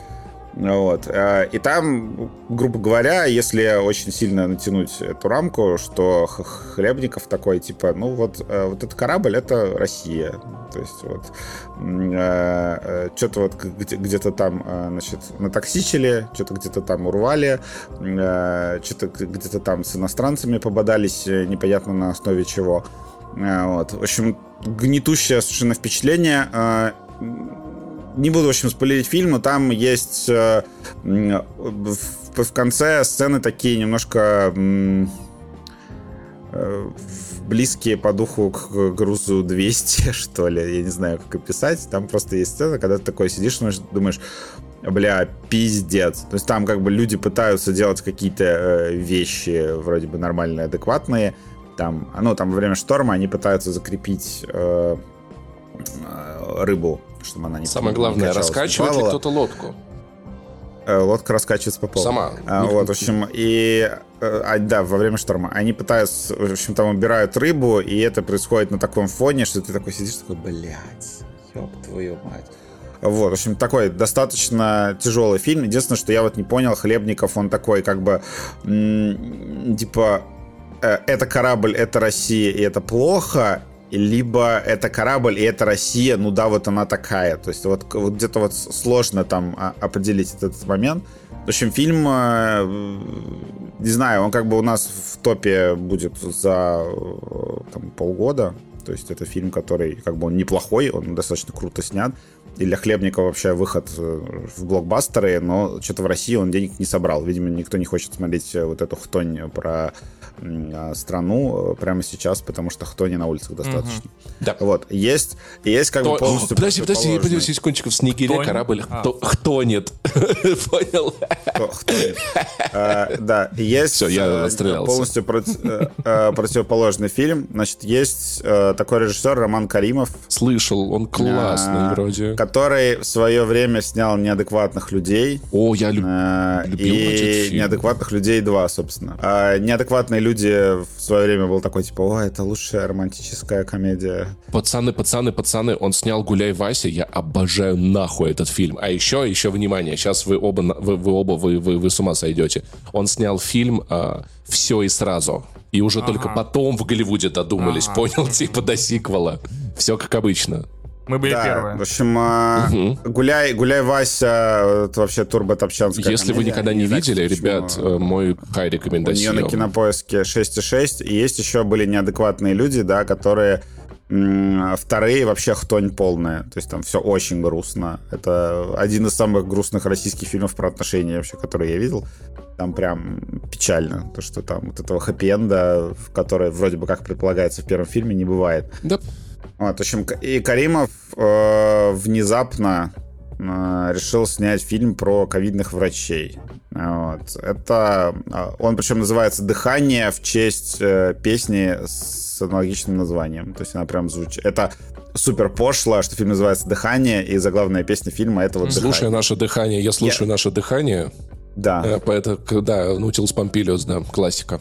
Вот. Э, и там, грубо говоря, если очень сильно натянуть эту рамку, что Хлебников такой, типа, ну вот, э, вот этот корабль — это Россия. То есть вот э, что-то вот где-то там, значит, натоксичили, что-то где-то там урвали, что-то где-то там с иностранцами пободались, непонятно на основе чего. Вот. В общем, гнетущее совершенно впечатление не буду, в общем, спойлерить но там есть э, в, в конце сцены такие немножко э, близкие по духу к грузу 200, что ли. Я не знаю, как описать. Там просто есть сцена, когда ты такой сидишь, думаешь, бля, пиздец. То есть там как бы люди пытаются делать какие-то э, вещи вроде бы нормальные, адекватные. Там, ну, там во время шторма они пытаются закрепить э, э рыбу чтобы она не Самое главное, раскачивает ли кто-то лодку? Э, лодка раскачивается по полу. Сама. А, вот, в общем, и э, а, да, во время шторма. Они пытаются, в общем, там убирают рыбу, и это происходит на таком фоне, что ты такой сидишь, такой, блядь, ёб твою мать. Вот, в общем, такой достаточно тяжелый фильм. Единственное, что я вот не понял, Хлебников, он такой, как бы, типа, э, это корабль, это Россия, и это плохо, либо это корабль, и это Россия, ну да, вот она такая. То есть вот, вот где-то вот сложно там а, определить этот момент. В общем, фильм, э, не знаю, он как бы у нас в топе будет за э, там, полгода. То есть это фильм, который как бы он неплохой, он достаточно круто снят. И для Хлебника вообще выход э, в блокбастеры, но что-то в России он денег не собрал. Видимо, никто не хочет смотреть вот эту хтонь про страну э, прямо сейчас, потому что хтони на улицах достаточно. Угу. Да. Вот. Есть, есть как Кто... бы полностью... Подожди, подожди, подожди, секундчиков. В Снегире корабль а. хтонет. Понял? А, да, есть Все, я э, полностью противоположный фильм. Значит, есть такой режиссер Роман Каримов. Слышал, он классный вроде. Который в свое время снял «Неадекватных людей». О, я любил И «Неадекватных людей 2», собственно. «Неадекватные люди в свое время был такой, типа, о, это лучшая романтическая комедия. Пацаны, пацаны, пацаны, он снял «Гуляй, Вася», я обожаю нахуй этот фильм. А еще, еще, внимание, сейчас вы оба, вы, вы оба, вы, вы, вы с ума сойдете. Он снял фильм э, «Все и сразу». И уже ага. только потом в Голливуде додумались, ага. понял, типа до сиквела. Все как обычно. Мы были да, первые. В общем, угу. гуляй, гуляй, Вася, это вообще турбо топчанская Если комедия. вы никогда не, не видели, знаю, ребят, почему... Э, мой хай рекомендация. У нее на кинопоиске 6,6. И есть еще были неадекватные люди, да, которые Вторые вообще хтонь полная. То есть там все очень грустно. Это один из самых грустных российских фильмов про отношения вообще, которые я видел. Там прям печально. То, что там вот этого хэппи-энда, который вроде бы как предполагается в первом фильме, не бывает. Да. Вот, в общем, и Каримов э, внезапно э, решил снять фильм про ковидных врачей. Вот. Это э, он причем называется "Дыхание" в честь э, песни с аналогичным названием. То есть она прям звучит. Это супер пошло, что фильм называется «Дыхание», и заглавная песня фильма — это вот «Слушай дыхание. наше дыхание», я слушаю я... наше дыхание. Да. Э, поэтому, да, Наутилус Помпилиус, да, классика.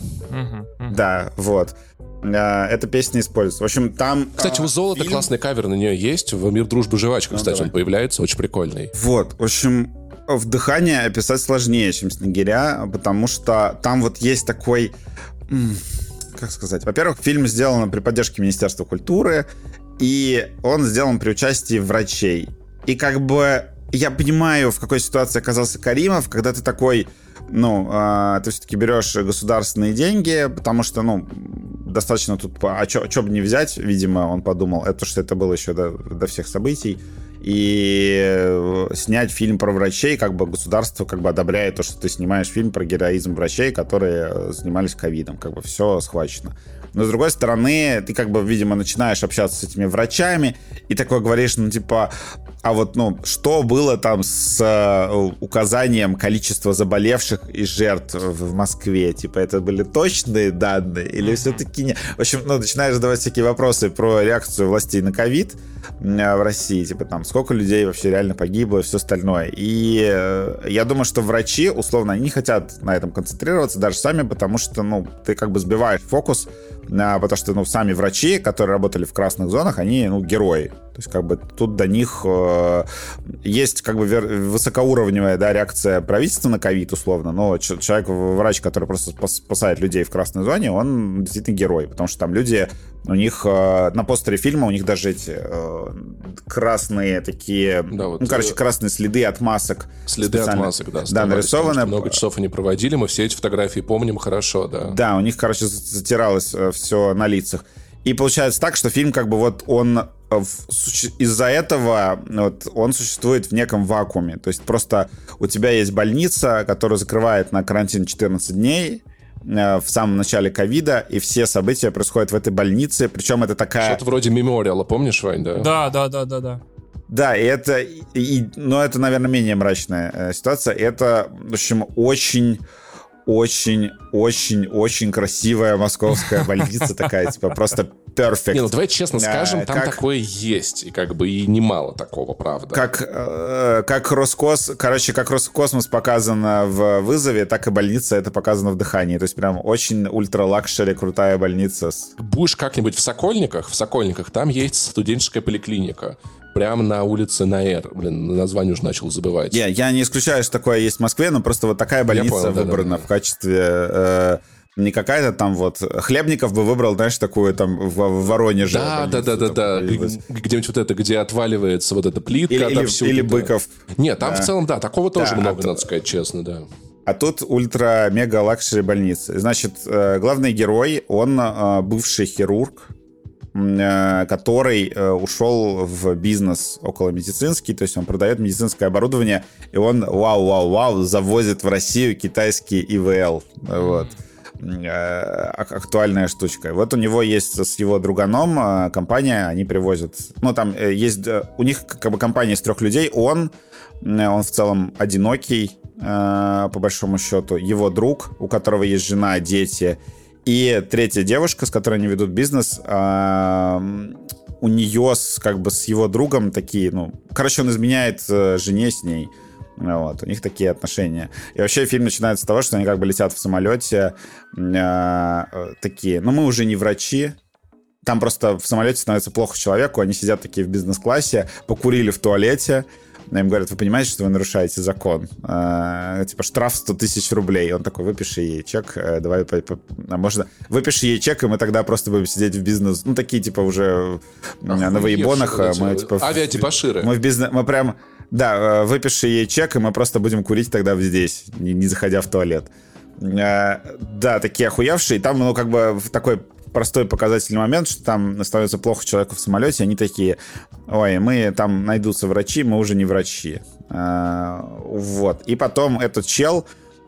Да, вот. Э, эта песня используется. В общем, там... Кстати, у Золота фильм... классный кавер на нее есть. В «Мир, дружбы, жвачка», ну, кстати, давай. он появляется, очень прикольный. Вот, в общем, вдыхание описать сложнее, чем Снегиря, потому что там вот есть такой... Как сказать? Во-первых, фильм сделан при поддержке Министерства культуры, и он сделан при участии врачей. И как бы я понимаю, в какой ситуации оказался Каримов, когда ты такой, ну, э, ты все-таки берешь государственные деньги, потому что, ну, достаточно тут, а что бы не взять, видимо, он подумал, это что это было еще до, до всех событий, и э, снять фильм про врачей, как бы государство как бы одобряет то, что ты снимаешь фильм про героизм врачей, которые э, занимались ковидом, как бы все схвачено. Но с другой стороны, ты как бы, видимо, начинаешь общаться с этими врачами и такой говоришь, ну типа, а вот, ну, что было там с э, указанием количества заболевших и жертв в Москве? Типа, это были точные данные или все-таки не? В общем, ну, начинаешь задавать всякие вопросы про реакцию властей на ковид э, в России, типа, там, сколько людей вообще реально погибло и все остальное. И э, я думаю, что врачи, условно, они не хотят на этом концентрироваться даже сами, потому что, ну, ты как бы сбиваешь фокус потому что, ну, сами врачи, которые работали в красных зонах, они, ну, герои. То есть, как бы, тут до них э, есть, как бы, высокоуровневая, да, реакция правительства на ковид, условно, но человек, врач, который просто спасает людей в красной зоне, он действительно герой, потому что там люди, у них э, на постере фильма, у них даже эти э, красные такие, да, вот, ну, короче, э, красные следы от масок. Следы от масок, да. Да, нарисованы. Много часов они проводили, мы все эти фотографии помним хорошо, да. Да, у них, короче, затиралось э, все на лицах. И получается так, что фильм как бы вот он э, из-за этого вот, он существует в неком вакууме. То есть просто у тебя есть больница, которая закрывает на карантин 14 дней, в самом начале ковида, и все события происходят в этой больнице, причем это такая... Что-то вроде мемориала, помнишь, Вань, да? Да, да, да, да, да. Да, и это, и, но это, наверное, менее мрачная э, ситуация. Это, в общем, очень очень-очень-очень красивая московская больница такая, типа просто perfect. Не, ну давай честно скажем, там такое есть, и как бы и немало такого, правда. Как, э, как Роскос, короче, как Роскосмос показано в вызове, так и больница это показано в дыхании. То есть прям очень ультра-лакшери крутая больница. Будешь как-нибудь в Сокольниках, в Сокольниках, там есть студенческая поликлиника прямо на улице Наэр. Блин, название уже начал забывать. Я, я не исключаю, что такое есть в Москве, но просто вот такая больница понял, выбрана да, да, да. в качестве... Э, не какая-то там вот... Хлебников бы выбрал, знаешь, такую там в, в Воронеже. Да, да, да, да, да. Где-нибудь вот это, где отваливается вот эта плитка. Или, или, или Быков. Нет, там да. в целом, да, такого тоже да, много, а надо сказать честно, да. А тут ультра-мега-лакшери больница. Значит, э, главный герой, он э, бывший хирург, который э, ушел в бизнес около медицинский, то есть он продает медицинское оборудование, и он, вау-вау-вау, завозит в Россию китайский ИВЛ. Вот. Э, актуальная штучка. Вот у него есть с его друганом компания, они привозят, ну там есть, у них как бы компания из трех людей, он, он в целом одинокий, по большому счету, его друг, у которого есть жена, дети, и третья девушка, с которой они ведут бизнес, у нее с, как бы с его другом такие, ну, короче, он изменяет э, жене с ней. Вот, у них такие отношения. И вообще фильм начинается с того, что они как бы летят в самолете, э, такие, ну мы уже не врачи, там просто в самолете становится плохо человеку, они сидят такие в бизнес-классе, покурили в туалете, им говорят, вы понимаете, что вы нарушаете закон? А, типа штраф 100 тысяч рублей. Он такой, выпиши ей чек, э, давай, по, по, а можно, выпиши ей чек, и мы тогда просто будем сидеть в бизнес. Ну, такие, типа, уже Охуеть, на воебонах. Мы, типа, Авиатипаширы. Мы в бизнес, мы прям, да, э, выпиши ей чек, и мы просто будем курить тогда здесь, не, не заходя в туалет. А, да, такие охуевшие. Там, ну, как бы в такой простой показательный момент, что там становится плохо человеку в самолете, они такие, ой, мы там найдутся врачи, мы уже не врачи. А, вот. И потом этот чел,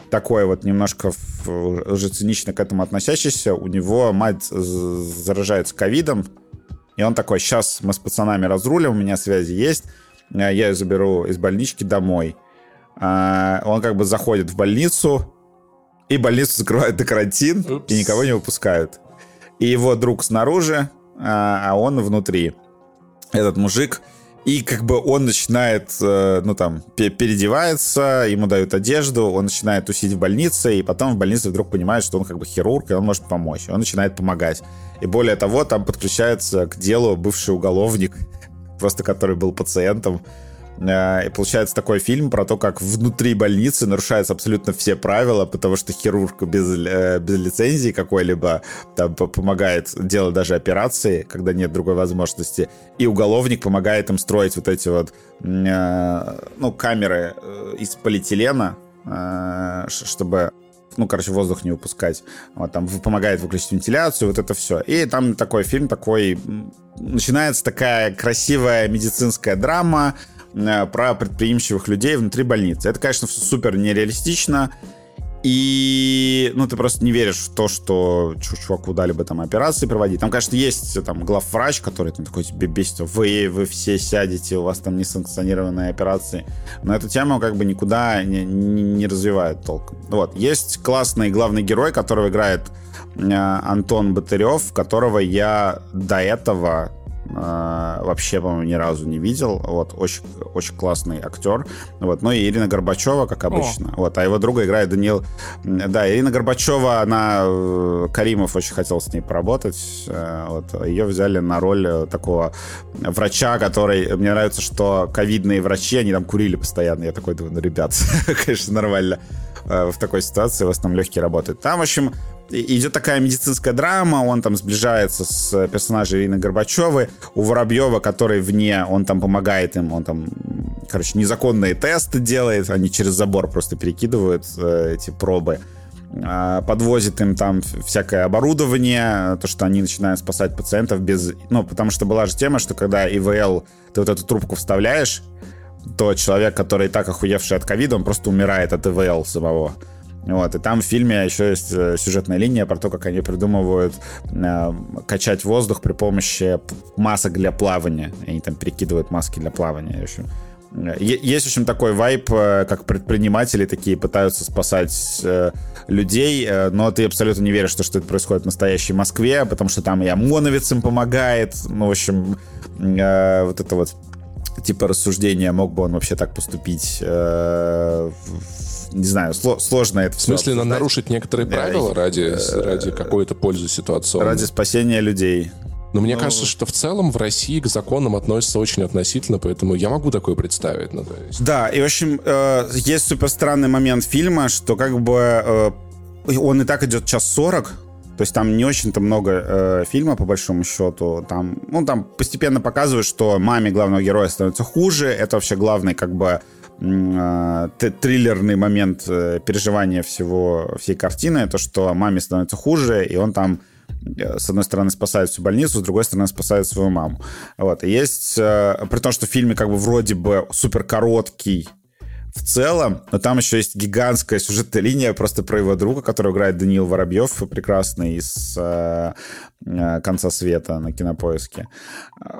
такой вот немножко уже цинично к этому относящийся, у него мать заражается ковидом, и он такой, сейчас мы с пацанами разрулим, у меня связи есть, я ее заберу из больнички домой. А, он как бы заходит в больницу, и больницу закрывают на карантин, Упс. и никого не выпускают и его друг снаружи, а, а он внутри. Этот мужик. И как бы он начинает, э, ну там, переодевается, ему дают одежду, он начинает тусить в больнице, и потом в больнице вдруг понимает, что он как бы хирург, и он может помочь. Он начинает помогать. И более того, там подключается к делу бывший уголовник, просто который был пациентом, и получается такой фильм про то, как внутри больницы нарушаются абсолютно все правила, потому что хирург без, э, без лицензии какой-либо там помогает делать даже операции, когда нет другой возможности. И уголовник помогает им строить вот эти вот э, ну, камеры из полиэтилена, чтобы ну, короче, воздух не выпускать. Вот, там помогает выключить вентиляцию, вот это все. И там такой фильм такой... Начинается такая красивая медицинская драма, Э, про предприимчивых людей внутри больницы. Это, конечно, все супер нереалистично. и, ну, ты просто не веришь в то, что чуваку дали бы там операции проводить. Там, конечно, есть там главврач, который там такой тебе бесит, вы, вы все сядете, у вас там несанкционированные операции. Но эту тему как бы никуда не, не, не развивают толком. Вот. Есть классный главный герой, которого играет э, Антон Батырев, которого я до этого вообще, по-моему, ни разу не видел. Вот, очень, очень классный актер. Вот, ну и Ирина Горбачева, как обычно. О. Вот, а его друга играет Даниил... Да, Ирина Горбачева, она... Э, Каримов очень хотел с ней поработать. Э, вот, ее взяли на роль э, такого врача, который... Мне нравится, что ковидные врачи, они там курили постоянно. Я такой думаю, ну, ребят, конечно, нормально в такой ситуации вас там легкие работают. Там, в общем, идет такая медицинская драма, он там сближается с персонажем Ирины Горбачевой, у Воробьева, который вне, он там помогает им, он там, короче, незаконные тесты делает, они через забор просто перекидывают э, эти пробы. А, подвозит им там всякое оборудование, то, что они начинают спасать пациентов без... Ну, потому что была же тема, что когда ИВЛ, ты вот эту трубку вставляешь, то человек, который и так охуевший от ковида, он просто умирает от ИВЛ самого. Вот, и там в фильме еще есть э, сюжетная линия про то, как они придумывают э, качать воздух при помощи масок для плавания. Они там перекидывают маски для плавания. В общем, э, есть, в общем, такой вайп, э, как предприниматели такие пытаются спасать э, людей, э, но ты абсолютно не веришь, что, что это происходит в настоящей Москве, потому что там и ОМОНовец им помогает. Ну, в общем, э, вот это вот типа рассуждения, мог бы он вообще так поступить э, не знаю, сло, сложно это В смысле, надо нарушить некоторые правила ради, э, ради какой-то пользы ситуации? Ради спасения людей. Но мне ну, кажется, что в целом в России к законам относятся очень относительно, поэтому я могу такое представить. Ну, есть... Да, и в общем, э, есть супер странный момент фильма, что как бы э, он и так идет час сорок, то есть там не очень-то много э, фильма, по большому счету. Там, ну, там постепенно показывают, что маме главного героя становится хуже. Это вообще главный, как бы, триллерный момент э, переживания всего, всей картины. То, что маме становится хуже, и он там э, с одной стороны спасает всю больницу, с другой стороны спасает свою маму. Вот. И есть, э, при том, что в фильме как бы вроде бы супер короткий в целом, но там еще есть гигантская сюжетная линия просто про его друга, который играет Даниил Воробьев, прекрасный из э, э, «Конца света» на Кинопоиске.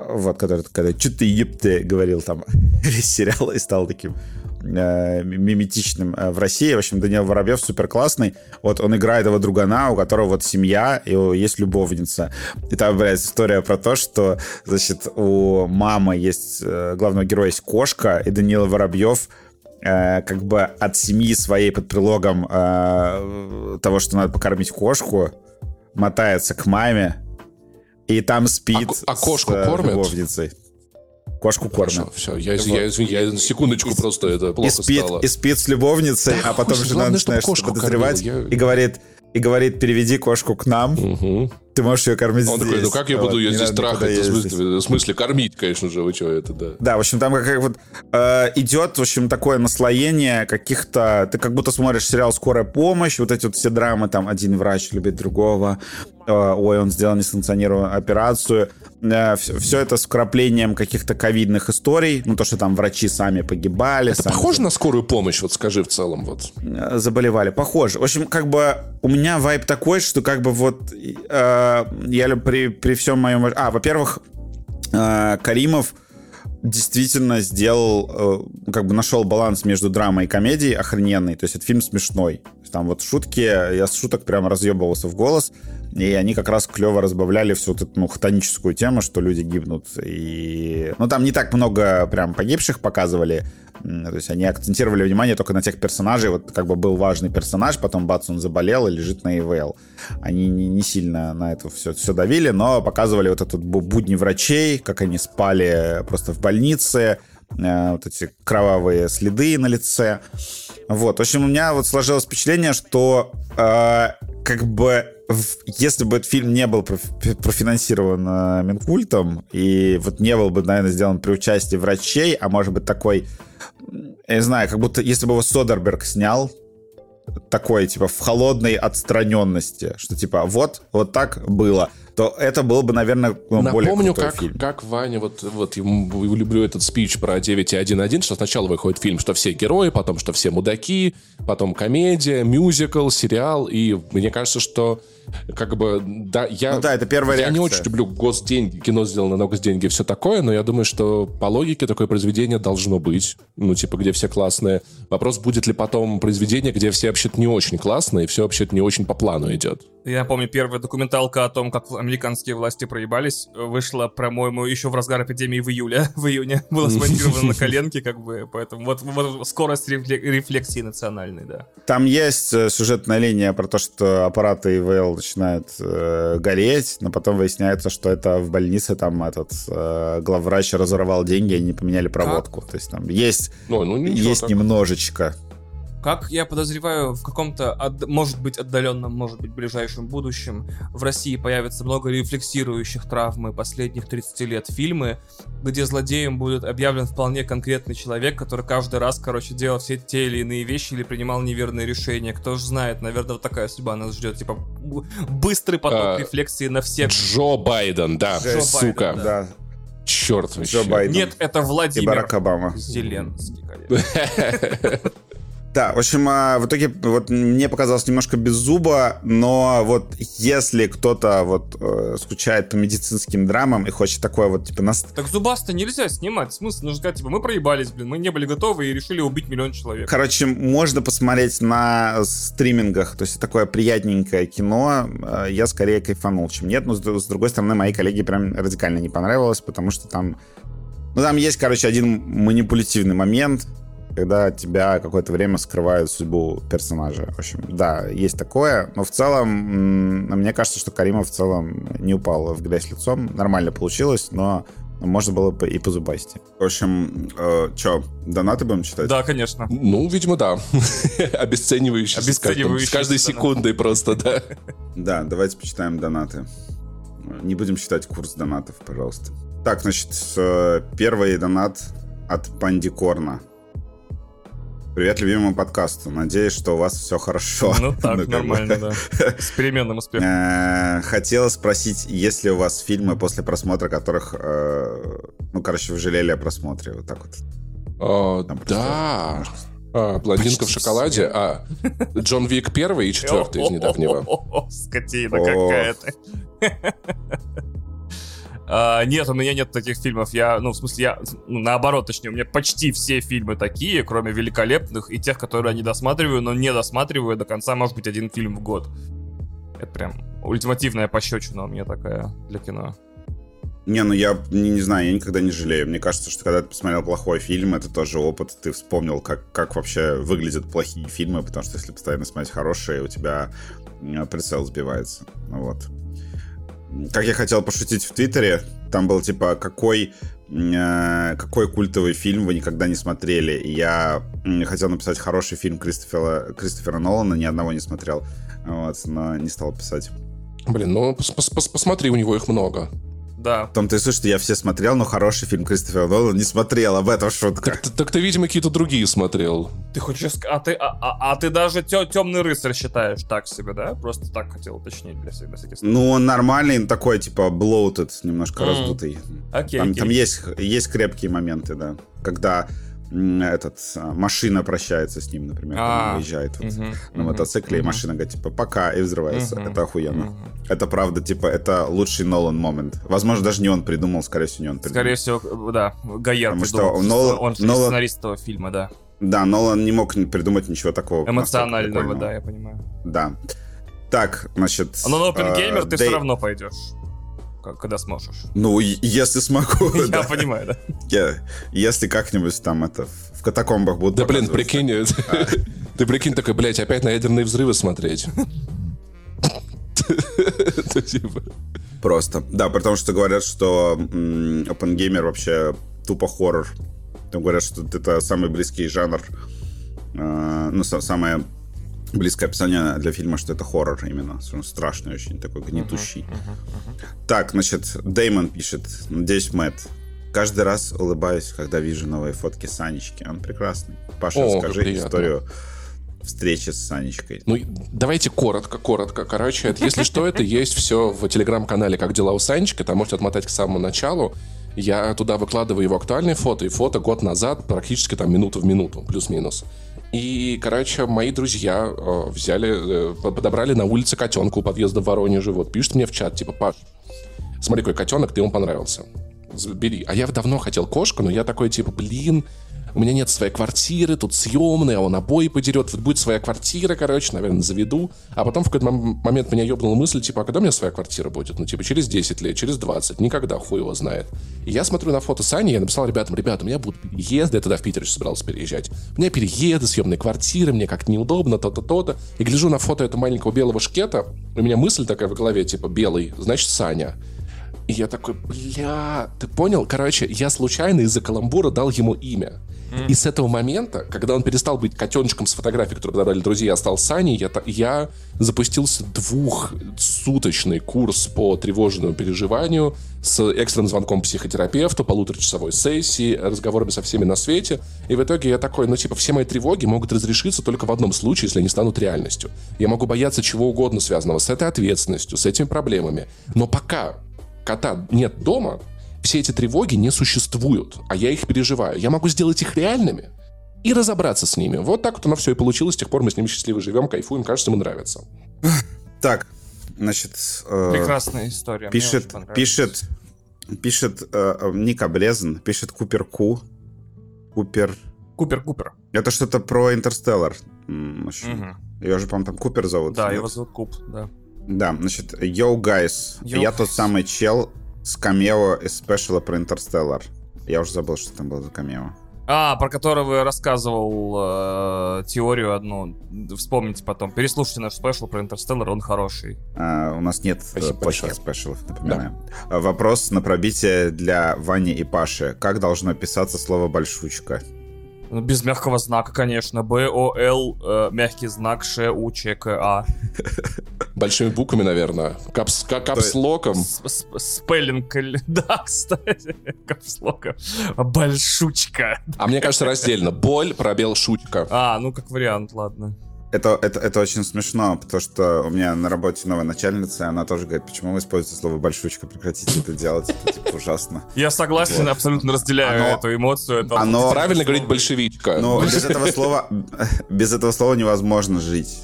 Вот, который, когда что ты ебты говорил там весь сериал и стал таким э, миметичным э, в России. В общем, Даниил Воробьев супер классный. Вот он играет его другана, у которого вот семья, и есть любовница. И там, блядь, история про то, что, значит, у мамы есть, главного героя есть кошка, и Даниил Воробьев э, как бы от семьи своей под прилогом э, того, что надо покормить кошку, мотается к маме и там спит а, а кошку с э, кормят? любовницей. Кошку кормят. Все, я, вот. я, я, я секундочку и, просто это плохо и спит, стало. И спит с любовницей, да, а потом жена начинает что подозревать я... и говорит, и говорит, переведи кошку к нам. Угу ты можешь ее кормить Он здесь. такой, ну как я буду ее здесь трахать? В смысле, в смысле, кормить, конечно же, вы что, это, да. Да, в общем, там как вот э, идет, в общем, такое наслоение каких-то... Ты как будто смотришь сериал «Скорая помощь», вот эти вот все драмы, там, один врач любит другого, э, ой, он сделал несанкционированную операцию. Э, все, все это с вкраплением каких-то ковидных историй, ну, то, что там врачи сами погибали. Это сами... похоже на скорую помощь, вот скажи в целом, вот. Э, заболевали, похоже. В общем, как бы у меня вайп такой, что как бы вот... Э, я при, при всем моем... А, во-первых, э, Каримов действительно сделал, э, как бы нашел баланс между драмой и комедией охрененный. То есть этот фильм смешной. Там вот шутки, я с шуток прям разъебывался в голос, и они как раз клево разбавляли всю эту, ну, хтоническую тему, что люди гибнут. И... Ну, там не так много прям погибших показывали, то есть они акцентировали внимание только на тех персонажей. Вот как бы был важный персонаж, потом бац, он заболел и лежит на ИВЛ. Они не, не сильно на это все, все давили, но показывали вот этот будни врачей, как они спали просто в больнице, э, вот эти кровавые следы на лице. Вот, в общем, у меня вот сложилось впечатление, что э, как бы если бы этот фильм не был профинансирован э, Минкультом и вот не был бы, наверное, сделан при участии врачей, а может быть такой я не знаю, как будто если бы его Содерберг снял, такой, типа, в холодной отстраненности, что, типа, вот, вот так было то это был бы, наверное, ну, более Напомню, как, фильм. как Ваня, вот, вот ему люблю этот спич про 9.1.1, что сначала выходит фильм, что все герои, потом, что все мудаки, потом комедия, мюзикл, сериал, и мне кажется, что как бы, да, я... Ну да, это первая Я реакция. не очень люблю госденьги, кино сделано на госденьги и все такое, но я думаю, что по логике такое произведение должно быть, ну, типа, где все классные. Вопрос, будет ли потом произведение, где все вообще-то не очень классные, и все вообще-то не очень по плану идет. Я помню, первая документалка о том, как американские власти проебались, вышла, по-моему, еще в разгар эпидемии в июле, в июне. Была смонтирована на коленке, как бы, поэтому вот, вот скорость рефле- рефлексии национальной, да. Там есть э, сюжетная линия про то, что аппараты ИВЛ начинают э, гореть, но потом выясняется, что это в больнице там этот э, главврач разорвал деньги, они поменяли проводку. То есть там есть, Ну, ну есть так. немножечко. Как я подозреваю, в каком-то, от- может быть, отдаленном, может быть, ближайшем будущем в России появится много рефлексирующих травмы последних 30 лет фильмы, где злодеем будет объявлен вполне конкретный человек, который каждый раз, короче, делал все те или иные вещи или принимал неверные решения. Кто же знает, наверное, вот такая судьба нас ждет. Типа, быстрый поток А, рефлексии на всех. Джо Байден, да, Джо сука. Байден, Да, Черт вообще. Джо Байден Нет, это и Владимир Барак Обама. Зеленский, конечно. Да, в общем, а, в итоге вот мне показалось немножко без зуба, но вот если кто-то вот э, скучает по медицинским драмам и хочет такое вот типа нас... Так зубасто нельзя снимать. Смысл? Нужно сказать, типа, мы проебались, блин, мы не были готовы и решили убить миллион человек. Короче, можно посмотреть на стримингах, то есть такое приятненькое кино. Э, Я скорее кайфанул, чем нет. Но с с другой стороны, мои коллеги прям радикально не понравилось, потому что там... Ну, там есть, короче, один манипулятивный момент, когда тебя какое-то время скрывают судьбу персонажа. В общем, да, есть такое, но в целом, мне кажется, что Каримов в целом не упал в грязь лицом. Нормально получилось, но можно было бы и позубасти. В общем, э, что, донаты будем читать? Да, конечно. Ну, видимо, да. Обесценивающий. Обесценивающий, С каждой секундой просто, да. Да, давайте почитаем донаты. Не будем считать курс донатов, пожалуйста. Так, значит, э, первый донат от Пандикорна. Привет любимому подкасту. Надеюсь, что у вас все хорошо. Ну так, бы. нормально, да. С переменным успехом. Э, Хотела спросить, есть ли у вас фильмы, после просмотра которых, э, ну, короче, вы жалели о просмотре? Вот так вот. О, Там просто- Да. А, Блондинка в шоколаде. А, Джон Вик первый и четвертый из недавнего. О, Скотина какая-то. А, Нет, у меня нет таких фильмов. Я, ну, в смысле, я, ну, наоборот, точнее, у меня почти все фильмы такие, кроме великолепных и тех, которые я не досматриваю, но не досматриваю до конца, может быть, один фильм в год. Это прям ультимативная пощечина у меня такая для кино. Не, ну я не, не знаю, я никогда не жалею. Мне кажется, что когда ты посмотрел плохой фильм, это тоже опыт. Ты вспомнил, как, как вообще выглядят плохие фильмы, потому что если постоянно смотреть хорошие, у тебя прицел сбивается. Ну Вот. Как я хотел пошутить в Твиттере, там был типа, какой, э, какой культовый фильм вы никогда не смотрели. Я хотел написать хороший фильм Кристофера, Кристофера Нолана, ни одного не смотрел. Вот, но не стал писать. Блин, ну пос- пос- пос- посмотри, у него их много. Да. В том-то и суть, что я все смотрел, но хороший фильм Кристофера Нолана не смотрел. Об этом шутка. Так, ты- так ты, видимо, какие-то другие смотрел. Ты хочешь... А ты, а, а- а ты даже темный рыцарь считаешь так себе, да? Просто так хотел уточнить для всех, на всякий случай. Ну, он нормальный, такой, типа, bloated, немножко Мгм. раздутый. Окей, Там, окей. там есть, есть крепкие моменты, да. Когда этот, а, машина прощается с ним, например, когда А, он выезжает вот Мгм, на мотоцикле, и мгм, машина говорит, типа, пока, и взрывается. мгм, Это охуенно. мгм. Это правда, типа, это лучший Нолан момент. Возможно, даже не он придумал, скорее всего, не он придумал. Скорее всего, да, Гайер Потому что придумал, Нолан- он Нолан- сценарист этого фильма, да. Да, Нолан не мог придумать ничего такого. Эмоционального, да, я понимаю. Да. Так, значит... А Но на Опенгеймер э, ты Дэй- все равно пойдешь. Когда сможешь. Ну, если смогу, Я понимаю, да. Я- Если как-нибудь там это в катакомбах будут Да, блин, прикинь, А. ты прикинь такой, блядь, опять на ядерные взрывы смотреть. Типа- Просто. Да, потому что говорят, что м, OpenGamer вообще тупо хоррор. Там говорят, что это самый близкий жанр. э, ну, са- самое близкое описание для фильма, что это хоррор именно. Страшный очень, такой гнетущий. Так, значит, Деймон пишет. Надеюсь, Мэтт. Каждый раз улыбаюсь, когда вижу новые фотки Санечки. Он прекрасный. Паша, О, расскажи историю встречи с Санечкой? Ну, давайте коротко, коротко. Короче, если что, это есть все в телеграм-канале «Как дела у Санечки», там можете отмотать к самому началу. Я туда выкладываю его актуальные фото, и фото год назад, практически там минуту в минуту, плюс-минус. И, короче, мои друзья э, взяли, э, подобрали на улице котенка у подъезда в Воронеже. Вот, пишут мне в чат, типа, Паш, смотри, какой котенок, ты ему понравился. Бери. А я давно хотел кошку, но я такой, типа, блин, у меня нет своей квартиры, тут съемная, он обои подерет, вот будет своя квартира, короче, наверное, заведу. А потом в какой-то момент меня ебнула мысль, типа, а когда у меня своя квартира будет? Ну, типа, через 10 лет, через 20, никогда, хуй его знает. И я смотрю на фото Сани, я написал ребятам, ребята, у меня будут переезды, я тогда в Питер собирался переезжать. У меня переезды, съемные квартиры, мне как-то неудобно, то-то, то-то. И гляжу на фото этого маленького белого шкета, у меня мысль такая в голове, типа, белый, значит, Саня. И я такой, бля, ты понял? Короче, я случайно из-за каламбура дал ему имя. И с этого момента, когда он перестал быть котеночком с фотографией, которую подобрали друзья, а стал Саней, я, я запустился двухсуточный курс по тревожному переживанию с экстренным звонком психотерапевту, полуторачасовой сессии, разговорами со всеми на свете. И в итоге я такой, ну типа, все мои тревоги могут разрешиться только в одном случае, если они станут реальностью. Я могу бояться чего угодно связанного с этой ответственностью, с этими проблемами. Но пока кота нет дома, все эти тревоги не существуют, а я их переживаю. Я могу сделать их реальными и разобраться с ними. Вот так вот оно все и получилось. С тех пор мы с ними счастливо живем, кайфуем, кажется, ему нравится. Так, значит... Э, Прекрасная история. Пишет, пишет, пишет э, Ник Облезен, пишет Купер Ку. Купер... Купер, Купер. Это что-то про Интерстеллар. Угу. Ее же, по-моему, там Купер зовут. Да, нет? его зовут Куп, да. Да, значит, Yo, guys, я тот самый чел, с камео из special а про Интерстеллар. Я уже забыл, что там было за камео. А, про которого рассказывал э, теорию одну. Вспомните потом. Переслушайте наш special про Интерстеллар, он хороший. А, у нас нет э, Спасибо плохих большое. special ов, напоминаю. Да. Вопрос на пробитие для Вани и Паши. Как должно писаться слово «большучка»? Ну, без мягкого знака, конечно. Б, О, Л, э, мягкий знак, Ш, У, Ч, К, А. Большими буквами, наверное. Капс, капслоком. Спеллинг, да, кстати. Капслоком. Большучка. А мне кажется, раздельно. Боль, пробел, шутка. А, ну как вариант, ладно. Это, это, это очень смешно, потому что у меня на работе новая начальница, и она тоже говорит, почему вы используете слово «большучка», прекратите это делать, это типа ужасно. Я согласен, вот. абсолютно разделяю оно, эту эмоцию. Это оно, правильно говорить «большевичка». Но без этого слова, без этого слова невозможно жить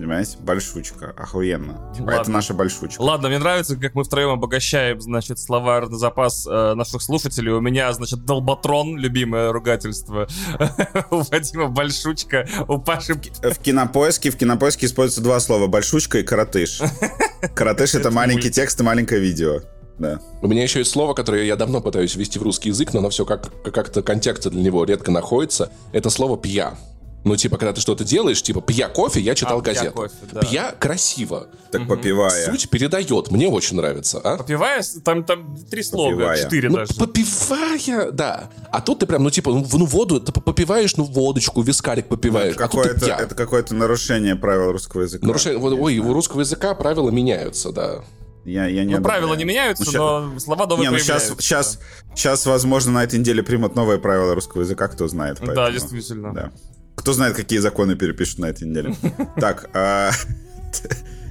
понимаете? Большучка, охуенно. Ладно. Это наша большучка. Ладно, мне нравится, как мы втроем обогащаем, значит, словарный запас э, наших слушателей. У меня, значит, долботрон, любимое ругательство. У Вадима большучка, у Паши... В кинопоиске, в кинопоиске используются два слова, большучка и коротыш. Коротыш — это маленький текст и маленькое видео. Да. У меня еще есть слово, которое я давно пытаюсь ввести в русский язык, но оно все как, как-то контекста для него редко находится. Это слово «пья». Ну, типа, когда ты что-то делаешь, типа, пья кофе, я читал а, газету. Пья, кофе, да. пья красиво. Так угу. попивая. Суть передает. Мне очень нравится. А? Попивая, там, там три слога, попивая. четыре ну, даже. Попивая, да. А тут ты прям, ну, типа, ну, ну воду, ты попиваешь, ну, водочку, вискарик попиваешь. Ну, это а какое-то, это какое-то нарушение правил русского языка. Нарушение, ой, у русского языка правила меняются, да. Я, я не ну, правила не меняются, ну, но слова новые не, ну, сейчас, сейчас, сейчас, возможно, на этой неделе примут новые правила русского языка, кто знает. Поэтому, да, действительно. Да. Кто знает, какие законы перепишут на этой неделе. Так, а,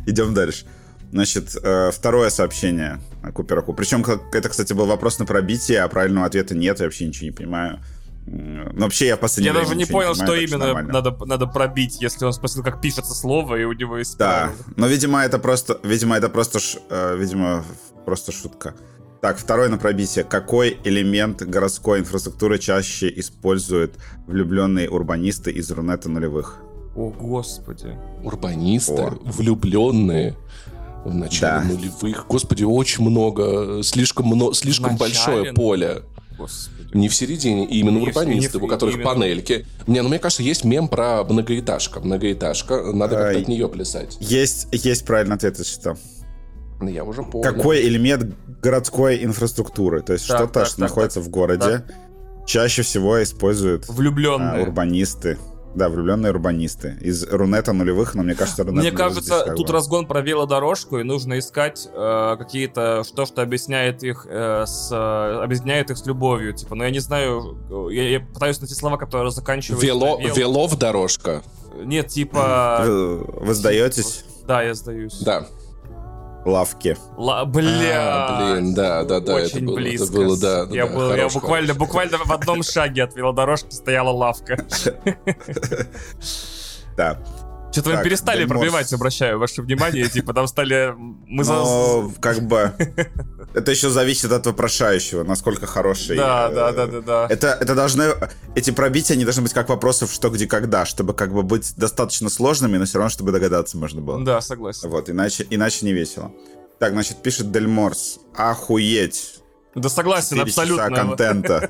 идем дальше. Значит, э, второе сообщение Купераку. Причем это, кстати, был вопрос на пробитие, а правильного ответа нет, я вообще ничего не понимаю. Но вообще я в последнее Я даже не понял, не понимаю, что именно надо, надо пробить, если он спросил, как пишется слово, и у него есть... Да, но, видимо, это просто, видимо, это просто, э, видимо, просто шутка. Так, второй на пробитие. Какой элемент городской инфраструктуры чаще используют влюбленные урбанисты из Рунета нулевых? О, господи. Урбанисты? О. Влюбленные? В начале да. нулевых. Господи, очень много. Слишком, много, слишком большое поле. Господи. Не в середине, именно не урбанисты, в, у которых именно... панельки. Не, ну мне кажется, есть мем про многоэтажка. Многоэтажка, надо как-то а, от нее плясать. Есть, есть правильный ответ, это что? Ну, я уже понял. Какой элемент городской инфраструктуры? То есть так, что-то, так, что так, находится так. в городе, так. чаще всего используют влюбленные а, урбанисты. Да, влюбленные урбанисты. Из Рунета нулевых, но мне кажется, Рунет Мне кажется, тут разгон про велодорожку, и нужно искать э, какие-то, что, что объясняет их э, с, э, объединяет их с любовью. Типа, но я не знаю, я, я пытаюсь найти слова, которые заканчиваются Вело, вело в дорожка. Нет, типа... Вы, вы сдаетесь? Да, я сдаюсь. Да. Лавки. Ла- бля. А, блин, да, да, да, Очень это было, близко. это было, да, я, да, был, я буквально, хорош. буквально в одном шаге от велодорожки стояла лавка. Да. Что-то вы перестали Дельморс. пробивать, обращаю ваше внимание. Типа, там стали... Мы за... Но, как бы, это еще зависит от вопрошающего, насколько хороший. Да, э, да, да, да, да. Это, это должны, эти пробития, они должны быть как вопросов что, где, когда, чтобы как бы быть достаточно сложными, но все равно, чтобы догадаться можно было. Да, согласен. Вот, иначе, иначе не весело. Так, значит, пишет Дельморс. Охуеть. Да согласен, абсолютно. контента.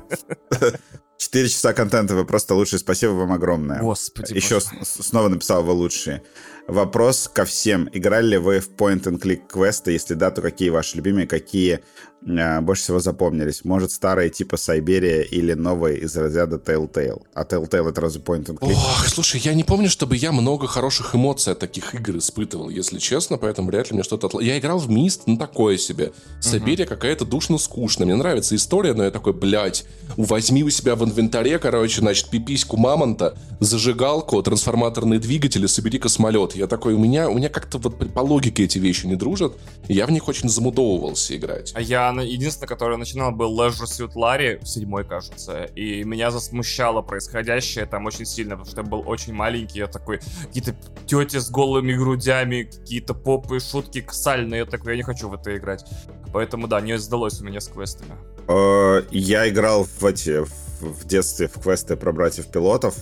Четыре часа контента, вы просто лучшие. Спасибо вам огромное. Господи. Еще с- снова написал вы лучшие. Вопрос ко всем. Играли ли вы в point-and-click квесты? Если да, то какие ваши любимые, какие больше всего запомнились? Может, старые типа Сайберия или новые из разряда Telltale? А Telltale это разве point-and-click? Ох, слушай, я не помню, чтобы я много хороших эмоций от таких игр испытывал, если честно, поэтому вряд ли мне что-то... отла- Я играл в Мист, ну такое себе. Сибирия какая-то душно-скучная. Мне нравится история, но я такой, блядь, возьми у себя в инвентаре, короче, значит, пипиську мамонта, зажигалку, трансформаторные двигатели, собери космолет. Я такой, у меня, у меня как-то вот по логике эти вещи не дружат, и я в них очень замудовывался играть. А я на- единственный, который начинал, был Leisure Suit Larry, седьмой, кажется, и меня засмущало происходящее там очень сильно, потому что я был очень маленький, я такой, какие-то тети с голыми грудями, какие-то попы, шутки сальные, я такой, я не хочу в это играть. Поэтому, да, не сдалось у меня с квестами. Э, Я играл в эти в детстве в квесты про братьев-пилотов.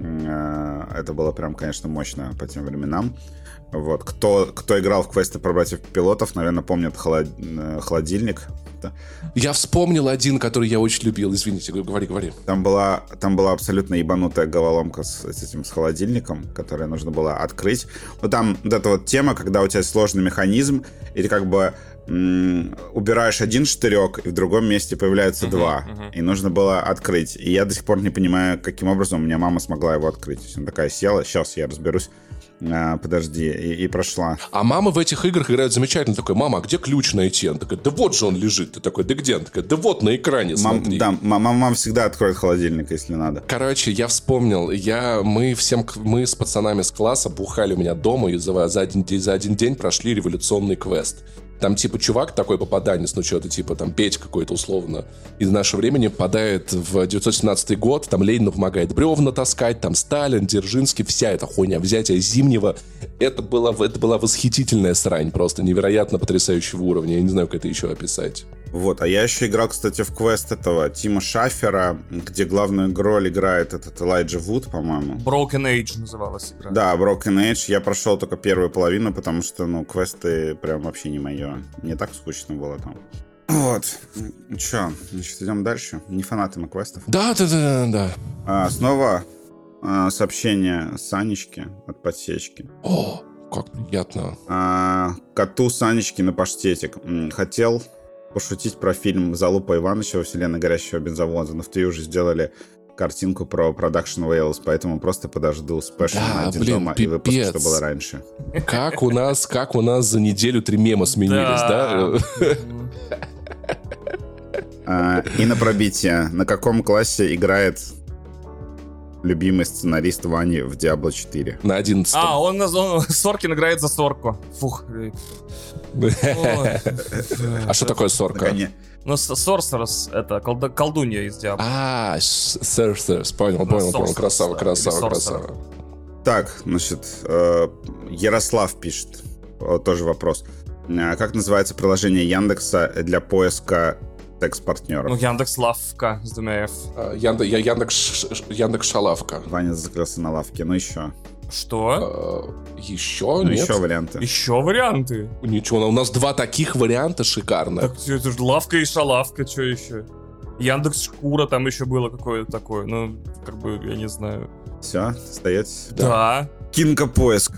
Э, Это было прям, конечно, мощно по тем временам. Вот. Кто, кто играл в квесты про братьев-пилотов, наверное, помнит холод- э, холодильник. Я вспомнил один, который я очень любил, извините, говори, говори. Там была, там была абсолютно ебанутая головоломка с, с этим с холодильником, которую нужно было открыть. Ну, там вот эта вот тема, когда у тебя сложный механизм, и ты как бы убираешь один штырек, и в другом месте появляются Мгм, два. мгм. И нужно было открыть. И я до сих пор не понимаю, каким образом у меня мама смогла его открыть. Она такая села, сейчас я разберусь. А, подожди, и, и прошла. А мамы в этих играх играют замечательно. Такой, мама, а где ключ найти? Она такая, да вот же он лежит. Ты такой, да где? Она такая, да вот на экране, Мам, смотри. да, мама, мама всегда откроет холодильник, если надо. Короче, я вспомнил, я, мы всем, мы с пацанами с класса бухали у меня дома и за, за, один, за один день прошли революционный квест. Там типа чувак такой попаданец, ну что-то типа там Петь какой-то условно, из нашего времени попадает в 917 год, там Ленину помогает бревна таскать, там Сталин, Дзержинский, вся эта хуйня, взятие Зимнего. Это была, это была восхитительная срань, просто невероятно потрясающего уровня. Я не знаю, как это еще описать. Вот, а я еще играл, кстати, в квест этого Тима Шафера, где главную роль играет этот Элайджа Вуд, по-моему. Broken Age называлась игра. Да, Broken Age. Я прошел только первую половину, потому что, ну, квесты прям вообще не мое. Не так скучно было там. Вот. Ну Че, значит, идем дальше. Не фанаты мы квестов. Да, да, да, да. А, снова а, сообщение Санечки от подсечки. О, как приятно. А, коту Санечки на паштетик. Хотел пошутить про фильм «Залупа Ивановича» во вселенной горящего бензовоза, но в ты уже сделали картинку про Production Wales, поэтому просто подожду спешл Да, на один блин, дома и выпуск, что пипец. было раньше. Как у нас, как у нас за неделю три мема сменились, да? А, и на пробитие. На каком классе играет любимый сценарист Вани в Diablo 4? На одиннадцатом. А, он, на- он Соркин играет за Сорку. Фух. А что такое сорка? Ну, с- Sorceress, это колдунья из Диабло. А, Сэрсерс, понял, понял, понял, красава, красава, красава. Так, значит, э, Ярослав пишет. О, тоже вопрос. А, Как называется приложение Яндекса для поиска секс-партнеров? Ну, Яндекс Лавка с двумя F. А, Янде- я Яндекс, Яндекс Шалавка. Ваня закрылся на лавке. Ну еще. Что? А, Еще? Ну, Нет? еще варианты. Еще варианты? Ничего, у нас два таких варианта шикарных. Так, это же лавка и шалавка, что еще? Яндекс Шкура там еще было какое-то такое. Ну, как бы, я не знаю. Все, остаетесь. Да. Кинка поиск.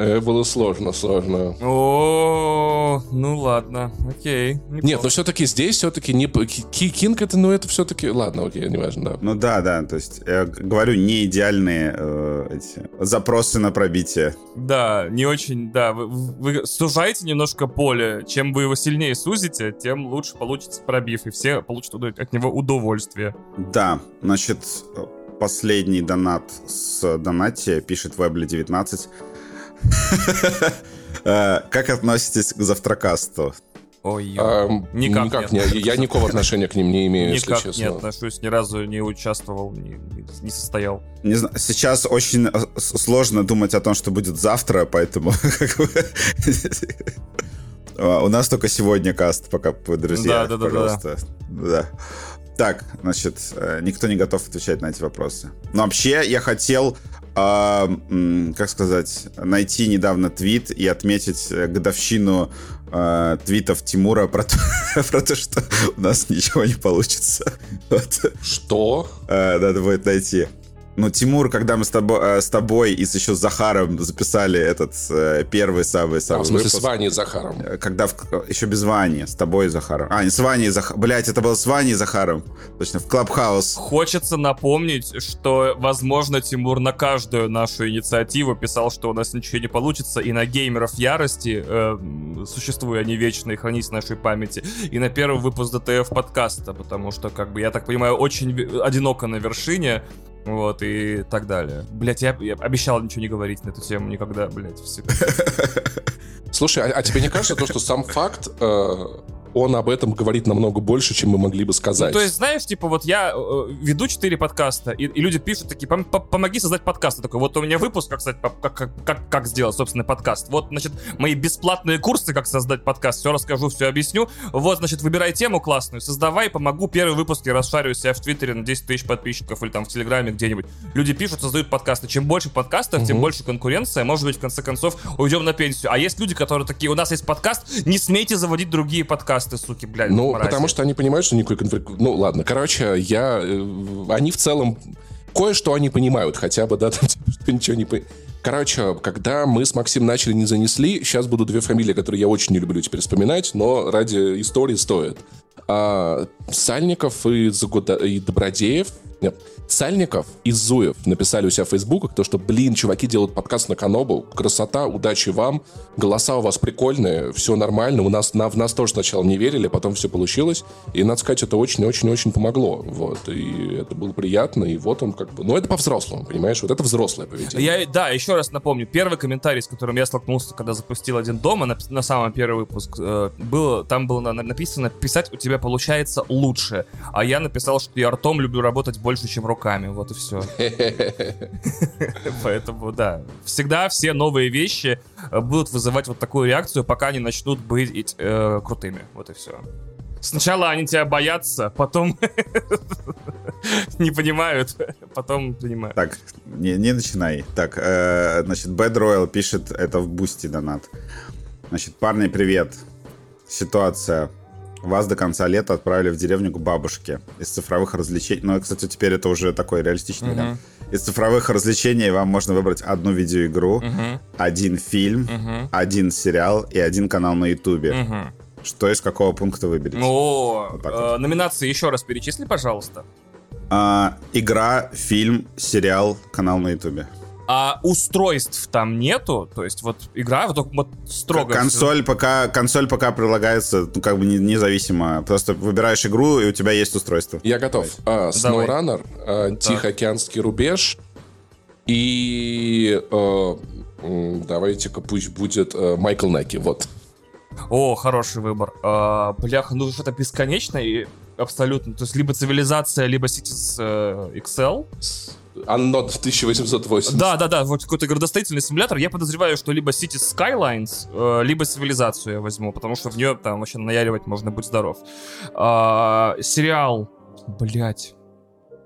Э, было сложно, сложно. О, ну ладно, окей. Нет, но все-таки здесь все-таки не... Кинг это, ну это все-таки... Ладно, окей, не важно, да. Ну да, да, то есть я говорю, не идеальные э, эти запросы на пробитие. Да, не очень, да. Вы, вы сужаете немножко поле. Чем вы его сильнее сузите, тем лучше получится пробив, и все получат от него удовольствие. Да, значит, последний донат с донати, пишет Вебли 19. Э, как относитесь к завтракасту? Ой, А, Никак никак нет. не, я никакого отношения к ним не имею, если никак честно. не отношусь, ни разу не участвовал, не, не состоял. Не знаю, сейчас очень э, сложно думать о том, что будет завтра, поэтому а, у нас только сегодня каст, пока друзья, Да, да, да, пожалуйста. Да. Так, значит, э, никто не готов отвечать на эти вопросы. Но вообще я хотел, а, как сказать, найти недавно твит и отметить э, годовщину э, твитов Тимура про то, про то, что у нас ничего не получится. Вот. Что? Э, надо будет найти. Ну, Тимур, когда мы с тобой, э, с тобой и с еще Захаром записали этот э, первый самый А, самый в смысле, выпуск, с Ваней и Захаром. э, когда в- еще без Вани, с тобой и Захаром. А, не с Ваней и Захаром. Блять, это было с Ваней и Захаром. Точно, в Клабхаус. Хочется напомнить, что, возможно, Тимур на каждую нашу инициативу писал, что у нас ничего не получится, и на геймеров ярости, э, существуя они вечно и хранить в нашей памяти, и на первый выпуск ДТФ подкаста, потому что, как бы, я так понимаю, очень одиноко на вершине, вот, и так далее. Блять, я, я обещал ничего не говорить на эту тему никогда, блять, всегда. Слушай, а, а тебе не кажется то, что сам факт, э, он об этом говорит намного больше, чем мы могли бы сказать? Ну, то есть, знаешь, типа, вот я э, веду 4 подкаста, и, и люди пишут такие, «Пом- пом- помоги создать подкаст. Я такой, вот у меня выпуск, как, по- как, как, как, как сделать собственный подкаст. Вот, значит, мои бесплатные курсы, как создать подкаст, все расскажу, все объясню. Вот, значит, выбирай тему классную, создавай, помогу. Первый выпуск я расшарю себя в Твиттере на 10 тысяч подписчиков или там в Телеграме где-нибудь. Люди пишут, создают подкасты. Чем больше подкастов, тем Мгм. больше конкуренция. Может быть, в конце концов, уйдем на пенсию. А есть люди, которые такие, у нас есть подкаст, не смейте заводить другие подкасты, суки, блядь. Ну, мрази». потому что они понимают, что никакой конфликт... Ну, ладно, короче, я... э, Они в целом... Кое-что они понимают хотя бы, да, там, типа, что ничего не... Короче, когда мы с Максим начали не занесли, сейчас будут две фамилии, которые я очень не люблю теперь вспоминать, но ради истории стоит. А, Сальников и, Загуда... и Добродеев... Нет, Сальников и Зуев написали у себя в фейсбуках то, что, блин, чуваки делают подкаст на Канобу, красота, удачи вам, голоса у вас прикольные, все нормально, у нас, на, в нас тоже сначала не верили, потом все получилось, и, надо сказать, это очень-очень-очень помогло, вот, и это было приятно, и вот он как бы, ну, это по-взрослому, понимаешь, вот это взрослое поведение. Я, да, еще раз напомню, первый комментарий, с которым я столкнулся, когда запустил один дома, на, на самом первый выпуск, э, было, там было на- написано «Писать у тебя получается лучше», а я написал, что я ртом люблю работать больше, чем руками, вот и все. Поэтому, да, всегда все новые вещи э, будут вызывать вот такую реакцию, пока они начнут быть э, крутыми, вот и все. Сначала они тебя боятся, потом не понимают, потом понимают. Так, не, не начинай. Так, э, значит, Bad Royal пишет, это в Boosty донат. Значит, парни, привет. Ситуация. Вас до конца лета отправили в деревню к бабушке. Из цифровых развлечений... Ну, кстати, теперь это уже такой реалистичный вариант. Из цифровых развлечений вам можно выбрать одну видеоигру, Мгм, один фильм, мгм, один сериал и один канал на Ютубе. мгм. Что из какого пункта выберете? О, Вот э, номинации еще раз перечисли, пожалуйста. А, игра, фильм, сериал, канал на Ютубе. А устройств там нету, то есть вот игра вот, вот строго... Консоль пока, консоль пока прилагается, ну, как бы не- независимо. Просто выбираешь игру, и у тебя есть устройство. Я готов. А. SnowRunner, а, Тихоокеанский рубеж и... э, Давайте-ка пусть будет э, Майкл Неки, вот. О, хороший выбор. А, бляха, ну что-то бесконечное и абсолютно. То есть либо цивилизация, либо Cities э, XL. Unknown 1880. Да, да, да, вот какой-то градостроительный симулятор. Я подозреваю, что либо Cities Skylines, э, либо цивилизацию я возьму, потому что в нее там вообще наяривать можно быть здоров. А, сериал. Блять.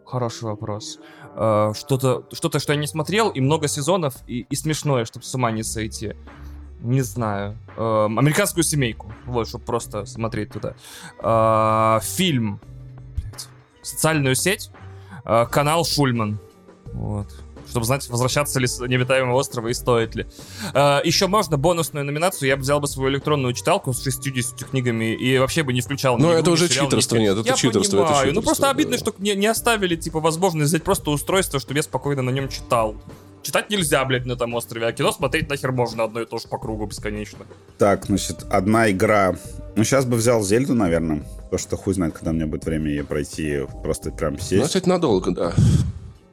Хороший вопрос. А, что-то, что-то, что я не смотрел, и много сезонов, и, и смешное, чтобы с ума не сойти. Не знаю. Эм, американскую семейку. Вот, чтобы просто смотреть туда. А, фильм. Блядь. Социальную сеть. А, канал Шульман. Вот. Чтобы знать, возвращаться ли с необитаемого острова и стоит ли. А, еще можно бонусную номинацию. Я бы взял бы свою электронную читалку с 60 книгами и вообще бы не включал. Ну, это уже сериал, читерство, нет, это Я читерство, это понимаю. Ну, просто обидно, да. что не, не оставили, типа, возможность взять просто устройство, чтобы я спокойно на нем читал. Читать нельзя, блядь, на этом острове, а кино смотреть нахер можно одно и то же по кругу бесконечно. Так, значит, одна игра. Ну, сейчас бы взял Зельду, наверное. То, что хуй знает, когда у меня будет время ее пройти. Просто прям Ну, сесть. кстати, надолго, да.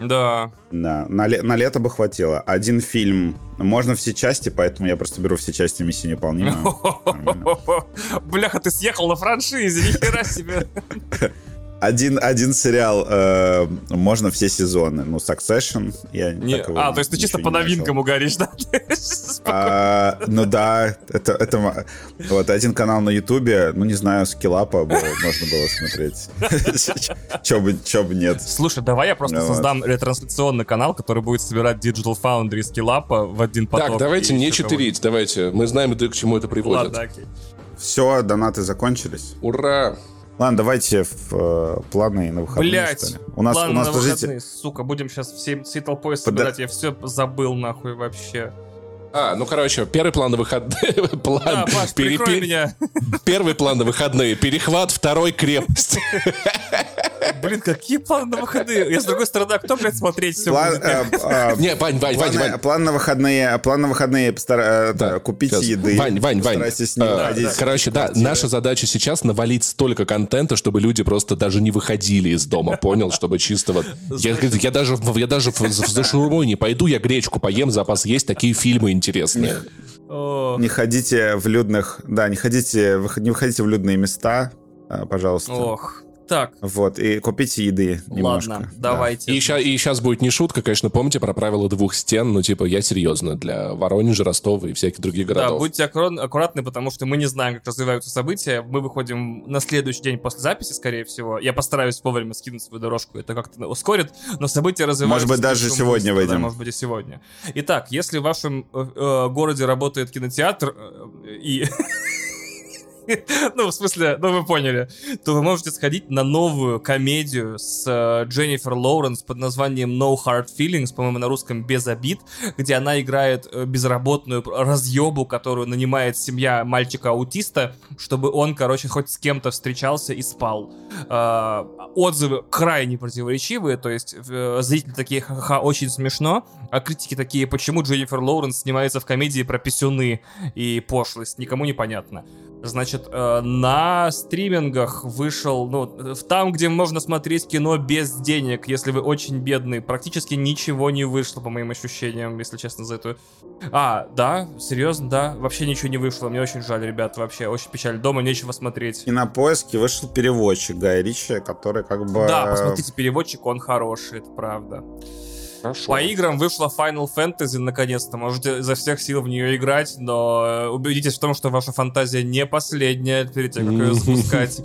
Да. Да, на, ле- на лето бы хватило. Один фильм, можно все части, поэтому я просто беру все части миссии. Нормально. Бляха, ты съехал на франшизе, нихера себе. Один, один сериал, э, можно все сезоны. Ну, Succession, я Не- так его А, то есть ты чисто по новинкам угоришь, да? А, ну да, это, это вот один канал на Ютубе, ну не знаю, скиллапа было- можно было смотреть. Че бы, чё бы нет. Слушай, давай я просто Ну создам ретрансляционный канал, который будет собирать Digital Foundry и скиллапа в один поток. Так, давайте не читерить, давайте. Мы знаем, это к чему это приводит. Ладно, окей. Все, донаты закончились. Ура! Ладно, давайте в э, планы на выходные, Блять. У нас, планы у нас, на подождите, выходные, сука, будем сейчас всей, всей толпой Пода- собирать, я все забыл нахуй вообще. А, ну короче, первый план на выходные. План. Да, Паш, пере- меня. Первый план на выходные. Перехват второй крепости. Блин, какие планы на выходные? Я с другой стороны, а кто, блядь, смотреть все план, будет? э, э, Не, Вань, Вань, Вань, планы- Вань. план на выходные, план на выходные э, купить сейчас. еды. Вань, Вань, Вань. Э, Короче, да, наша задача сейчас навалить столько контента, чтобы люди просто даже не выходили из дома, понял? Чтобы чисто вот... Я, я даже, в- я даже за шаурмой не пойду, я гречку поем, запас есть, такие фильмы интересные. Не ходите в людных, да, не ходите, не выходите в людные места, э, пожалуйста. Ох, так, Вот, и купите еды немножко. ладно, Да. давайте. И сейчас, будет не шутка, конечно, помните про правила двух стен, ну, типа, я серьезно, для Воронежа, Ростова и всяких других Да, городов. будьте аккурат- аккуратны, потому что мы не знаем, как развиваются события. Мы выходим на следующий день после записи, скорее всего. Я постараюсь вовремя скинуть свою дорожку, это как-то ускорит, но события развиваются... Может быть, даже сегодня быстро, да, выйдем. может быть, и сегодня. Итак, если в вашем э, э, городе работает кинотеатр э, и... Ну, в смысле, ну вы поняли, то вы можете сходить на новую комедию с э, Дженнифер Лоуренс под названием No Hard Feelings, по-моему, на русском без обид, где она играет э, безработную разъебу, которую нанимает семья мальчика-аутиста, чтобы он, короче, хоть с кем-то встречался и спал. Э, Отзывы крайне противоречивые, то есть зрители такие ха-ха, очень смешно, а критики такие, почему Дженнифер Лоуренс снимается в комедии про писюны и пошлость, никому не понятно. Значит, э, на стримингах вышел, ну, в- там, где можно смотреть кино без денег, если вы очень бедный, практически ничего не вышло, по моим ощущениям, если честно, за эту... А, да, серьезно, да, вообще ничего не вышло, мне очень жаль, ребят, вообще, очень печаль, дома нечего смотреть. И на поиске вышел переводчик Гая Ричи, который как бы... Да, посмотрите, переводчик, он хороший, это правда. Хорошо. По играм вышла Final Fantasy наконец-то. Можете изо всех сил в нее играть, но э, убедитесь в том, что ваша фантазия не последняя перед тем, как ее запускать.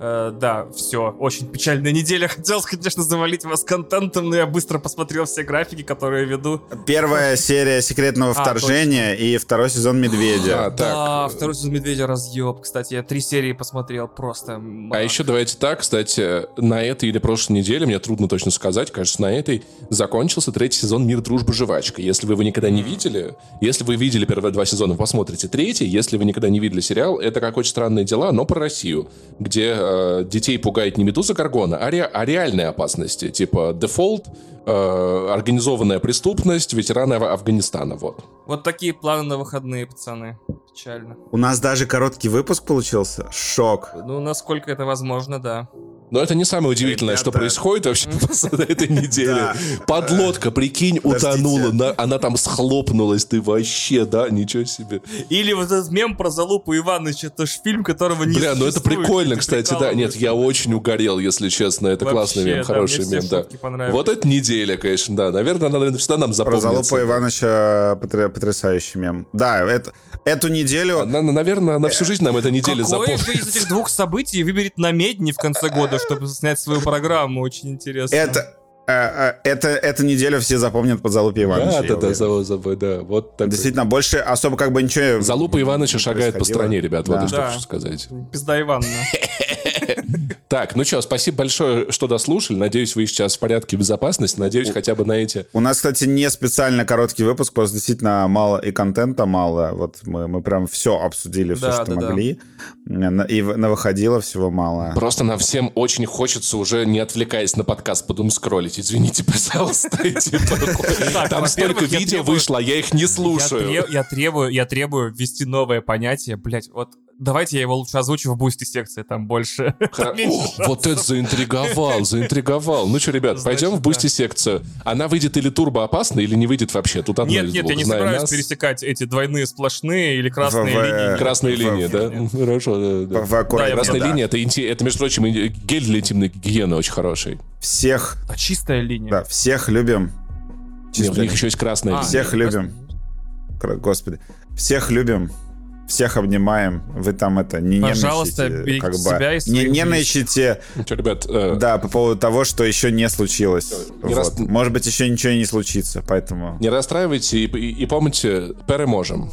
Э, Да, все. Очень печальная неделя. Хотелось, конечно, завалить вас контентом, но я быстро посмотрел все графики, которые веду. Первая серия секретного А, вторжения и второй сезон Медведя. А, Да, так. второй сезон Медведя разъеб. Кстати, я три серии посмотрел просто. А еще давайте так, кстати, на этой или прошлой неделе, мне трудно точно сказать, кажется, на этой закончился третий сезон «Мир, дружба, жвачка». Если вы его никогда не видели, если вы видели первые два сезона, посмотрите третий. Если вы никогда не видели сериал, это как очень странные дела, но про Россию, где э, детей пугает не медуза Гаргона, а, ре- а реальные опасности, типа дефолт, э, организованная преступность, ветераны Аф- Афганистана, вот. Вот такие планы на выходные, пацаны. Печально. У нас даже короткий выпуск получился. Шок. Ну, насколько это возможно, да. Но это не самое удивительное, что Ребята. происходит вообще на этой неделе. Подлодка, прикинь, утонула, на- она там схлопнулась, ты вообще, да, ничего себе. Или вот этот мем про залупу Ивановича, это ж фильм, которого не Бля, ну это прикольно, кстати, да. Нет, я очень угорел, если честно. Это классный мем, хороший мем, да. Вот эта неделя, конечно, да. Наверное, она наверное, всегда нам Про запомнится. Залупа Ивановича потря- потрясающий мем. Да, это, эту неделю... Она, наверное, на всю жизнь нам эта неделя Какое запомнится. же из этих двух событий выберет намедни в конце года, чтобы снять свою программу? Очень интересно. Это, э, э, это, эту неделю все запомнят под Залупе Ивановича. Да, да, да, уверен. за- за- да, вот так. Действительно, больше особо как бы ничего... Залупа Ивановича шагает по стране, ребят, вот Да. что Да. хочу сказать. Пизда Ивановна. Так, ну что, спасибо большое, что дослушали. Надеюсь, вы сейчас в порядке безопасности. Надеюсь, хотя бы на эти... У нас, кстати, не специально короткий выпуск, просто действительно мало и контента мало. Вот мы, мы прям все обсудили, все, Да, что да, да. могли. На- И на выходило всего мало. Просто нам всем очень хочется уже, не отвлекаясь на подкаст, потом скроллить. Извините, пожалуйста. Там столько видео вышло, а я их не слушаю. я требую, я требую ввести новое понятие, блять, вот Давайте я его лучше озвучу в бусте секции, там больше. Вот это заинтриговал, заинтриговал. Ну что, ребят, пойдем в да. Boosty секцию. Она выйдет или турбо опасно, или не выйдет вообще. Тут одно Нет, нет, я не собираюсь пересекать эти двойные сплошные или красные линии. Красные В- линии, да? Хорошо, да, да. В аккуратно, Красная да. линия это, это, между прочим, гель для интимной гигиены очень хороший. Всех, А чистая линия. да, всех любим. Нет, у них еще есть красная А, линия. всех любим. Кра- Господи. Всех любим. Всех обнимаем. Вы там это не Пожалуйста, берегите как бы. себя и не нервничайте, Ну что, ребят, э, да, по поводу того, что еще не случилось. Не Вот. рас- Может быть, еще ничего и не случится, поэтому... не расстраивайте и, и- и помните, переможем.